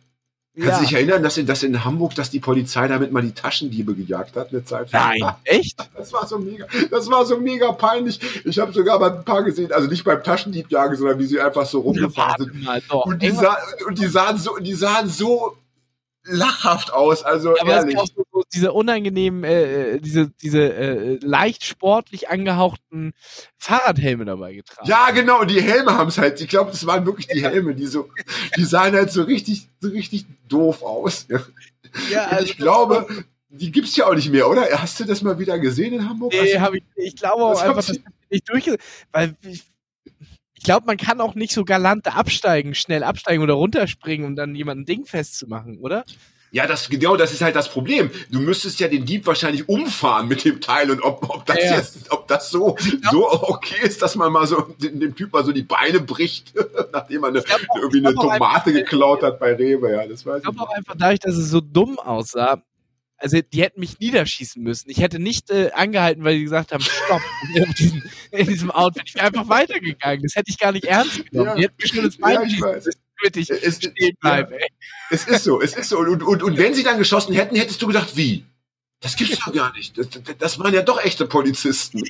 S2: Kannst ja. du dich erinnern, dass in, dass in Hamburg, dass die Polizei damit mal die Taschendiebe gejagt hat, eine Zeit
S1: lang? Nein, echt?
S2: Das war so mega, das war so mega peinlich. Ich habe sogar mal ein paar gesehen, also nicht beim Taschendiebjagen, sondern wie sie einfach so rumgefahren sind. Mal, und, die sah, und die sahen so, die sahen so lachhaft aus, also
S1: Aber
S2: ehrlich.
S1: auch so, diese unangenehmen, äh, äh, diese, diese äh, leicht sportlich angehauchten Fahrradhelme dabei getragen.
S2: Ja, genau, die Helme haben es halt, ich glaube, das waren wirklich die Helme, die so, die sahen halt so richtig, so richtig doof aus. Ja, also ich glaube, die gibt's ja auch nicht mehr, oder? Hast du das mal wieder gesehen in Hamburg?
S1: Nee, habe ich, ich glaube auch einfach, dass nicht durch, weil ich, ich glaube, man kann auch nicht so galant absteigen, schnell absteigen oder runterspringen, um dann jemanden Ding festzumachen, oder?
S2: Ja, das genau, das ist halt das Problem. Du müsstest ja den Dieb wahrscheinlich umfahren mit dem Teil und ob, ob das
S1: Ja.
S2: jetzt, ob das so so okay ist, dass man mal so dem, dem Typ mal so die Beine bricht, *laughs* nachdem man eine,
S1: glaub auch-
S2: irgendwie eine Tomate
S1: einfach-
S2: geklaut hat bei Rewe. Ja, das weiß
S1: Ich
S2: ich.
S1: glaube auch einfach dadurch, dass es so dumm aussah. Also die hätten mich niederschießen müssen. Ich hätte nicht äh, angehalten, weil die gesagt haben, stopp, in diesem, in diesem Outfit. Ich wäre einfach weitergegangen. Das hätte ich gar nicht ernst genommen.
S2: Ja.
S1: Die hätten mir schon ins
S2: Ja,
S1: Bein
S2: ich
S1: schießen damit ich
S2: Es-
S1: stehen bleibe. ey.
S2: Es ist so, es ist so. Und, und, und wenn sie dann geschossen hätten, hättest du gedacht, wie? Das gibt's doch gar nicht. Das, das, waren ja doch echte Polizisten.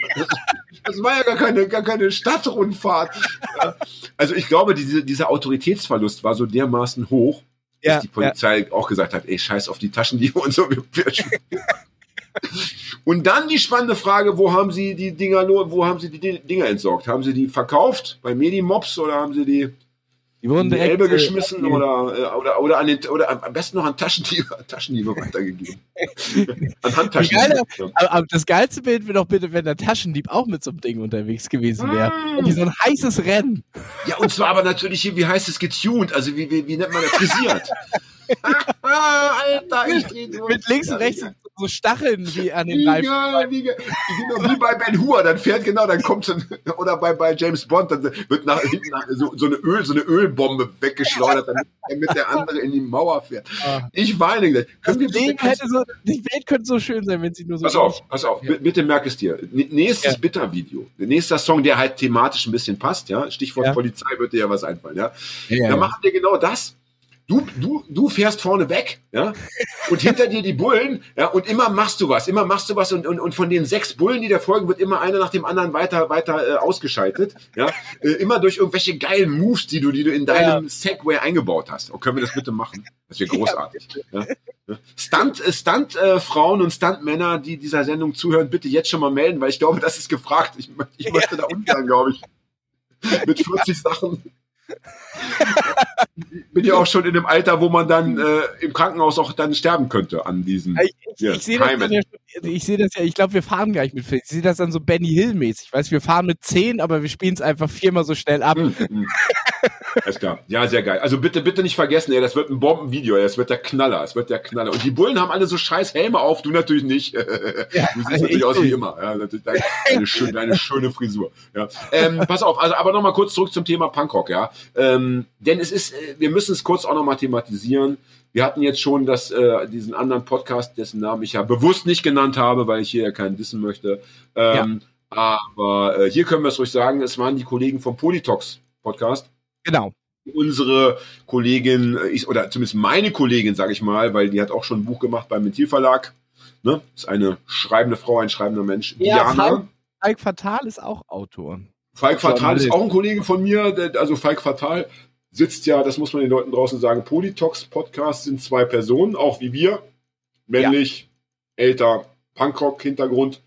S2: Das war ja gar keine, gar keine Stadtrundfahrt. Ja. Also ich glaube, diese, dieser Autoritätsverlust war so dermaßen hoch, dass
S1: Ja,
S2: die Polizei auch gesagt hat, ey, scheiß auf die Taschendiebe und so. Und dann die spannende Frage, wo haben sie die Dinger, nur- wo haben sie die Dinger entsorgt? Haben sie die verkauft bei Medimops oder haben sie die
S1: Die wurden
S2: in die
S1: direkt
S2: Elbe
S1: äh,
S2: geschmissen oder, äh, oder, oder, an den, oder am besten noch an Taschendiebe, *laughs* Taschendiebe weitergegeben. *laughs* an Handtaschendiebe. Ja.
S1: Aber, das geilste Bild wäre doch bitte, wenn der Taschendieb auch mit so einem Ding unterwegs gewesen wäre.
S2: Mm.
S1: Wie so ein heißes Rennen.
S2: ja, und zwar aber natürlich hier, wie heißt es, getuned, also wie, wie, wie nennt man das, frisiert. *laughs* ah, Alter, ich dreh durch.
S1: Mit links und rechts so Stacheln wie an den Reifen.
S2: Wie, ge- genau, wie bei Ben Hur, dann fährt genau, dann kommt so ein, oder bei, bei James Bond, dann wird nach hinten nach- so, so eine Öl, so eine Ölbombe weggeschleudert, damit, damit der andere in die Mauer fährt.
S1: Ah.
S2: Ich weine gleich.
S1: Das
S2: Können wir bitte
S1: hätte so, die Welt könnte so schön sein, wenn sie nur so.
S2: Pass auf, pass auf,
S1: Ja.
S2: bitte merk es dir. Nächstes
S1: Ja.
S2: Bitter-Video. Nächster Song, der halt thematisch ein bisschen passt, ja. Stichwort
S1: Ja.
S2: Polizei wird dir ja was einfallen, ja.
S1: Ja,
S2: Dann machen wir genau das. Du, du, du fährst vorne weg, ja, und hinter dir die Bullen, ja, und immer machst du was, immer machst du was und, und, und von den sechs Bullen, die da folgen, wird immer einer nach dem anderen weiter, weiter äh, ausgeschaltet, ja, äh, immer durch irgendwelche geilen Moves, die du, die du in deinem Segway eingebaut hast. Und können wir das bitte machen? Das wäre *laughs* großartig. Ja. Stunt, äh, Stunt äh, Frauen und Stuntmänner, die dieser Sendung zuhören, bitte jetzt schon mal melden, weil ich glaube, das ist gefragt. Ich, ich möchte da ungern, glaube ich, mit 40 Sachen. Bin ja auch schon in dem Alter, wo man dann äh, im Krankenhaus auch dann sterben könnte an diesen.
S1: Ich, ich, ich sehe das, ja ich sehe das ja, ich glaube, wir fahren gleich mit Phil. Ich sehe das dann so Benny Hill-mäßig. Weißt du, wir fahren mit 10, aber wir spielen es einfach viermal so schnell ab.
S2: Hm, hm. Alles klar. Ja, sehr geil. Also bitte, bitte nicht vergessen, ey, das wird ein Bombenvideo, ey, das wird der Knaller, es wird der Knaller. Und die Bullen haben alle so scheiß Helme auf, du natürlich nicht. *laughs* du siehst natürlich
S1: ich
S2: aus wie immer. Ja, natürlich deine, deine, schöne, deine schöne Frisur. Ja. Ähm, pass auf, also aber nochmal kurz zurück zum Thema Punkrock, ja. Ähm, denn es ist, äh, wir müssen es kurz auch nochmal thematisieren. Wir hatten jetzt schon das, äh, diesen anderen Podcast, dessen Namen ich ja bewusst nicht genannt habe, weil ich hier ja keinen dissen möchte. Ähm, Aber äh, hier können wir es ruhig sagen, es waren die Kollegen vom Politox Podcast
S1: Genau.
S2: unsere Kollegin, ich, oder zumindest meine Kollegin, sage ich mal, weil die hat auch schon ein Buch gemacht beim Mentil Verlag. Ne? Ist eine schreibende Frau, ein schreibender Mensch.
S1: Ja,
S2: Diana.
S1: Falk- Falk Fatal ist auch Autor.
S2: Falk Fatal ist auch ein Kollege von mir. Der, also Falk Fatal sitzt ja, das muss man den Leuten draußen sagen, Politox Podcast sind zwei Personen, auch wie wir. Männlich, älter, Punkrock-Hintergrund.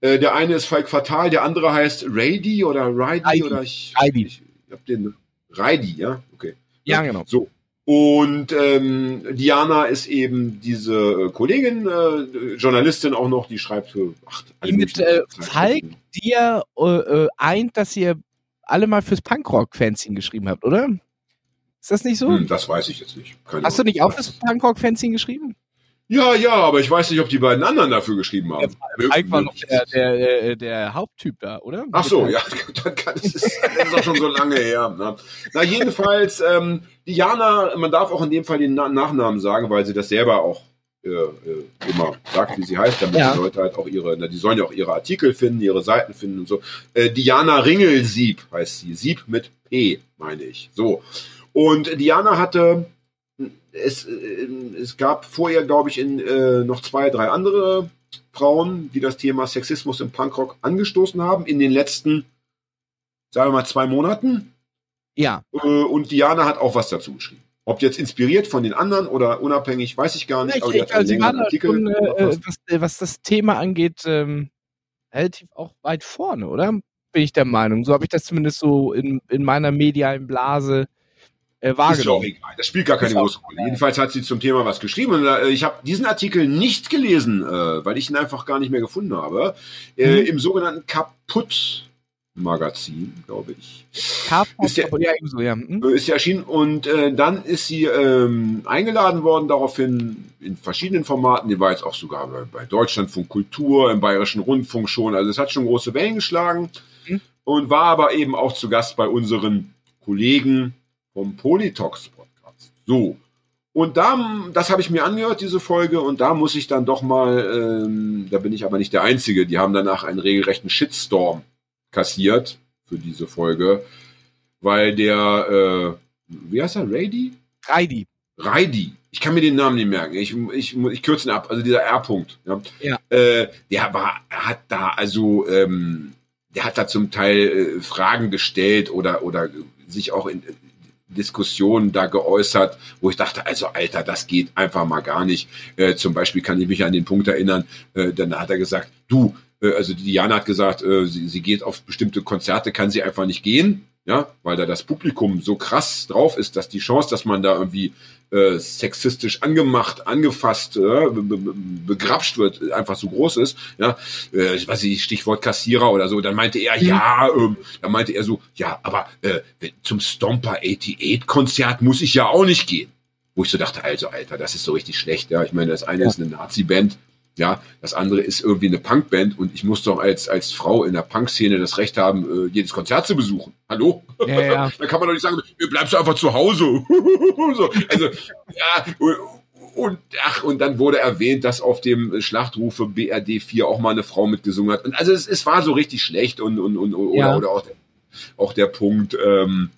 S2: Äh, der eine ist Falk Fatal, der andere heißt Rady oder
S1: Reidi.
S2: oder ich,
S1: Reidi.
S2: ich hab den Reidi, ja, okay.
S1: Ja, genau.
S2: So. Und ähm, Diana ist eben diese äh, Kollegin, äh, Journalistin auch noch, die schreibt für ach, alle
S1: Die mit, äh,
S2: Zeitschriften.
S1: Dir äh, äh, eint, dass ihr alle mal fürs Punkrock-Fanzine geschrieben habt, oder? Ist das nicht so?
S2: Hm, das weiß ich jetzt nicht. Keine
S1: Hast du
S2: Ahnung.
S1: nicht auch fürs Punkrock-Fanzine geschrieben?
S2: Ja, ja, aber ich weiß nicht, ob die beiden anderen dafür geschrieben haben.
S1: Falk war noch der, der, äh, der Haupttyp da, oder?
S2: Ach so, ja, *laughs* dann kann es ist, das ist auch schon so lange her. Ne? Na jedenfalls, ähm, Diana, man darf auch in dem Fall den Na Nachnamen sagen, weil sie das selber auch äh, äh, immer sagt, wie sie heißt, damit
S1: Ja.
S2: die Leute halt auch ihre, na, die sollen ja auch ihre Artikel finden, ihre Seiten finden und so. Äh, Diana Ringelsieb heißt sie, Sieb mit P, meine ich. So. Und Diana hatte es, äh, es gab vorher, glaube ich, in, äh, noch zwei, drei andere Frauen, die das Thema Sexismus im Punkrock angestoßen haben in den letzten, sagen wir mal, zwei Monaten.
S1: Ja,
S2: Äh, und Diana hat auch was dazu geschrieben. Ob jetzt inspiriert von den anderen oder unabhängig, weiß ich gar nicht.
S1: ich,
S2: aber die
S1: ich,
S2: einen
S1: also da
S2: Artikel
S1: schon, äh,
S2: verfasst.
S1: was, äh, was das Thema angeht, ähm, relativ auch weit vorne, oder? Bin ich der Meinung. So habe ich das zumindest so in, in meiner medialen Blase äh,
S2: Ist auch
S1: wahrgenommen.
S2: egal. Das spielt gar keine
S1: Ist
S2: große Rolle. Jedenfalls hat sie zum Thema was geschrieben. Und äh, ich habe diesen Artikel nicht gelesen, äh, weil ich ihn einfach gar nicht mehr gefunden habe. Äh,
S1: Mhm.
S2: Im sogenannten Kaputt Magazin, glaube ich.
S1: K-Pop,
S2: Ist ja-
S1: ebenso, ja. Hm?
S2: Ist ja erschienen und äh, dann ist sie ähm, eingeladen worden, daraufhin in verschiedenen Formaten. Die war jetzt auch sogar bei, bei Deutschlandfunk Kultur, im Bayerischen Rundfunk schon. Also es hat schon große Wellen geschlagen
S1: Mhm.
S2: und war aber eben auch zu Gast bei unseren Kollegen vom Politox Podcast. So. Und da, das habe ich mir angehört, diese Folge, und da muss ich dann doch mal, ähm, da bin ich aber nicht der Einzige, die haben danach einen regelrechten Shitstorm kassiert für diese Folge, weil der, äh, wie heißt er, Rady?
S1: Reidi.
S2: Reidi. Ich kann mir den Namen nicht merken. Ich, ich, ich kürze ihn ab. Also dieser R-Punkt. Ja.
S1: Ja.
S2: Äh, der war, hat da also, ähm, der hat da zum Teil äh, Fragen gestellt oder oder sich auch in Diskussionen da geäußert, wo ich dachte, also Alter, das geht einfach mal gar nicht. Äh, zum Beispiel kann ich mich an den Punkt erinnern, äh, dann hat er gesagt, du, äh, also Diana hat gesagt, äh, sie, sie geht auf bestimmte Konzerte, kann sie einfach nicht gehen, ja, weil da das Publikum so krass drauf ist, dass die Chance, dass man da irgendwie äh, sexistisch angemacht, angefasst, äh, be be begrapscht wird, einfach so groß ist, ja, äh, ich weiß nicht, Stichwort Kassierer oder so, dann meinte er, ja, ähm, dann meinte er so, ja, aber äh, zum Stomper 88 Konzert muss ich ja auch nicht gehen. Wo ich so dachte, also, Alter, das ist so richtig schlecht, ja, ich meine, das eine
S1: Ja.
S2: ist eine Nazi-Band, ja, das andere ist irgendwie eine Punkband und ich muss doch als, als Frau in der Punkszene das Recht haben, äh, jedes Konzert zu besuchen. Hallo?
S1: Ja, ja. *laughs*
S2: Da kann man doch nicht sagen, "Ihr bleibst einfach zu Hause. *laughs* so, also, ja, und, ach, und dann wurde erwähnt, dass auf dem Schlachtrufe BRD 4 auch mal eine Frau mitgesungen hat. Und also es, es war so richtig schlecht und, und, und oder,
S1: Ja.
S2: oder auch, der, auch der Punkt, ähm,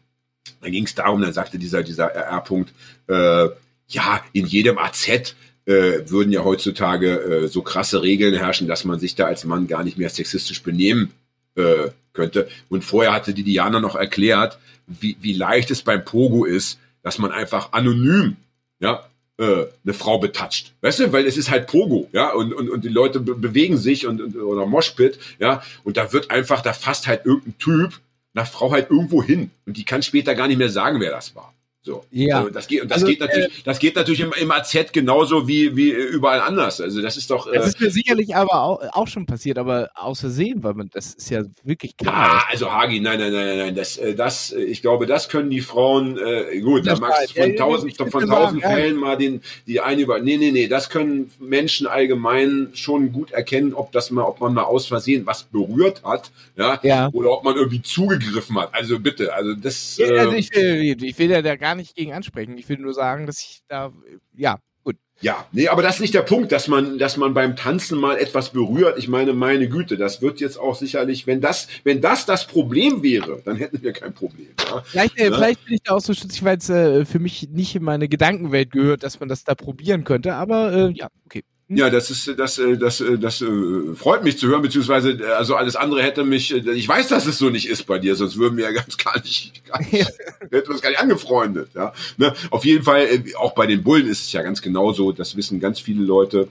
S2: da ging es darum, dann sagte dieser, dieser R-Punkt, äh, ja, in jedem AZ äh, würden ja heutzutage äh, so krasse Regeln herrschen, dass man sich da als Mann gar nicht mehr sexistisch benehmen äh, könnte. Und vorher hatte die Diana noch erklärt, wie, wie leicht es beim Pogo ist, dass man einfach anonym, ja, äh, eine Frau betatscht. Weißt du, weil es ist halt Pogo, ja, und, und, und die Leute be bewegen sich und, und oder Moshpit, ja, und da wird einfach, da fasst halt irgendein Typ einer Frau halt irgendwo hin und die kann später gar nicht mehr sagen, wer das war. So.
S1: Ja.
S2: Also das geht, das
S1: Also,
S2: geht natürlich, das geht natürlich im, im AZ genauso wie, wie überall anders. Also das ist doch.
S1: Das
S2: Äh,
S1: ist mir sicherlich aber auch, auch schon passiert, aber aus Versehen, weil man, das ist ja wirklich klar.
S2: also Hagi, nein, nein, nein, nein, das, äh, das, äh, ich glaube, das können die Frauen, äh, gut, da
S1: Das
S2: magst du von tausend, von tausend. Fällen mal den, die eine über, nee, nee, nee, das können Menschen allgemein schon gut erkennen, ob das mal, ob man mal aus Versehen was berührt hat, ja,
S1: Ja.
S2: oder ob man irgendwie zugegriffen hat. Also bitte, also das,
S1: Ja,
S2: äh,
S1: also ich, will, ich will ja da gar nicht gegen ansprechen. Ich will nur sagen, dass ich da, ja, gut.
S2: Ja, nee, aber das ist nicht der Punkt, dass man, dass man beim Tanzen mal etwas berührt. Ich meine, meine Güte, das wird jetzt auch sicherlich, wenn das, wenn das das Problem wäre, dann hätten wir kein Problem. Ja?
S1: Vielleicht, äh,
S2: Ne?
S1: vielleicht bin ich da auch so stutzig, weil es äh, für mich nicht in meine Gedankenwelt gehört, dass man das da probieren könnte. Aber äh, ja, okay.
S2: Ja, das ist, das, äh, das, äh, das äh, freut mich zu hören, beziehungsweise, also alles andere hätte mich, ich weiß, dass es so nicht ist bei dir, sonst würden wir ja *laughs* ganz gar nicht, gar nicht hätten wir uns gar nicht angefreundet, ja. Ne? Auf jeden Fall, auch bei den Bullen ist es ja ganz genauso, das wissen ganz viele Leute,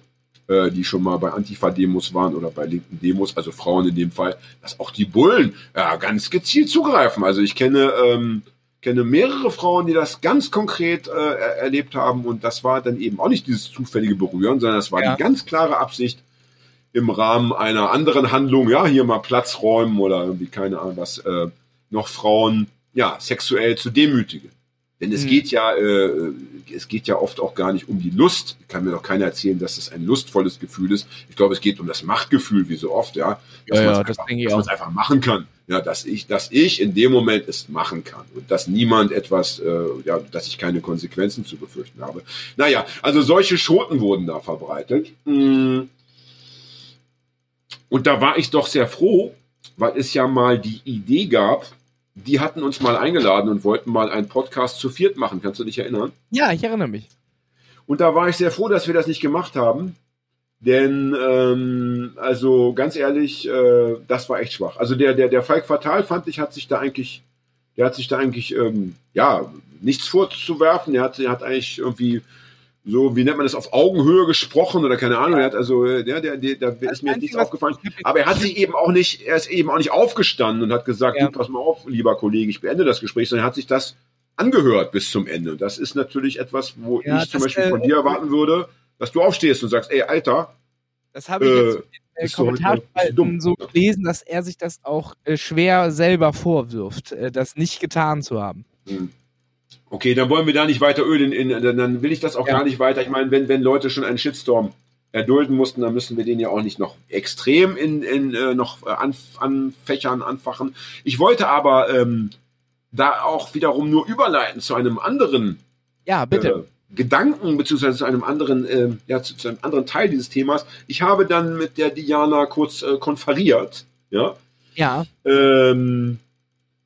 S2: die schon mal bei Antifa-Demos waren oder bei linken Demos, also Frauen in dem Fall, dass auch die Bullen ja, ganz gezielt zugreifen. Also ich kenne, ähm, kenne mehrere Frauen, die das ganz konkret äh, er- erlebt haben und das war dann eben auch nicht dieses zufällige Berühren, sondern das war
S1: Ja.
S2: die ganz klare Absicht im Rahmen einer anderen Handlung, ja, hier mal Platz räumen oder irgendwie keine Ahnung was, äh, noch Frauen ja sexuell zu demütigen. Denn es
S1: Mhm.
S2: geht ja, äh, es geht ja oft auch gar nicht um die Lust. Kann mir doch keiner erzählen, dass es ein lustvolles Gefühl ist. Ich glaube, es geht um das Machtgefühl, wie so oft, ja. Dass
S1: Ja, ja,
S2: man's
S1: das
S2: einfach, man's einfach machen kann. Ja, dass ich, dass ich in dem Moment es machen kann und dass niemand etwas, äh, ja, dass ich keine Konsequenzen zu befürchten habe. Naja, also solche Schoten wurden da verbreitet. Mm. Und da war ich doch sehr froh, weil es ja mal die Idee gab, die hatten uns mal eingeladen und wollten mal einen Podcast zu viert machen. Kannst du dich erinnern?
S1: Ja, ich erinnere mich.
S2: Und da war ich sehr froh, dass wir das nicht gemacht haben. Denn, ähm, also ganz ehrlich, äh, das war echt schwach. Also der, der, der Falk Fatal fand ich, hat sich da eigentlich, der hat sich da eigentlich, ähm, ja, nichts vorzuwerfen. Der hat, der hat eigentlich irgendwie so, wie nennt man das, auf Augenhöhe gesprochen oder keine Ahnung. Er hat also, äh, der, der, der, da ist mir nichts aufgefallen. Aber er hat sich eben auch nicht, er ist eben auch nicht aufgestanden und hat gesagt,
S1: Ja.
S2: du, pass mal auf, lieber Kollege, ich beende das Gespräch, sondern er hat sich das angehört bis zum Ende. Und das ist natürlich etwas, wo
S1: Ja,
S2: ich zum Beispiel
S1: äh,
S2: von dir erwarten würde, dass du aufstehst und sagst, ey, Alter,
S1: Das habe ich jetzt äh,
S2: doch
S1: Kommentarspalten so gelesen, dass er sich das auch äh, schwer selber vorwirft, äh, das nicht getan zu haben.
S2: Hm. Okay, dann wollen wir da nicht weiter ölen. In, in, dann will ich das auch
S1: Ja.
S2: gar nicht weiter. Ich meine, wenn, wenn Leute schon einen Shitstorm erdulden mussten, dann müssen wir den ja auch nicht noch extrem in, in äh, noch äh, an, anfächern, anfachen. Ich wollte aber ähm, da auch wiederum nur überleiten zu einem anderen
S1: Ja, bitte.
S2: äh, Gedanken beziehungsweise zu einem anderen, äh, ja, zu, zu einem anderen Teil dieses Themas. Ich habe dann mit der Diana kurz äh, konferiert, ja,
S1: ja.
S2: ähm,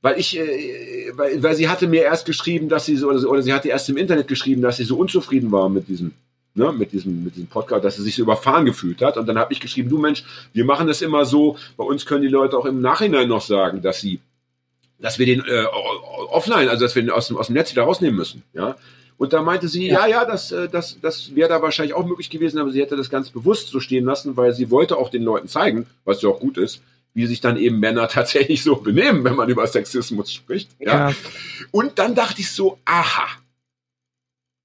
S2: weil ich, äh, weil, weil sie hatte mir erst geschrieben, dass sie so, oder, sie- oder sie hatte erst im Internet geschrieben, dass sie so unzufrieden war mit diesem, ne, mit diesem, mit diesem Podcast, dass sie sich so überfahren gefühlt hat. Und dann habe ich geschrieben, du Mensch, wir machen das immer so, bei uns können die Leute auch im Nachhinein noch sagen, dass sie, dass wir den äh, offline, also dass wir den aus dem, aus dem Netz wieder rausnehmen müssen, ja. Und da meinte sie, ja, ja, das, äh, das, das wäre da wahrscheinlich auch möglich gewesen, aber sie hätte das ganz bewusst so stehen lassen, weil sie wollte auch den Leuten zeigen, was ja auch gut ist, wie sich dann eben Männer *laughs* tatsächlich so benehmen, wenn man über Sexismus spricht. Ja.
S1: Ja.
S2: Und dann dachte ich so, aha,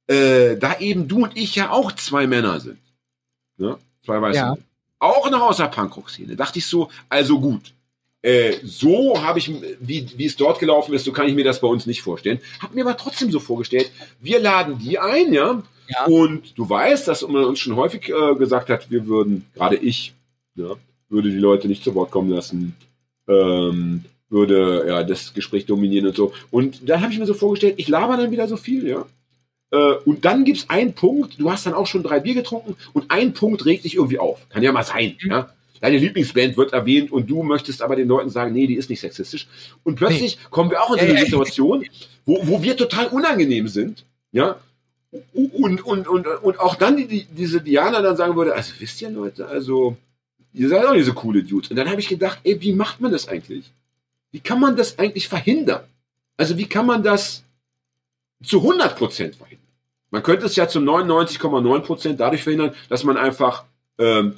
S2: äh, da eben du und ich ja auch zwei Männer sind, ne? zwei weiße
S1: Ja.
S2: Männer, auch noch aus der Punkrock-Szene, dachte ich so, also gut, äh, so habe ich, wie, wie es dort gelaufen ist, so kann ich mir das bei uns nicht vorstellen. Hab mir aber trotzdem so vorgestellt, wir laden die ein, ja,
S1: Ja.
S2: und du weißt, dass man uns schon häufig äh, gesagt hat, wir würden, gerade ich, ja, würde die Leute nicht zu Wort kommen lassen, ähm, würde ja das Gespräch dominieren und so. Und dann habe ich mir so vorgestellt, ich laber dann wieder so viel, ja. Äh, und dann gibt's einen Punkt, du hast dann auch schon drei Bier getrunken und ein Punkt regt dich irgendwie auf. Kann ja mal sein,
S1: Mhm.
S2: ja. Deine Lieblingsband wird erwähnt und du möchtest aber den Leuten sagen, nee, die ist nicht sexistisch. Und plötzlich kommen wir auch in so eine. Situation, wo, wo wir total unangenehm sind, ja. Und, und, und, und auch dann die, diese Diana dann sagen würde, also wisst ihr Leute, also ihr seid auch nicht so coole Dudes. Und dann habe ich gedacht, ey, wie macht man das eigentlich? Wie kann man das eigentlich verhindern? Also wie kann man das zu 100% verhindern? Man könnte es ja zu 99,9% dadurch verhindern, dass man einfach ähm,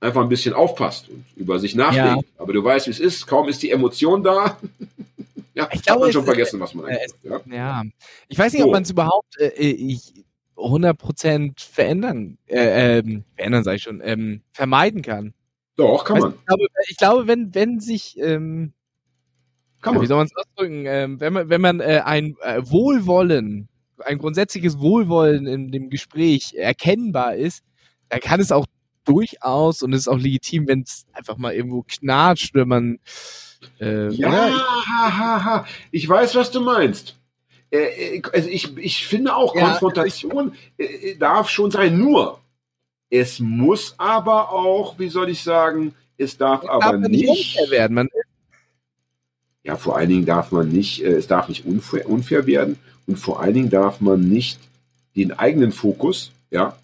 S2: einfach ein bisschen aufpasst und über sich nachdenkt. Aber du weißt, wie es ist. Kaum ist die Emotion da. *laughs* ja,
S1: Ich
S2: hat
S1: glaube,
S2: man
S1: es
S2: schon vergessen, was man
S1: äh,
S2: eigentlich macht, ja?
S1: Ja. Ich weiß nicht, ob
S2: So.
S1: man es überhaupt äh, ich, 100% verändern, äh, ähm, verändern sage ich schon, ähm, vermeiden kann.
S2: Doch, kann
S1: Weißt
S2: man.
S1: Ich glaube, ich glaube, wenn, wenn sich, ähm,
S2: Kann
S1: ja, wie
S2: man.
S1: soll man es ausdrücken, ähm, wenn man, wenn man äh, ein äh, Wohlwollen, ein grundsätzliches Wohlwollen in dem Gespräch erkennbar ist, dann kann es auch durchaus und es ist auch legitim, wenn es einfach mal irgendwo knatscht, wenn man äh,
S2: Ja,
S1: oder?
S2: ha, ha, ha. Ich weiß, was du meinst. Äh, äh, also ich, ich finde auch,
S1: Ja,
S2: Konfrontation äh, äh, darf schon sein. Nur, es muss aber auch, wie soll ich sagen, es darf
S1: darf
S2: aber
S1: man nicht
S2: nicht.
S1: unfair werden. Man,
S2: Ja, vor allen Dingen darf man nicht, äh, es darf nicht unfair, unfair werden und vor allen Dingen darf man nicht den eigenen Fokus, ja,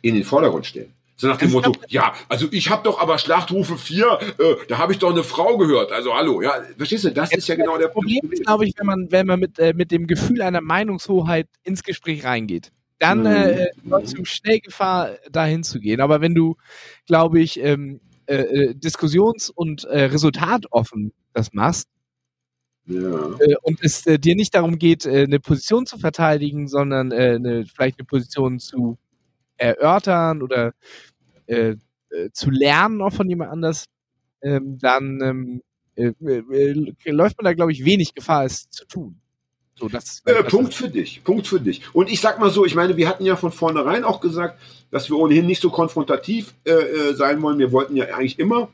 S2: in den Vordergrund stellen. So nach dem
S1: Also
S2: Motto, ja, also ich habe doch aber Schlachtrufe 4, äh, da habe ich doch eine Frau gehört. Also hallo, ja, verstehst du, das ist ja genau der
S1: Problem ist, glaube ich, wenn man, wenn man mit, äh, mit dem Gefühl einer Meinungshoheit ins Gespräch reingeht. Dann
S2: Mhm.
S1: äh, du schnell Gefahr, dahin zu gehen. Aber wenn du, glaube ich, ähm, äh, äh, diskussions- und äh, resultatoffen das machst
S2: Ja.
S1: äh, und es äh, dir nicht darum geht, äh, eine Position zu verteidigen, sondern äh, eine, vielleicht eine Position zu erörtern oder zu lernen auch von jemand anders, ähm, dann ähm, äh, äh, äh, läuft man da, glaube ich, wenig Gefahr, es zu tun. So, das,
S2: Äh,
S1: das
S2: Punkt für dich, Punkt für dich. Und ich sag mal so, ich meine, wir hatten ja von vornherein auch gesagt, dass wir ohnehin nicht so konfrontativ äh, äh, sein wollen. Wir wollten ja eigentlich immer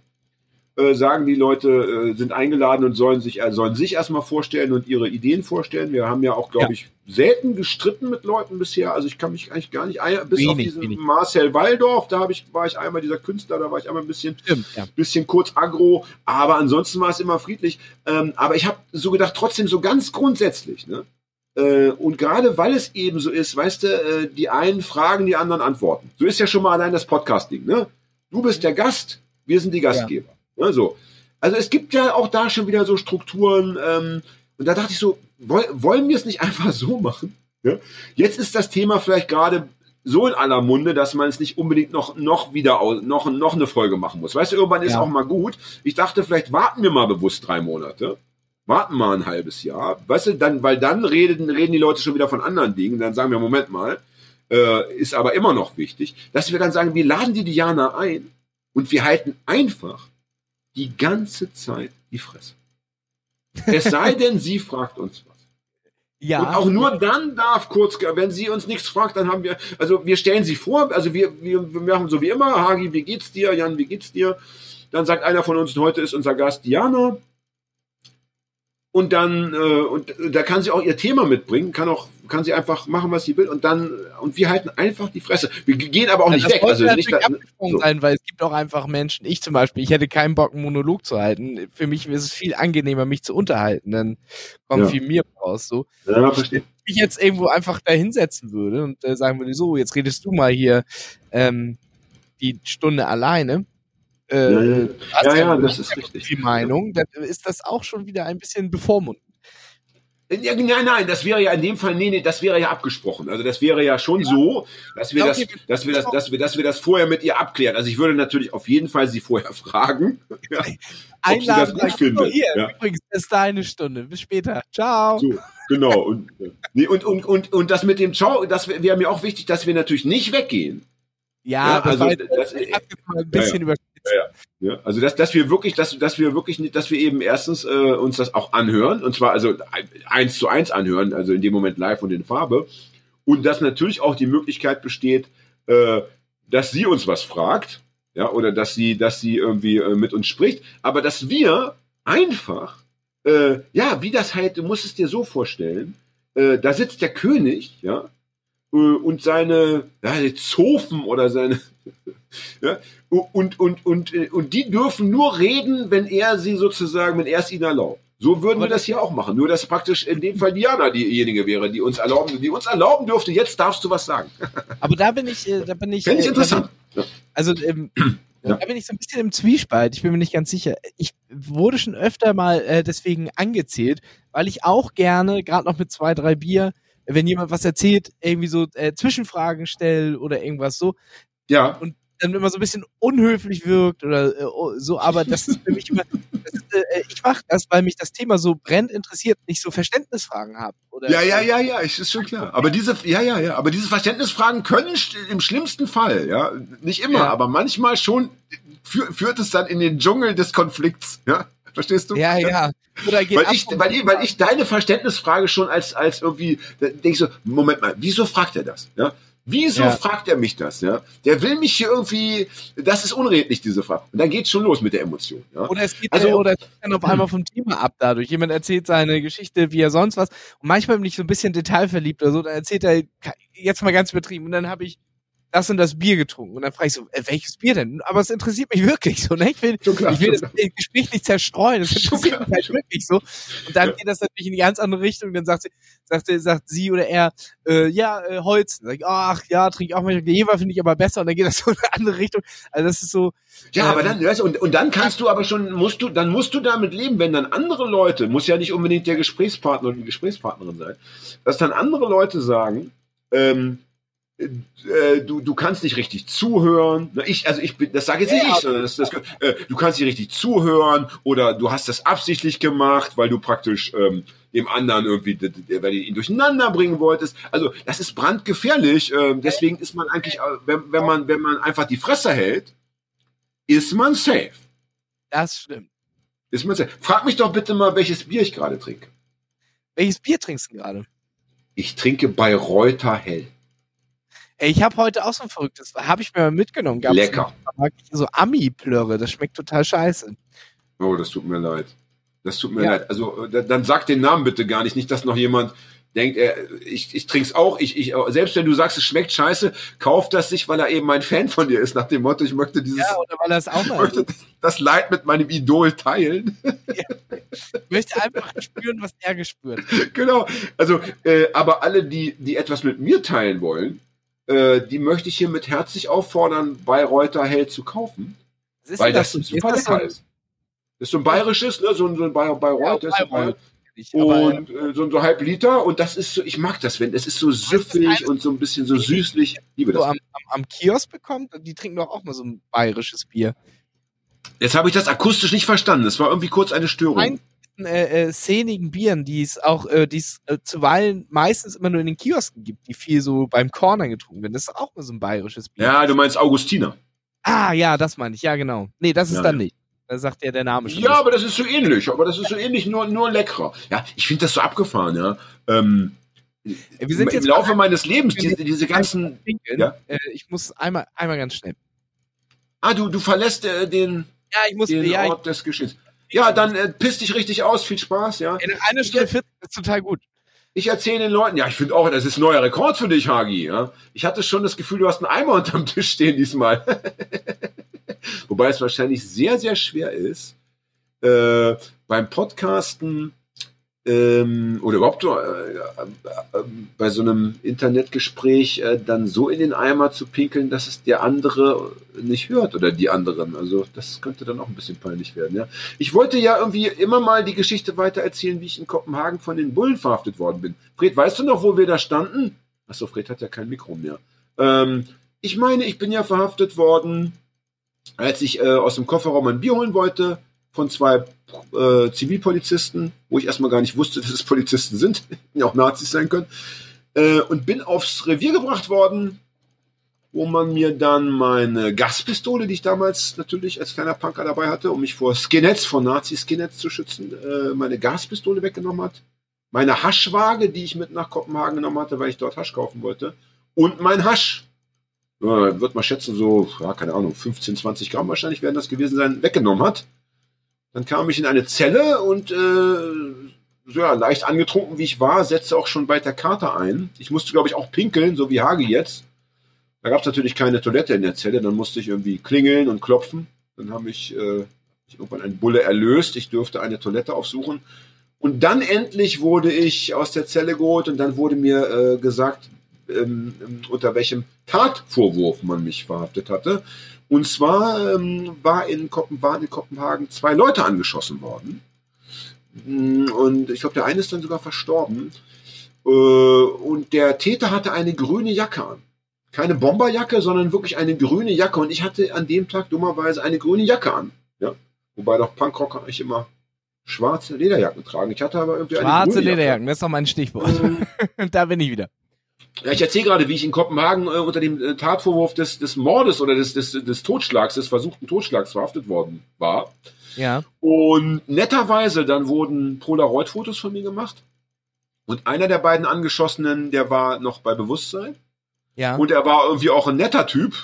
S2: äh, sagen, die Leute äh, sind eingeladen und sollen sich, äh, sollen sich erstmal vorstellen und ihre Ideen vorstellen. Wir haben ja auch, glaube
S1: Ja.
S2: ich, selten gestritten mit Leuten bisher. Also ich kann mich eigentlich gar nicht, ein, bis auf
S1: Wenig,
S2: diesen
S1: wenig.
S2: Marcel Waldorf, da ich, war ich einmal dieser Künstler, da war ich einmal ein bisschen
S1: stimmt, ja.
S2: bisschen kurz aggro, aber ansonsten war es immer friedlich. Ähm, aber ich habe so gedacht, trotzdem so ganz grundsätzlich, ne? Äh, und gerade weil es eben so ist, weißt du, äh, die einen fragen, die anderen antworten. So ist ja schon mal allein das Podcasting, ne? Du bist der Gast, wir sind die Gastgeber. Ne, so. Also es gibt ja auch da schon wieder so Strukturen, ähm, und da dachte ich so, woll, wollen wir es nicht *laughs* einfach so machen? Ja? Jetzt ist das Thema vielleicht gerade so in aller Munde, dass man es nicht unbedingt noch, noch wieder, noch, noch eine Folge machen muss. Weißt du, irgendwann ist
S1: Ja.
S2: auch mal gut. Ich dachte, vielleicht warten wir mal bewusst drei Monate. Warten mal ein halbes Jahr. Weißt du, dann, weil dann reden, reden die Leute schon wieder von anderen Dingen. Dann sagen wir, Moment mal, äh, ist aber immer noch wichtig, dass wir dann sagen, wir laden die Diana ein Und wir halten einfach die ganze Zeit die Fresse. Es sei *laughs* denn, sie fragt uns was.
S1: Ja.
S2: Und auch nur dann darf kurz, wenn sie uns nichts fragt, dann haben wir, also wir stellen sie vor, also wir, wir, wir machen so wie immer, Hagi, wie geht's dir? Jan, wie geht's dir? Dann sagt einer von uns, heute ist unser Gast Diana. Und dann, äh, und da kann sie auch ihr Thema mitbringen, kann auch, kann sie einfach machen, was sie will, und dann, und wir halten einfach die Fresse. Wir gehen aber auch nicht
S1: das
S2: weg. Also nicht da, so.
S1: sein, weil es gibt auch einfach Menschen, ich zum Beispiel, ich hätte keinen Bock, einen Monolog zu halten. Für mich ist es viel angenehmer, mich zu unterhalten. Dann kommt
S2: Ja.
S1: viel mir raus. So.
S2: Ja, verstehe.
S1: ich jetzt irgendwo einfach da hinsetzen würde und äh, sagen würde, so, jetzt redest du mal hier ähm, die Stunde alleine. Äh,
S2: Ja, Ja, ja, ja das ist richtig.
S1: die Meinung, dann ist das auch schon wieder ein bisschen bevormundend.
S2: Ja, nein, nein, das wäre ja in dem Fall, nee, nee, das wäre ja abgesprochen. Also das wäre ja schon so, dass wir
S1: Ja,
S2: das,
S1: okay.
S2: dass wir das, dass wir, dass wir das vorher mit ihr abklären. Also ich würde natürlich auf jeden Fall sie vorher *laughs* fragen, ja, ob sie das gut findet.
S1: hier,
S2: Ja.
S1: übrigens, das ist deine Stunde. Bis später. Ciao.
S2: So, genau. Und, äh, nee, und, und, und, und das mit dem Ciao, das wäre mir auch wichtig, dass wir natürlich nicht weggehen.
S1: Ja,
S2: Ja,
S1: das
S2: also
S1: war jetzt,
S2: das-
S1: mal ein bisschen überspitzt.
S2: Ja, also dass, dass wir wirklich, dass, dass wir wirklich nicht, dass wir eben erstens äh, uns das auch anhören, und zwar also ein- eins zu eins anhören, also in dem Moment live und in Farbe. Und dass natürlich auch die Möglichkeit besteht, äh, dass sie uns was fragt, ja, oder dass sie, dass sie irgendwie äh, mit uns spricht, aber dass wir einfach, äh, ja, wie das halt, du musst es dir so vorstellen, äh, da sitzt der König, ja, äh, und seine, ja, Zofen oder seine, *laughs* ja, und, und, und, äh, und die dürfen nur reden, wenn er sie sozusagen, wenn er es ihnen erlaubt. So würden wir das hier auch machen. Nur, dass praktisch in dem Fall Diana diejenige wäre, die uns erlauben, die uns erlauben dürfte, jetzt darfst du was sagen. *laughs*
S1: Aber da bin ich, äh, da bin ich.
S2: Fände ich
S1: äh,
S2: interessant.
S1: Bin, also ähm, *clears throat*
S2: Ja.
S1: da bin ich so ein bisschen im Zwiespalt. Ich bin mir nicht ganz sicher. Ich wurde schon öfter mal äh, deswegen angezählt, weil ich auch gerne, gerade noch mit zwei, drei Bier, wenn jemand was erzählt, irgendwie so äh, Zwischenfragen stelle oder irgendwas so,
S2: Ja,
S1: dann immer so ein bisschen unhöflich wirkt oder äh, oh, so, aber das ist für mich immer, ist, äh, ich mache das, weil mich das Thema so brennend interessiert, nicht so Verständnisfragen habe. Oder
S2: ja, ja, ja, ja, ich- ist schon klar. Aber diese, ja, ja, ja, aber diese Verständnisfragen können im schlimmsten Fall, ja, nicht immer,
S1: Ja.
S2: aber manchmal schon fü führt es dann in den Dschungel des Konflikts, ja. Verstehst du?
S1: Ja, ja. Oder geht
S2: Weil ich, weil, ich, weil ich deine Verständnisfrage schon als, als irgendwie, denke ich so, Moment mal, wieso fragt er das? Ja? Wieso
S1: Ja.
S2: fragt er mich das? Ja? Der will mich hier irgendwie, das ist unredlich, diese Frage. Und dann geht's schon los mit der Emotion. Ja?
S1: Oder es geht
S2: Also-
S1: äh, oder es geht dann auf einmal vom Thema ab dadurch. Jemand erzählt seine Geschichte, wie er sonst was. Und manchmal bin ich so ein bisschen detailverliebt oder so. Dann erzählt er jetzt mal ganz übertrieben. Und dann habe ich das und das Bier getrunken. Und dann frage ich so, äh, welches Bier denn? Aber es interessiert mich wirklich so. Ne? Ich will,
S2: klar,
S1: ich will das
S2: klar.
S1: Gespräch nicht zerstreuen. Das interessiert
S2: klar,
S1: mich halt wirklich so. Und dann
S2: Ja.
S1: geht das natürlich in die ganz andere Richtung. Dann sagt sie, sagt, sie- sagt sie oder er, äh, ja, äh, Holz. Dann sag ich, ach ja, trinke auch mal Jever, finde ich aber besser. Und dann geht das *laughs* so in eine andere Richtung. Also das ist so,
S2: Ja,
S1: Ähm,
S2: aber dann, weißt du, und, und dann kannst du aber schon, musst du, dann musst du damit leben, wenn dann andere Leute, muss ja nicht unbedingt der Gesprächspartner oder die Gesprächspartnerin sein, dass dann andere Leute sagen, ähm, äh, du, du kannst nicht richtig zuhören. Ich, also ich bin, das sage jetzt nicht
S1: Ja,
S2: ich, sondern das, das, äh, du kannst nicht richtig zuhören oder du hast das absichtlich gemacht, weil du praktisch ähm, dem anderen irgendwie, weil du ihn durcheinander bringen wolltest. Also das ist brandgefährlich. Ähm, deswegen ist man eigentlich, äh, wenn, wenn man, wenn man einfach die Fresse hält, ist man safe.
S1: das stimmt.
S2: Ist man safe. Frag mich doch bitte mal, welches Bier ich gerade trinke.
S1: Welches Bier trinkst du gerade?
S2: Ich trinke bei Reuter Hell.
S1: Ich habe heute auch so ein verrücktes, habe ich mir mal mitgenommen. Gab's
S2: Lecker.
S1: So Ami-Plörre, das schmeckt total scheiße.
S2: Oh, das tut mir leid. Das tut mir
S1: Ja.
S2: leid. Also äh, dann sag den Namen bitte gar nicht. Nicht, dass noch jemand denkt, er, ich, ich trink's auch. Ich, ich, selbst wenn du sagst, es schmeckt scheiße, kauft das sich, weil er eben ein Fan von dir ist, nach dem Motto, ich möchte dieses,
S1: Ja, oder weil er es auch *laughs* mal
S2: möchte das Leid mit meinem Idol teilen. *laughs*
S1: ich möchte einfach spüren, was er gespürt.
S2: genau. Also, äh, aber alle, die, die etwas mit mir teilen wollen, äh, die möchte ich hiermit herzlich auffordern, bei Reuter Hell zu kaufen, weil das,
S1: so?
S2: super
S1: ist das
S2: lecker ist. Das ist so ein bayerisches, ne, so ein, so ein Bayer, Bayreuth,
S1: Ja. Bayreuth, aber
S2: Und äh, so, so halb Liter und das ist so, ich mag das, wenn, es ist so süffig und so ein bisschen so süßlich. Liebe
S1: so
S2: das.
S1: am, am, am Kiosk bekommt, die trinken doch auch mal so ein bayerisches Bier.
S2: Jetzt habe ich das akustisch nicht verstanden. Es war irgendwie kurz eine Störung.
S1: Nein. Äh, äh, szenigen Bieren, die es auch, äh, die es äh, zuweilen meistens immer nur in den Kiosken gibt, die viel so beim Corner getrunken werden. Das ist auch mal so ein bayerisches Bier.
S2: Ja, du meinst Augustiner.
S1: Ah, ja, das meine ich. Ja, genau. Nee, das ist
S2: Ja,
S1: dann
S2: ja.
S1: nicht. Da sagt ja der Name schon.
S2: Ja, aber das ist so ähnlich. Aber das ist so ähnlich, nur, nur leckerer. Ja, ich finde das so abgefahren, ja. Ähm,
S1: Wir sind
S2: Im
S1: jetzt
S2: Laufe meines Lebens, diese, diese ganzen.
S1: pinkeln.
S2: Ja.
S1: Äh, ich muss einmal, einmal ganz schnell.
S2: Ah, du, du verlässt äh, den,
S1: Ja, ich muss,
S2: den
S1: ja, ich,
S2: Ort des Geschehens. Ja, dann äh, piss dich richtig aus. Viel Spaß, ja.
S1: in einer Stunde 40 ist total gut.
S2: Ich erzähle den Leuten, ja, ich finde auch, das ist ein neuer Rekord für dich, Hagi. Ja? Ich hatte schon das Gefühl, du hast einen Eimer unterm Tisch stehen diesmal. *laughs* Wobei es wahrscheinlich sehr, sehr schwer ist, äh, beim Podcasten ähm, oder überhaupt äh, äh, bei so einem Internetgespräch äh, dann so in den Eimer zu pinkeln, dass es der andere nicht hört oder die anderen. Also das könnte dann auch ein bisschen peinlich werden. Ja? Ich wollte ja irgendwie immer mal die Geschichte weiter erzählen, wie ich in Kopenhagen von den Bullen verhaftet worden bin. Fred, weißt du noch, wo wir da standen? Achso, Fred hat ja kein Mikro mehr. Ähm, ich meine, ich bin ja verhaftet worden, als ich äh, aus dem Kofferraum ein Bier holen wollte von zwei äh, Zivilpolizisten, wo ich erstmal gar nicht wusste, dass es Polizisten sind, *laughs* ja auch Nazis sein können, äh, und bin aufs Revier gebracht worden, wo man mir dann meine Gaspistole, die ich damals natürlich als kleiner Punker dabei hatte, um mich vor Skinheads, vor Nazi-Skinheads zu schützen, äh, meine Gaspistole weggenommen hat, meine Haschwaage, die ich mit nach Kopenhagen genommen hatte, weil ich dort Hasch kaufen wollte, und mein Hasch. Wird mal schätzen, so, ja, keine Ahnung, 15, 20 Gramm wahrscheinlich werden das gewesen sein, weggenommen hat. Dann kam ich in eine Zelle und äh, so, ja, leicht angetrunken wie ich war, setzte auch schon bei der Karte ein. Ich musste, glaube ich, auch pinkeln, so wie Hagi jetzt. Da gab es natürlich keine Toilette in der Zelle, dann musste ich irgendwie klingeln und klopfen. Dann habe ich, äh, irgendwann einen Bulle erlöst, ich durfte eine Toilette aufsuchen. Und dann endlich wurde ich aus der Zelle geholt und dann wurde mir äh, gesagt, ähm, unter welchem Tatvorwurf man mich verhaftet hatte. Und zwar ähm, war in Kopen waren in Kopenhagen zwei Leute angeschossen worden. Mm, Und ich glaube, der eine ist dann sogar verstorben. Äh, Und der Täter hatte eine grüne Jacke an. Keine Bomberjacke, sondern wirklich eine grüne Jacke. Und ich hatte an dem Tag dummerweise eine grüne Jacke an. Ja? Wobei doch Punkrocker eigentlich immer schwarze Lederjacken tragen. Ich hatte aber irgendwie eine
S1: Schwarze
S2: grüne Jacke.
S1: Lederjacken, das ist doch mein Stichwort. *laughs* da bin ich wieder.
S2: Ja, ich erzähle gerade, wie ich in Kopenhagen äh, unter dem äh, Tatvorwurf des, des Mordes oder des, des, des Totschlags, des versuchten Totschlags verhaftet worden war.
S1: Ja.
S2: Und netterweise dann wurden Polaroid-Fotos von mir gemacht. Und einer der beiden Angeschossenen, der war noch bei Bewusstsein.
S1: Ja.
S2: Und er war irgendwie auch ein netter Typ.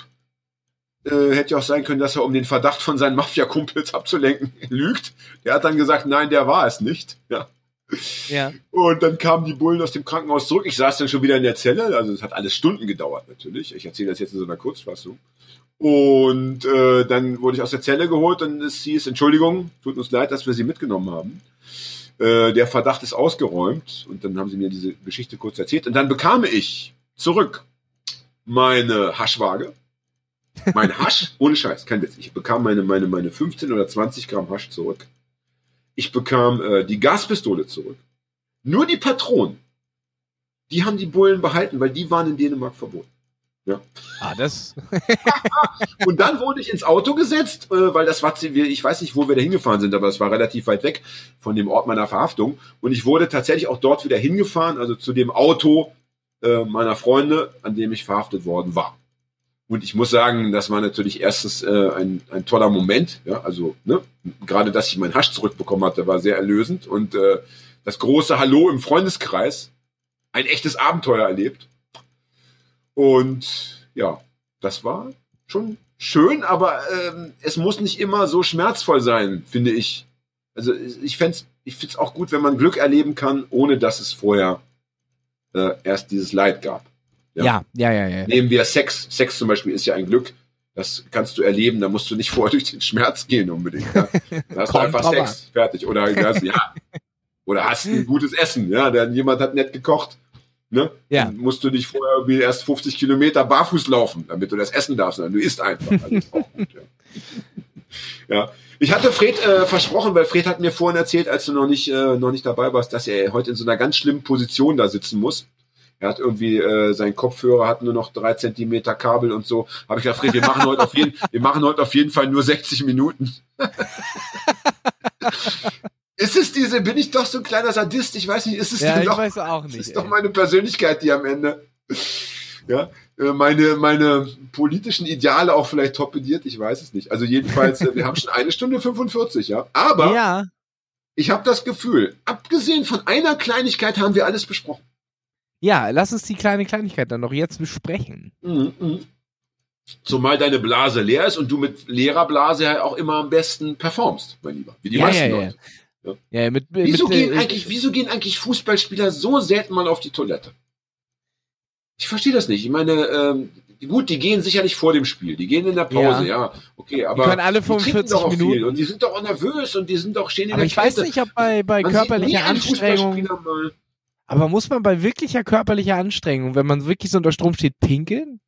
S2: Äh, hätte ja auch sein können, dass er um den Verdacht von seinen Mafia-Kumpels abzulenken *laughs* lügt. Der hat dann gesagt, nein, der war es nicht. Ja.
S1: Ja.
S2: Und dann kamen die Bullen aus dem Krankenhaus zurück. Ich saß dann schon wieder in der Zelle. Also es hat alles Stunden gedauert natürlich. Ich erzähle das jetzt in so einer Kurzfassung. Und äh, dann wurde ich aus der Zelle geholt und es hieß, Entschuldigung, tut uns leid, dass wir Sie mitgenommen haben. Äh, der Verdacht ist ausgeräumt. Und dann haben sie mir diese Geschichte kurz erzählt. Und dann bekam ich zurück meine Haschwaage. Mein Hasch, ohne Scheiß, kein Witz. Ich bekam meine, meine, meine 15 oder 20 Gramm Hasch zurück. Ich bekam äh, die Gaspistole zurück. Nur die Patronen, die haben die Bullen behalten, weil die waren in Dänemark verboten.
S1: Ah, das. *laughs* *laughs*
S2: Und dann wurde ich ins Auto gesetzt, äh, weil das war, ich weiß nicht, wo wir da hingefahren sind, aber es war relativ weit weg von dem Ort meiner Verhaftung. Und ich wurde tatsächlich auch dort wieder hingefahren, also zu dem Auto äh, meiner Freunde, an dem ich verhaftet worden war. Und ich muss sagen, das war natürlich erstens äh, ein, ein toller Moment. Ja, also ne, gerade, dass ich meinen Hasch zurückbekommen hatte, war sehr erlösend. Und äh, das große Hallo im Freundeskreis, ein echtes Abenteuer erlebt. Und ja, das war schon schön, aber ähm, es muss nicht immer so schmerzvoll sein, finde ich. Also ich fände ich finde es auch gut, wenn man Glück erleben kann, ohne dass es vorher äh, erst dieses Leid gab.
S1: Ja, ja, ja, ja.
S2: Nehmen wir Sex. Sex zum Beispiel ist ja ein Glück. Das kannst du erleben, da musst du nicht *laughs* vorher durch den Schmerz gehen unbedingt. Ja. Da hast du einfach Sex, fertig. Oder hast, ja. *laughs* Oder hast ein gutes Essen, ja. Dann jemand hat nett gekocht. Ne?
S1: Ja.
S2: Dann musst du nicht vorher irgendwie erst 50 Kilometer barfuß laufen, damit du das essen darfst, sondern du isst einfach. Also gut, ja. *laughs* ja. Ich hatte Fred äh, versprochen, weil Fred hat mir vorhin erzählt, als du noch nicht, äh, noch nicht dabei warst, dass er heute in so einer ganz schlimmen Position da sitzen muss. Er hat irgendwie, äh, sein Kopfhörer hat nur noch drei Zentimeter Kabel und so. Habe ich Fred, wir machen heute auf jeden, wir machen heute auf jeden Fall nur 60 Minuten. *laughs* ist es diese, bin ich doch so ein kleiner Sadist? Ich weiß nicht, ist es
S1: Ja,
S2: denn
S1: ich
S2: doch?
S1: weiß auch nicht.
S2: ist doch
S1: ey.
S2: meine Persönlichkeit, die am Ende. ja, äh, meine, meine politischen Ideale auch vielleicht torpediert, ich weiß es nicht. Also jedenfalls, äh, wir haben schon eine Stunde 45, ja. Aber
S1: Ja,
S2: ich habe das Gefühl, abgesehen von einer Kleinigkeit haben wir alles besprochen.
S1: Ja, lass uns die kleine Kleinigkeit dann noch jetzt besprechen.
S2: Mhm, mhm. Zumal deine Blase leer ist und du mit leerer Blase ja auch immer am besten performst, mein Lieber. Wie die
S1: Ja,
S2: meisten
S1: ja, ja.
S2: Leute.
S1: Ja, mit, mit,
S2: Wieso,
S1: mit,
S2: gehen
S1: äh,
S2: eigentlich, wieso gehen eigentlich Fußballspieler so selten mal auf die Toilette? Ich verstehe das nicht. Ich meine, ähm, gut, die gehen sicherlich vor dem Spiel. Die gehen in der Pause, ja. okay, aber
S1: können alle
S2: die trinken
S1: 45
S2: doch
S1: Minuten.
S2: viel und die sind doch auch nervös und die sind doch stehen in
S1: aber
S2: der
S1: ich weiß
S2: Kälte.
S1: nicht, ob bei, bei
S2: Man
S1: körperlicher Anstrengung. Aber muss man bei wirklicher körperlicher Anstrengung, wenn man wirklich so unter Strom steht, pinkeln?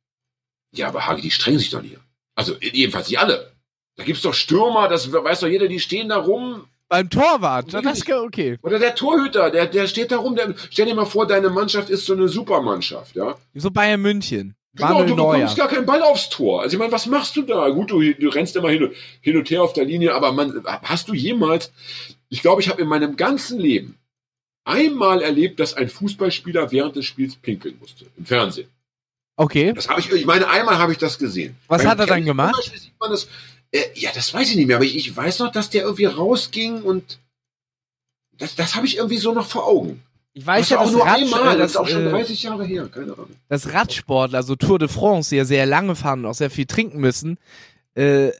S2: Ja, aber Hagi, die strengen sich doch nicht. Also jedenfalls nicht alle. Da gibt's doch Stürmer, das weiß doch jeder, die stehen da rum.
S1: Beim Torwart, das ist okay.
S2: Oder der Torhüter, der, der steht da rum. Der, stell dir mal vor, deine Mannschaft ist so eine Supermannschaft, ja.
S1: So Bayern München.
S2: Genau, du
S1: Neuer.
S2: bekommst gar keinen Ball aufs Tor. Also ich meine, was machst du da? Gut, du, du rennst immer hin und, hin und her auf der Linie, aber man, hast du jemals, ich glaube, ich habe in meinem ganzen Leben einmal erlebt, dass ein Fußballspieler während des Spiels pinkeln musste. Im Fernsehen.
S1: Okay.
S2: Das habe ich, ich meine, einmal habe ich das gesehen.
S1: Was
S2: Beim
S1: hat er dann gemacht?
S2: das, äh, ja, das weiß ich nicht mehr, aber ich, ich weiß noch, dass der irgendwie rausging und das, das habe ich irgendwie so noch vor Augen.
S1: Ich weiß
S2: das
S1: ja,
S2: auch nur
S1: Rad,
S2: einmal,
S1: äh,
S2: das
S1: dass,
S2: ist auch schon
S1: äh,
S2: 30 Jahre her, keine Ahnung.
S1: dass Radsportler, also Tour de France, die ja sehr lange fahren und auch sehr viel trinken müssen, äh, äh,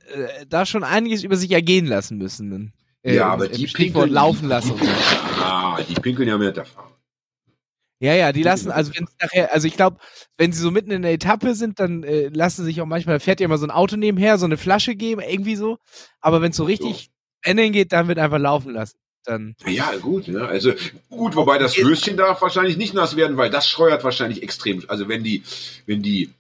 S1: da schon einiges über sich ergehen lassen müssen. Äh,
S2: ja, aber
S1: im
S2: die
S1: Stichwort
S2: pinkeln-
S1: laufen lassen. und so.
S2: Ah, die pinkeln ja mit der Fahrt.
S1: Ja, ja, die lassen, also wenn nachher, also ich glaube, wenn sie so mitten in der Etappe sind, dann äh, lassen sich auch manchmal, fährt ja immer so ein Auto nebenher, so eine Flasche geben, irgendwie so. Aber wenn es so richtig Rennen geht, dann wird einfach laufen lassen. Dann.
S2: Ja, gut, ne? Also gut, wobei das Höschen darf wahrscheinlich nicht nass werden, weil das scheuert wahrscheinlich extrem. Also wenn die, wenn die,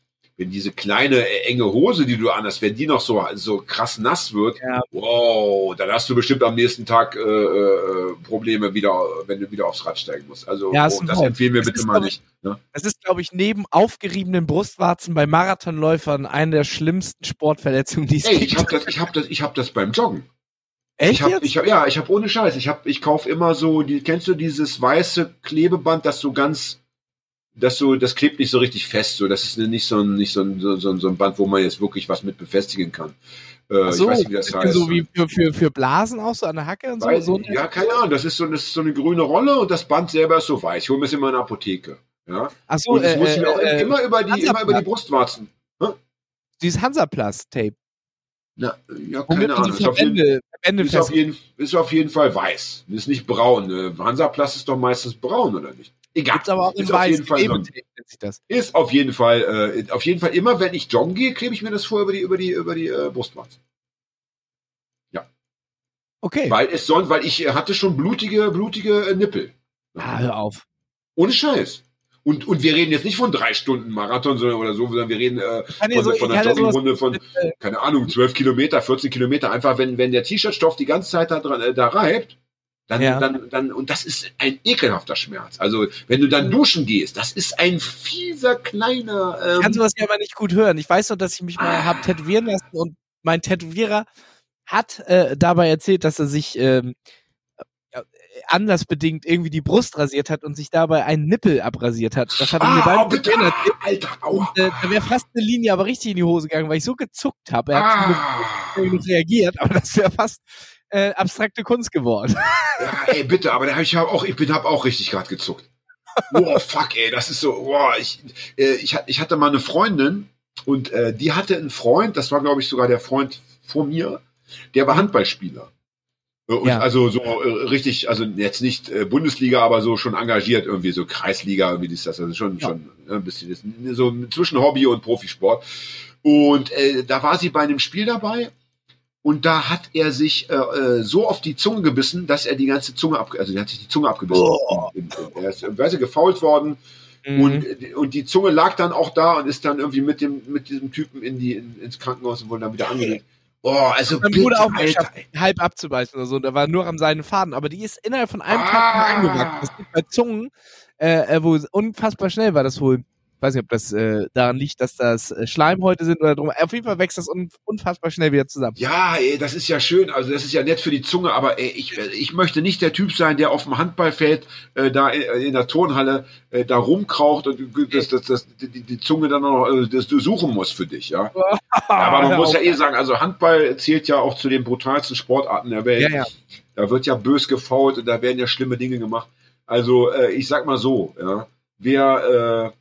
S2: wenn diese kleine äh, enge Hose, die du anhast, wenn die noch so so krass nass wird,
S1: Ja.
S2: wow, dann hast du bestimmt am nächsten Tag äh, äh, Probleme wieder, wenn du wieder aufs Rad steigen musst. Also
S1: Ja,
S2: oh, das empfehlen wir
S1: Das
S2: bitte
S1: ist
S2: mal nicht. Ne?
S1: Das ist, glaube ich, neben aufgeriebenen Brustwarzen bei Marathonläufern eine der schlimmsten Sportverletzungen, die es
S2: Ey,
S1: gibt.
S2: ich habe das, ich habe das, ich habe das beim Joggen.
S1: Echt
S2: Ich habe,
S1: jetzt?
S2: ich hab, ja, ich habe ohne Scheiß. Ich habe, ich kauf immer so, die, kennst du dieses weiße Klebeband, das so ganz, das so, das klebt nicht so richtig fest. So, das ist nicht so ein, nicht so ein, so, so, ein Band, wo man jetzt wirklich was mit befestigen kann. Äh,
S1: so,
S2: ich weiß nicht, wie das heißt.
S1: so wie für, für, für Blasen auch so an der Hacke und so.
S2: Weiß
S1: so
S2: ich nicht. ja, keine Ahnung. Das ist so, das ist so eine grüne Rolle und das Band selber ist so weiß. Ich hole mir immer in der Apotheke. Ja.
S1: Ach so,
S2: Und das
S1: äh,
S2: muss ich mir auch
S1: äh,
S2: immer über die,
S1: Hansaplast.
S2: immer über die Brustwarzen.
S1: dieses Hansaplast-Tape.
S2: Na, ja,
S1: Womit
S2: keine Ahnung. Ist auf, jeden, ist, auf jeden, ist auf jeden Fall weiß. Ist nicht braun. Äh, Hansaplast ist doch meistens braun, oder nicht? Egal.
S1: Gibt's aber auch in
S2: ist auf jeden Fall so. Ist auf jeden Fall, äh, auf jeden Fall immer, wenn ich joggen gehe, klebe ich mir das vor über die, über die, über die äh, Brustwarzen.
S1: Okay.
S2: Weil es sonst, weil ich äh, hatte schon blutige, blutige äh, Nippel.
S1: Ah, hör auf.
S2: Ohne Scheiß. Und, und wir reden jetzt nicht von drei Stunden Marathon sondern, oder so, sondern wir reden äh,
S1: ja
S2: von,
S1: so-
S2: von einer
S1: ja
S2: Joggingrunde von,
S1: äh,
S2: keine Ahnung, 12 Kilometer, 14 Kilometer. Einfach, wenn, wenn der T-Shirt-Stoff die ganze Zeit da, dran, äh, da reibt, dann,
S1: Ja.
S2: dann, dann, und das ist ein ekelhafter Schmerz. Also, wenn du dann duschen gehst, das ist ein fieser, kleiner,
S1: Ich
S2: ähm,
S1: kann sowas ja immer nicht gut hören. Ich weiß noch, dass ich mich mal
S2: Ah.
S1: hab tätowieren lassen und mein Tätowierer hat äh, dabei erzählt, dass er sich ähm, äh, anlassbedingt irgendwie die Brust rasiert hat und sich dabei einen Nippel abrasiert hat. Das hat er mir
S2: ah,
S1: beim
S2: bitte,
S1: erzählt.
S2: Alter, aua.
S1: Äh, da wäre fast eine Linie aber richtig in die Hose gegangen, weil ich so gezuckt habe. Er hat
S2: Ah,
S1: Glück reagiert, aber das wäre fast äh, abstrakte Kunst geworden. *laughs*
S2: ja, ey, bitte, aber da hab ich hab auch, ich bin, hab auch richtig gerade gezuckt. Boah, fuck, ey, das ist so, boah, ich, äh, ich, ich hatte mal eine Freundin und äh, die hatte einen Freund, das war, glaube ich, sogar der Freund vor mir, der war Handballspieler. Und
S1: Ja.
S2: also so äh, richtig, also jetzt nicht äh, Bundesliga, aber so schon engagiert, irgendwie so Kreisliga, irgendwie ist das, also schon,
S1: Ja.
S2: schon äh, ein bisschen so zwischen Hobby und Profisport. Und äh, da war sie bei einem Spiel dabei und da hat er sich äh, äh, so auf die Zunge gebissen, dass er die ganze Zunge ab, also er hat sich die Zunge abgebissen.
S1: Oh.
S2: Er ist weißt du, gefault worden und, äh, und die Zunge lag dann auch da und ist dann irgendwie mit dem mit diesem Typen in die in, ins Krankenhaus und wurde dann wieder angelegt. Oh, also
S1: Mein
S2: bitte,
S1: Bruder auch
S2: Alter.
S1: geschafft, halb abzubeißen oder so. Und da war nur am seinen Faden. Aber die ist innerhalb von einem Tag
S2: Ah.
S1: wieder angewachsen. Das geht bei Zungen, äh, äh, wo es unfassbar schnell war, das wohl. Weiß nicht, ob das äh, daran liegt, dass das äh, Schleimhäute sind oder drum. Auf jeden Fall wächst das un unfassbar schnell wieder zusammen.
S2: Ja, ey, das ist ja schön. Also das ist ja nett für die Zunge, aber ey, ich, äh, ich möchte nicht der Typ sein, der auf dem Handballfeld äh, da in, in der Turnhalle äh, da rumkraucht und das, das, das, die, die Zunge dann noch äh, das du suchen muss für dich, ja. *laughs* aber man muss ja eh sagen, also Handball zählt ja auch zu den brutalsten Sportarten der Welt.
S1: Ja, ja.
S2: Da wird ja bös gefault und da werden ja schlimme Dinge gemacht. Also äh, ich sag mal so, ja, wer, äh,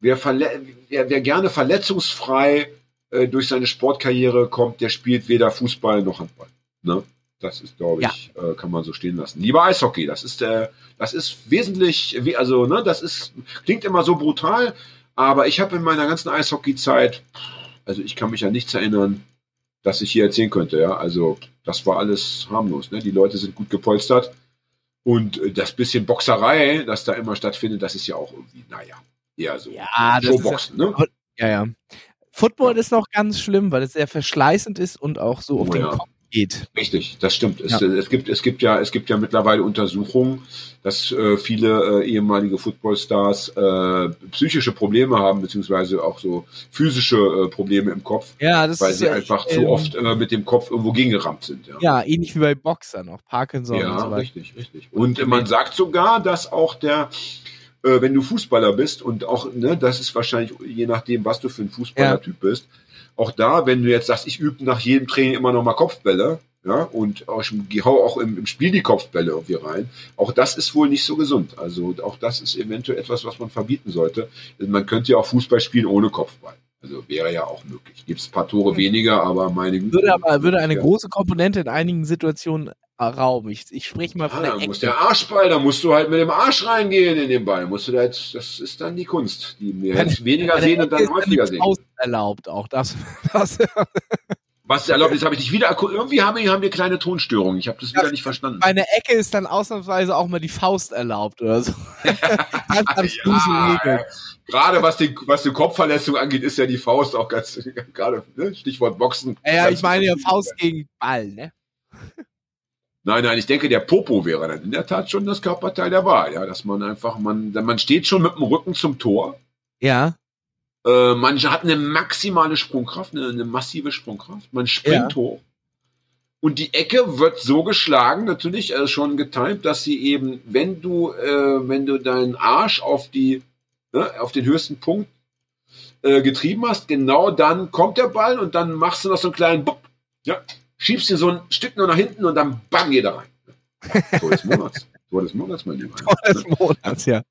S2: wer, verle wer, wer gerne verletzungsfrei äh, durch seine Sportkarriere kommt, der spielt weder Fußball noch Handball. Ne? Das ist, glaube ich, äh, kann man so stehen lassen. Lieber Eishockey, das ist äh, das ist wesentlich, wie, also ne, das ist klingt immer so brutal, aber ich habe in meiner ganzen Eishockey-Zeit, also ich kann mich an nichts erinnern, dass ich hier erzählen könnte. Ja, also das war alles harmlos. Ne? Die Leute sind gut gepolstert und äh, das bisschen Boxerei, das da immer stattfindet, das ist ja auch irgendwie, naja, eher so
S1: Ja,
S2: Showboxen.
S1: ja,
S2: ne?
S1: ja, ja. Football ist noch ganz schlimm, weil es sehr verschleißend ist und auch so auf
S2: Oh
S1: den
S2: ja.
S1: Kopf geht.
S2: Richtig, das stimmt. Es,
S1: Ja.
S2: es gibt es gibt ja es gibt ja mittlerweile Untersuchungen, dass äh, viele äh, ehemalige Footballstars äh, psychische Probleme haben beziehungsweise auch so physische äh, Probleme im Kopf,
S1: Ja, das
S2: weil
S1: ist
S2: sie
S1: äh,
S2: einfach
S1: ähm,
S2: zu oft äh, mit dem Kopf irgendwo gegengerammt sind. Ja,
S1: Ja, ähnlich wie bei Boxern auch, Parkinson und
S2: ja
S1: so weiter.
S2: richtig, richtig. Und äh, man sagt sogar, dass auch der äh, wenn du Fußballer bist und auch, ne, das ist wahrscheinlich je nachdem, was du für ein Fußballertyp bist, auch da, wenn du jetzt sagst, ich übe nach jedem Training immer noch mal Kopfbälle, ja, und auch, ich hau auch im, im Spiel die Kopfbälle irgendwie rein, auch das ist wohl nicht so gesund. Also auch das ist eventuell etwas, was man verbieten sollte. Man könnte ja auch Fußball spielen ohne Kopfball. Also wäre ja auch möglich. Gibt es ein paar Tore weniger, aber meine Güte.
S1: Würde aber würde eine
S2: Ja.
S1: große Komponente in einigen Situationen rauben. Ich, ich spreche mal
S2: Ah,
S1: von der
S2: da muss
S1: Ecke.
S2: der Arschball, da musst du halt mit dem Arsch reingehen in den Ball. Musst du da jetzt, das ist dann die Kunst, die wir jetzt weniger sehen und
S1: Ecke
S2: dann häufiger sehen.
S1: Faust erlaubt auch das. *laughs* das
S2: Was erlaubt ist, habe ich nicht wieder. Irgendwie haben wir, haben wir kleine Tonstörungen. Ich habe das wieder
S1: Ja,
S2: nicht verstanden.
S1: bei einer Ecke ist dann ausnahmsweise auch mal die Faust erlaubt oder so. *laughs* Ganz
S2: Ja,
S1: Regeln.
S2: Gerade was die, was die Kopfverletzung angeht, ist ja die Faust auch ganz, *laughs* gerade, ne? Stichwort Boxen.
S1: Ja, ja, ich meine ja. Faust gegen Ball, ne?
S2: Nein, nein, ich denke, der Popo wäre dann in der Tat schon das Körperteil der Wahl, ja, dass man einfach, man, man steht schon mit dem Rücken zum Tor.
S1: Ja.
S2: Äh, man hat eine maximale Sprungkraft, eine, eine massive Sprungkraft. Man springt
S1: Ja.
S2: hoch. Und die Ecke wird so geschlagen, natürlich äh, schon getimt, dass sie eben, wenn du, äh, wenn du deinen Arsch auf die, ne, auf den höchsten Punkt äh, getrieben hast, genau dann kommt der Ball und dann machst du noch so einen kleinen Bupp, ja, schiebst ihn so ein Stück nur nach hinten und dann bam, geht er rein. Tor des Monats. Tor des Monats, mein Lieber. *laughs*
S1: Tor des Monats, ja.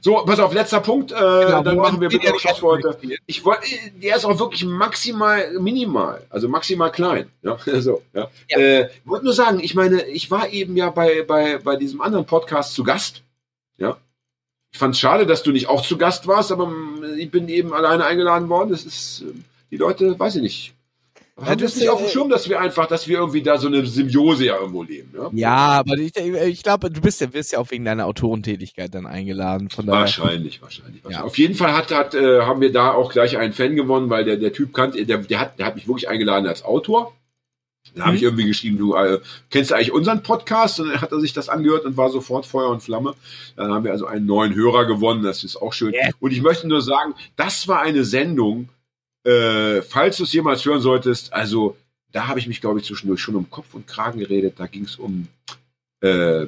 S2: So, pass auf, letzter Punkt, äh,
S1: Genau,
S2: dann machen wir bitte
S1: der
S2: auch Schluss für heute. Ich wollte, der ist auch wirklich maximal minimal, also maximal klein. Ja, *laughs* so, ja.
S1: Ja.
S2: Äh, wollte nur sagen, ich meine, ich war eben ja bei, bei, bei diesem anderen Podcast zu Gast. Ja. Ich fand es schade, dass du nicht auch zu Gast warst, aber mm, ich bin eben alleine eingeladen worden. Das ist, äh, die Leute, weiß ich nicht.
S1: Das
S2: nicht auf dem Schirm, dass wir einfach, dass wir irgendwie da so eine Symbiose ja irgendwo leben, ja?
S1: Ja, aber ich, ich glaube, du bist ja, wirst ja auch wegen deiner Autorentätigkeit dann eingeladen. Von daher.
S2: Wahrscheinlich, wahrscheinlich. wahrscheinlich.
S1: Ja.
S2: Auf jeden Fall hat, hat, äh, haben wir da auch gleich einen Fan gewonnen, weil der, der Typ kannte, der, der, hat, der hat mich wirklich eingeladen als Autor. Da habe
S1: Mhm.
S2: ich irgendwie geschrieben, du äh, kennst du eigentlich unseren Podcast? Und dann hat er sich das angehört und war sofort Feuer und Flamme. Dann haben wir also einen neuen Hörer gewonnen, das ist auch schön.
S1: Ja.
S2: Und ich möchte nur sagen, das war eine Sendung, äh, falls du es jemals hören solltest, also da habe ich mich, glaube ich, zwischendurch schon um Kopf und Kragen geredet. Da ging es um, äh,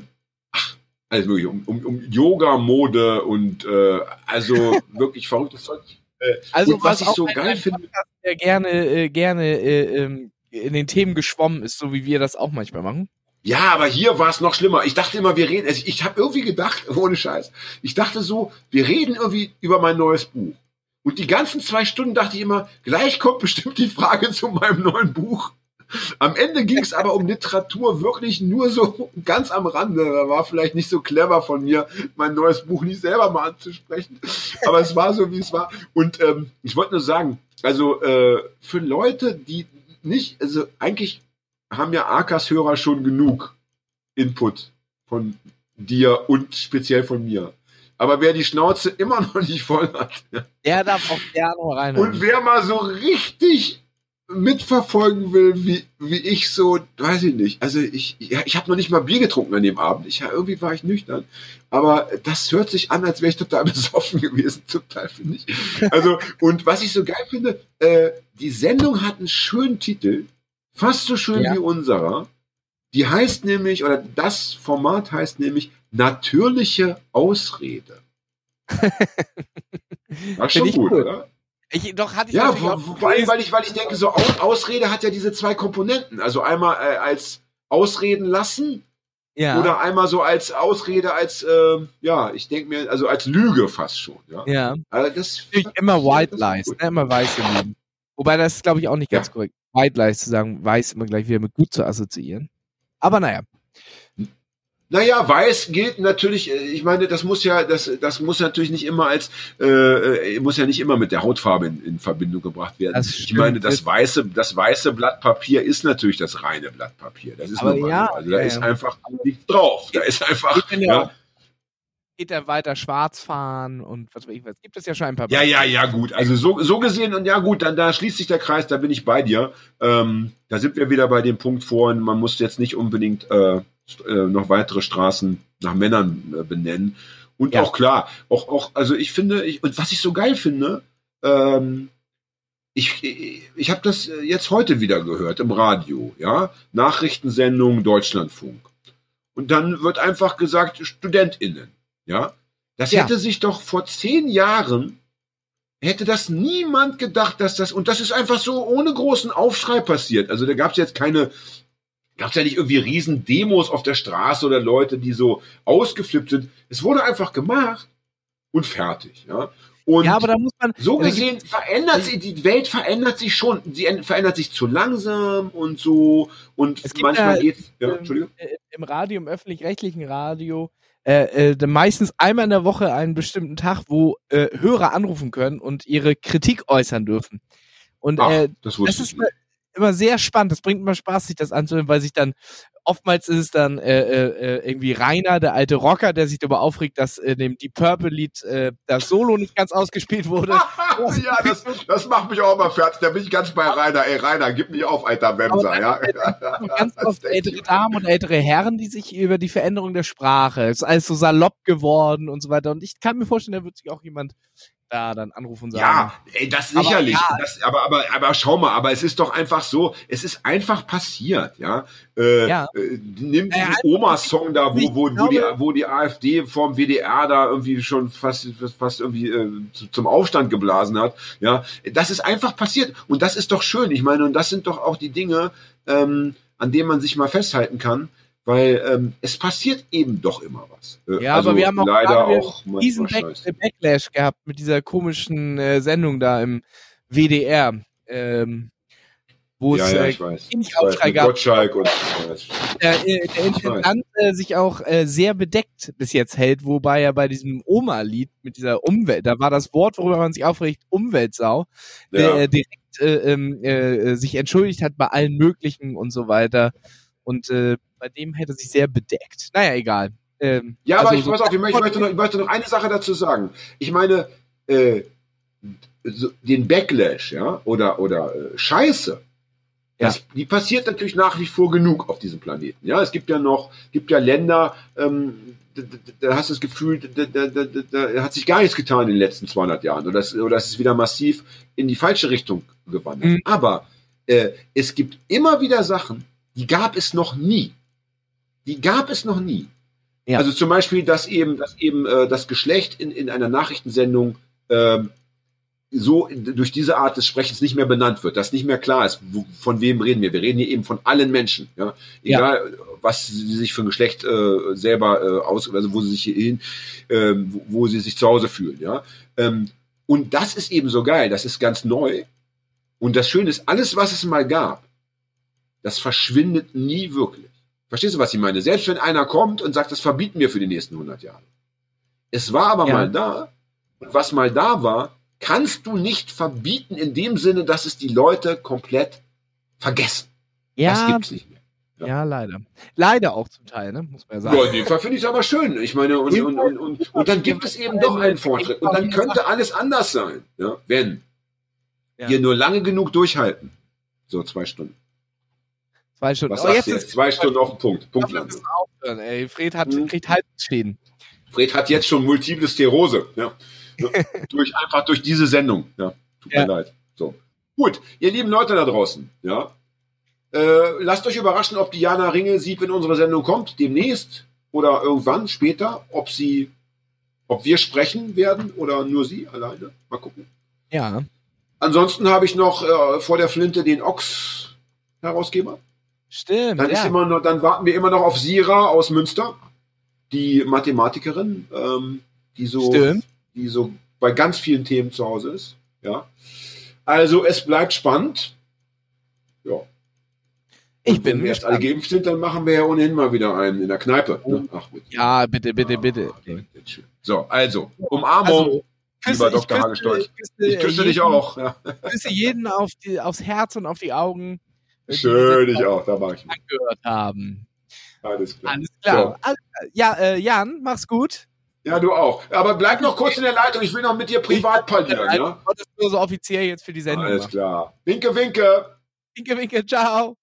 S2: ach, alles mögliche, um, um, um Yoga, Mode und äh, also *laughs* wirklich verrücktes Zeug. Äh,
S1: Also
S2: und was, ich so geil finde,
S1: der gerne, äh, gerne äh, ähm, in den Themen geschwommen ist, so wie wir das auch manchmal machen.
S2: Ja, aber hier war es noch schlimmer. Ich dachte immer, wir reden, also ich habe irgendwie gedacht, *laughs* ohne Scheiß, ich dachte so, wir reden irgendwie über mein neues Buch. Und die ganzen zwei Stunden dachte ich immer, gleich kommt bestimmt die Frage zu meinem neuen Buch. Am Ende ging es aber um Literatur wirklich nur so ganz am Rande. Da war vielleicht nicht so clever von mir, mein neues Buch nicht selber mal anzusprechen. Aber es war so, wie es war. Und ähm, ich wollte nur sagen, also äh, für Leute, die nicht, also eigentlich haben ja Akas Hörer schon genug Input von dir und speziell von mir. Aber wer die Schnauze immer noch nicht voll hat
S1: Der darf auch gerne rein.
S2: und wer mal so richtig mitverfolgen will, wie, wie ich so, weiß ich nicht. Also ich, ja, ich habe noch nicht mal Bier getrunken an dem Abend. Ich, ja, irgendwie war ich nüchtern. Aber das hört sich an, als wäre ich total *laughs* besoffen gewesen, total finde ich. Also, und was ich so geil finde, äh, die Sendung hat einen schönen Titel, fast so schön
S1: Ja.
S2: wie unserer. Die heißt nämlich, oder das Format heißt nämlich natürliche Ausrede. *laughs* War schon gut,
S1: cool.
S2: oder?
S1: Ich, doch hatte ich
S2: Ja, vor, vor allem, weil ich, weil ich denke, so Aus, Ausrede hat ja diese zwei Komponenten. Also einmal äh, als Ausreden lassen
S1: ja.
S2: oder einmal so als Ausrede, als, ähm, ja, ich denke mir, also als Lüge fast schon. Ja.
S1: ja.
S2: Also das
S1: Natürlich immer White Lies, ne? immer weiße Lügen. Wobei das ist, glaube ich, auch nicht
S2: Ja.
S1: ganz korrekt. White Lies zu sagen, weiß immer gleich wieder mit gut zu assoziieren. Aber naja.
S2: Naja, weiß gilt natürlich, äh, ich meine, das muss ja, das, das muss natürlich nicht immer als, äh, äh, muss ja nicht immer mit der Hautfarbe in, in Verbindung gebracht werden.
S1: Das
S2: ich meine, das weiße, das weiße Blatt Papier ist natürlich das reine Blatt Papier. Das ist
S1: Aber
S2: normal.
S1: ja,
S2: also da
S1: ja,
S2: ist
S1: ja.
S2: einfach nichts drauf. Da ist einfach,
S1: Geht denn ja
S2: ja,
S1: auch- Geht er weiter schwarz fahren und was weiß ich was. Gibt es ja schon ein paar
S2: Ja, ja, ja, gut. Also so, so gesehen und ja gut, dann da schließt sich der Kreis, da bin ich bei dir. Ähm, da sind wir wieder bei dem Punkt vorhin, man muss jetzt nicht unbedingt äh, äh, noch weitere Straßen nach Männern äh, benennen. Und
S1: Ja.
S2: auch klar, auch, auch, also ich finde, ich, und was ich so geil finde, ähm, ich, ich, ich habe das jetzt heute wieder gehört im Radio, ja, Nachrichtensendung Deutschlandfunk. Und dann wird einfach gesagt, StudentInnen, ja. Das
S1: Ja.
S2: hätte sich doch vor zehn Jahren, hätte das niemand gedacht, dass das, und das ist einfach so ohne großen Aufschrei passiert. Also da gab es jetzt keine, gab es ja nicht irgendwie riesen Demos auf der Straße oder Leute, die so ausgeflippt sind. Es wurde einfach gemacht und fertig, ja. Und
S1: Ja, aber da muss man.
S2: so gesehen verändert sich, die Welt verändert sich schon. Sie verändert sich zu langsam und so. Und manchmal
S1: ja,
S2: geht's. Ja, Entschuldigung.
S1: im Radio, im öffentlich-rechtlichen Radio, äh, äh, meistens einmal in der Woche einen bestimmten Tag, wo äh, Hörer anrufen können und ihre Kritik äußern dürfen. Und
S2: Ach,
S1: äh,
S2: das
S1: das ist immer, immer sehr spannend. Das bringt immer Spaß, sich das anzuhören, weil sich dann oftmals ist es dann äh, äh, äh, irgendwie Rainer, der alte Rocker, der sich darüber aufregt, dass äh, dem die Purple Lied äh, das Solo nicht ganz ausgespielt wurde. *laughs*
S2: ja, das, das macht mich auch mal fertig. Da bin ich ganz bei Rainer. Ey, Rainer, gib mich auf, alter Wemser, ja.
S1: ganz oft *laughs* ältere Damen und ältere Herren, die sich über die Veränderung der Sprache, es ist alles so salopp geworden und so weiter. Und ich kann mir vorstellen, da wird sich auch jemand da dann anrufen und sagen.
S2: Ja, ey, das
S1: Aber
S2: sicherlich.
S1: ja.
S2: Das, aber, aber, aber schau mal, aber es ist doch einfach so, es ist einfach passiert, ja. Äh,
S1: Ja.
S2: Äh, nimm
S1: Ja,
S2: diesen Oma-Song da, wo, wo, wo, die, wo die AfD vorm WDR da irgendwie schon fast, fast irgendwie äh, zu, zum Aufstand geblasen hat, ja. Das ist einfach passiert. Und das ist doch schön. Ich meine, und das sind doch auch die Dinge, ähm, an denen man sich mal festhalten kann. Weil ähm, es passiert eben doch immer was. Äh,
S1: Ja, aber wir haben auch
S2: leider auch
S1: diesen Back äh, Backlash gehabt mit dieser komischen äh, Sendung da im WDR, ähm, wo
S2: Ja,
S1: es
S2: ja,
S1: äh,
S2: ich weiß. Ich
S1: Aufschrei gab.
S2: Gottschalk und
S1: der, äh, der Intendant sich auch sehr bedeckt bis jetzt hält, wobei er bei diesem Oma-Lied mit dieser Umwelt, da war das Wort, worüber man sich aufregt, Umweltsau, der
S2: ja.
S1: äh, direkt äh, ähm, äh, sich entschuldigt hat bei allen möglichen und so weiter. Und äh, bei dem hätte er sich sehr bedeckt. Naja, egal. Ähm,
S2: Ja, aber
S1: also
S2: ich,
S1: so-
S2: pass auf, ich, möchte, noch, ich möchte noch eine Sache dazu sagen. Ich meine, äh, so, den Backlash, ja, oder, oder äh, Scheiße,
S1: Ja.
S2: das, die passiert natürlich nach wie vor genug auf diesem Planeten. Ja, es gibt ja noch, gibt ja Länder, ähm, da, da, hast du das Gefühl, da, da, da hat sich gar nichts getan in den letzten 200 Jahren. Oder es, oder es ist wieder massiv in die falsche Richtung gewandert.
S1: Mhm.
S2: Aber äh, es gibt immer wieder Sachen, die gab es noch nie. Die gab es noch nie.
S1: Ja.
S2: Also zum Beispiel, dass eben, dass eben äh, das Geschlecht in, in einer Nachrichtensendung ähm, so durch diese Art des Sprechens nicht mehr benannt wird, dass nicht mehr klar ist, wo, von wem reden wir. Wir reden hier eben von allen Menschen, ja, egal was sie sich für ein Geschlecht äh, selber äh, aus, also wo sie sich hin, äh, wo, wo sie sich zu Hause fühlen, ja. Ähm, und das ist eben so geil, das ist ganz neu. Und das Schöne ist, alles, was es mal gab, das verschwindet nie wirklich. Verstehst du, was ich meine? Selbst wenn einer kommt und sagt, das verbieten wir für die nächsten 100 Jahre. Es war aber
S1: Ja.
S2: mal da. Und was mal da war, kannst du nicht verbieten in dem Sinne, dass es die Leute komplett vergessen. Das
S1: ja,
S2: gibt's nicht mehr.
S1: ja, leider. Leider auch zum Teil, ne? muss man ja sagen.
S2: Ja, in dem Fall finde ich es aber schön. Ich meine, und, und, und, und, und dann gibt es eben doch einen Fortschritt. Und dann könnte alles anders sein, ja, wenn
S1: Ja.
S2: wir nur lange genug durchhalten. So, zwei Stunden.
S1: Zwei Stunden.
S2: Was
S1: oh, jetzt ist
S2: Zwei Stunden auf den Punkt.
S1: müssen aufhören, ey. Fred hat,
S2: Mhm.
S1: kriegt Halsschäden.
S2: Fred hat jetzt schon multiple Sklerose. Ja. *laughs* Durch, einfach durch diese Sendung. Ja. Tut
S1: Ja.
S2: mir leid. So. Gut, ihr lieben Leute da draußen, ja. Äh, lasst euch überraschen, ob Diana Ringelsieb in unsere Sendung kommt, demnächst oder irgendwann später, ob sie, ob wir sprechen werden oder nur sie alleine. Mal gucken.
S1: Ja.
S2: Ansonsten habe ich noch äh, vor der Flinte den Ochs Herausgeber.
S1: Stimmt.
S2: Dann,
S1: ja.
S2: immer noch, dann warten wir immer noch auf Sira aus Münster, die Mathematikerin, ähm, die so,
S1: Stimmt.
S2: die so bei ganz vielen Themen zu Hause ist. Ja. Also es bleibt spannend. Ja.
S1: ich
S2: Und wenn
S1: bin
S2: wir jetzt alle geimpft sind, dann machen wir ja ohnehin mal wieder einen in der Kneipe. Ne? Ach, bitte.
S1: Ja, bitte, bitte, bitte.
S2: So, also, Umarmung,
S1: Also,
S2: lieber
S1: ich
S2: Dr. Hagestolz.
S1: küsse,
S2: Ich küsse dich
S1: jeden,
S2: auch. Ja. *laughs*
S1: küsse jeden auf die, aufs Herz und auf die Augen.
S2: Schön, ich auch. Da war ich.
S1: angehört haben.
S2: Alles klar.
S1: Alles klar. Alles- Ja, äh, Jan, mach's gut.
S2: Ja, du auch. Aber bleib noch kurz in der Leitung. Ich will noch mit dir privat parlieren. Ja?
S1: Das nur so offiziell jetzt für die Sendung.
S2: Alles klar. Winke, winke.
S1: Winke, winke, ciao.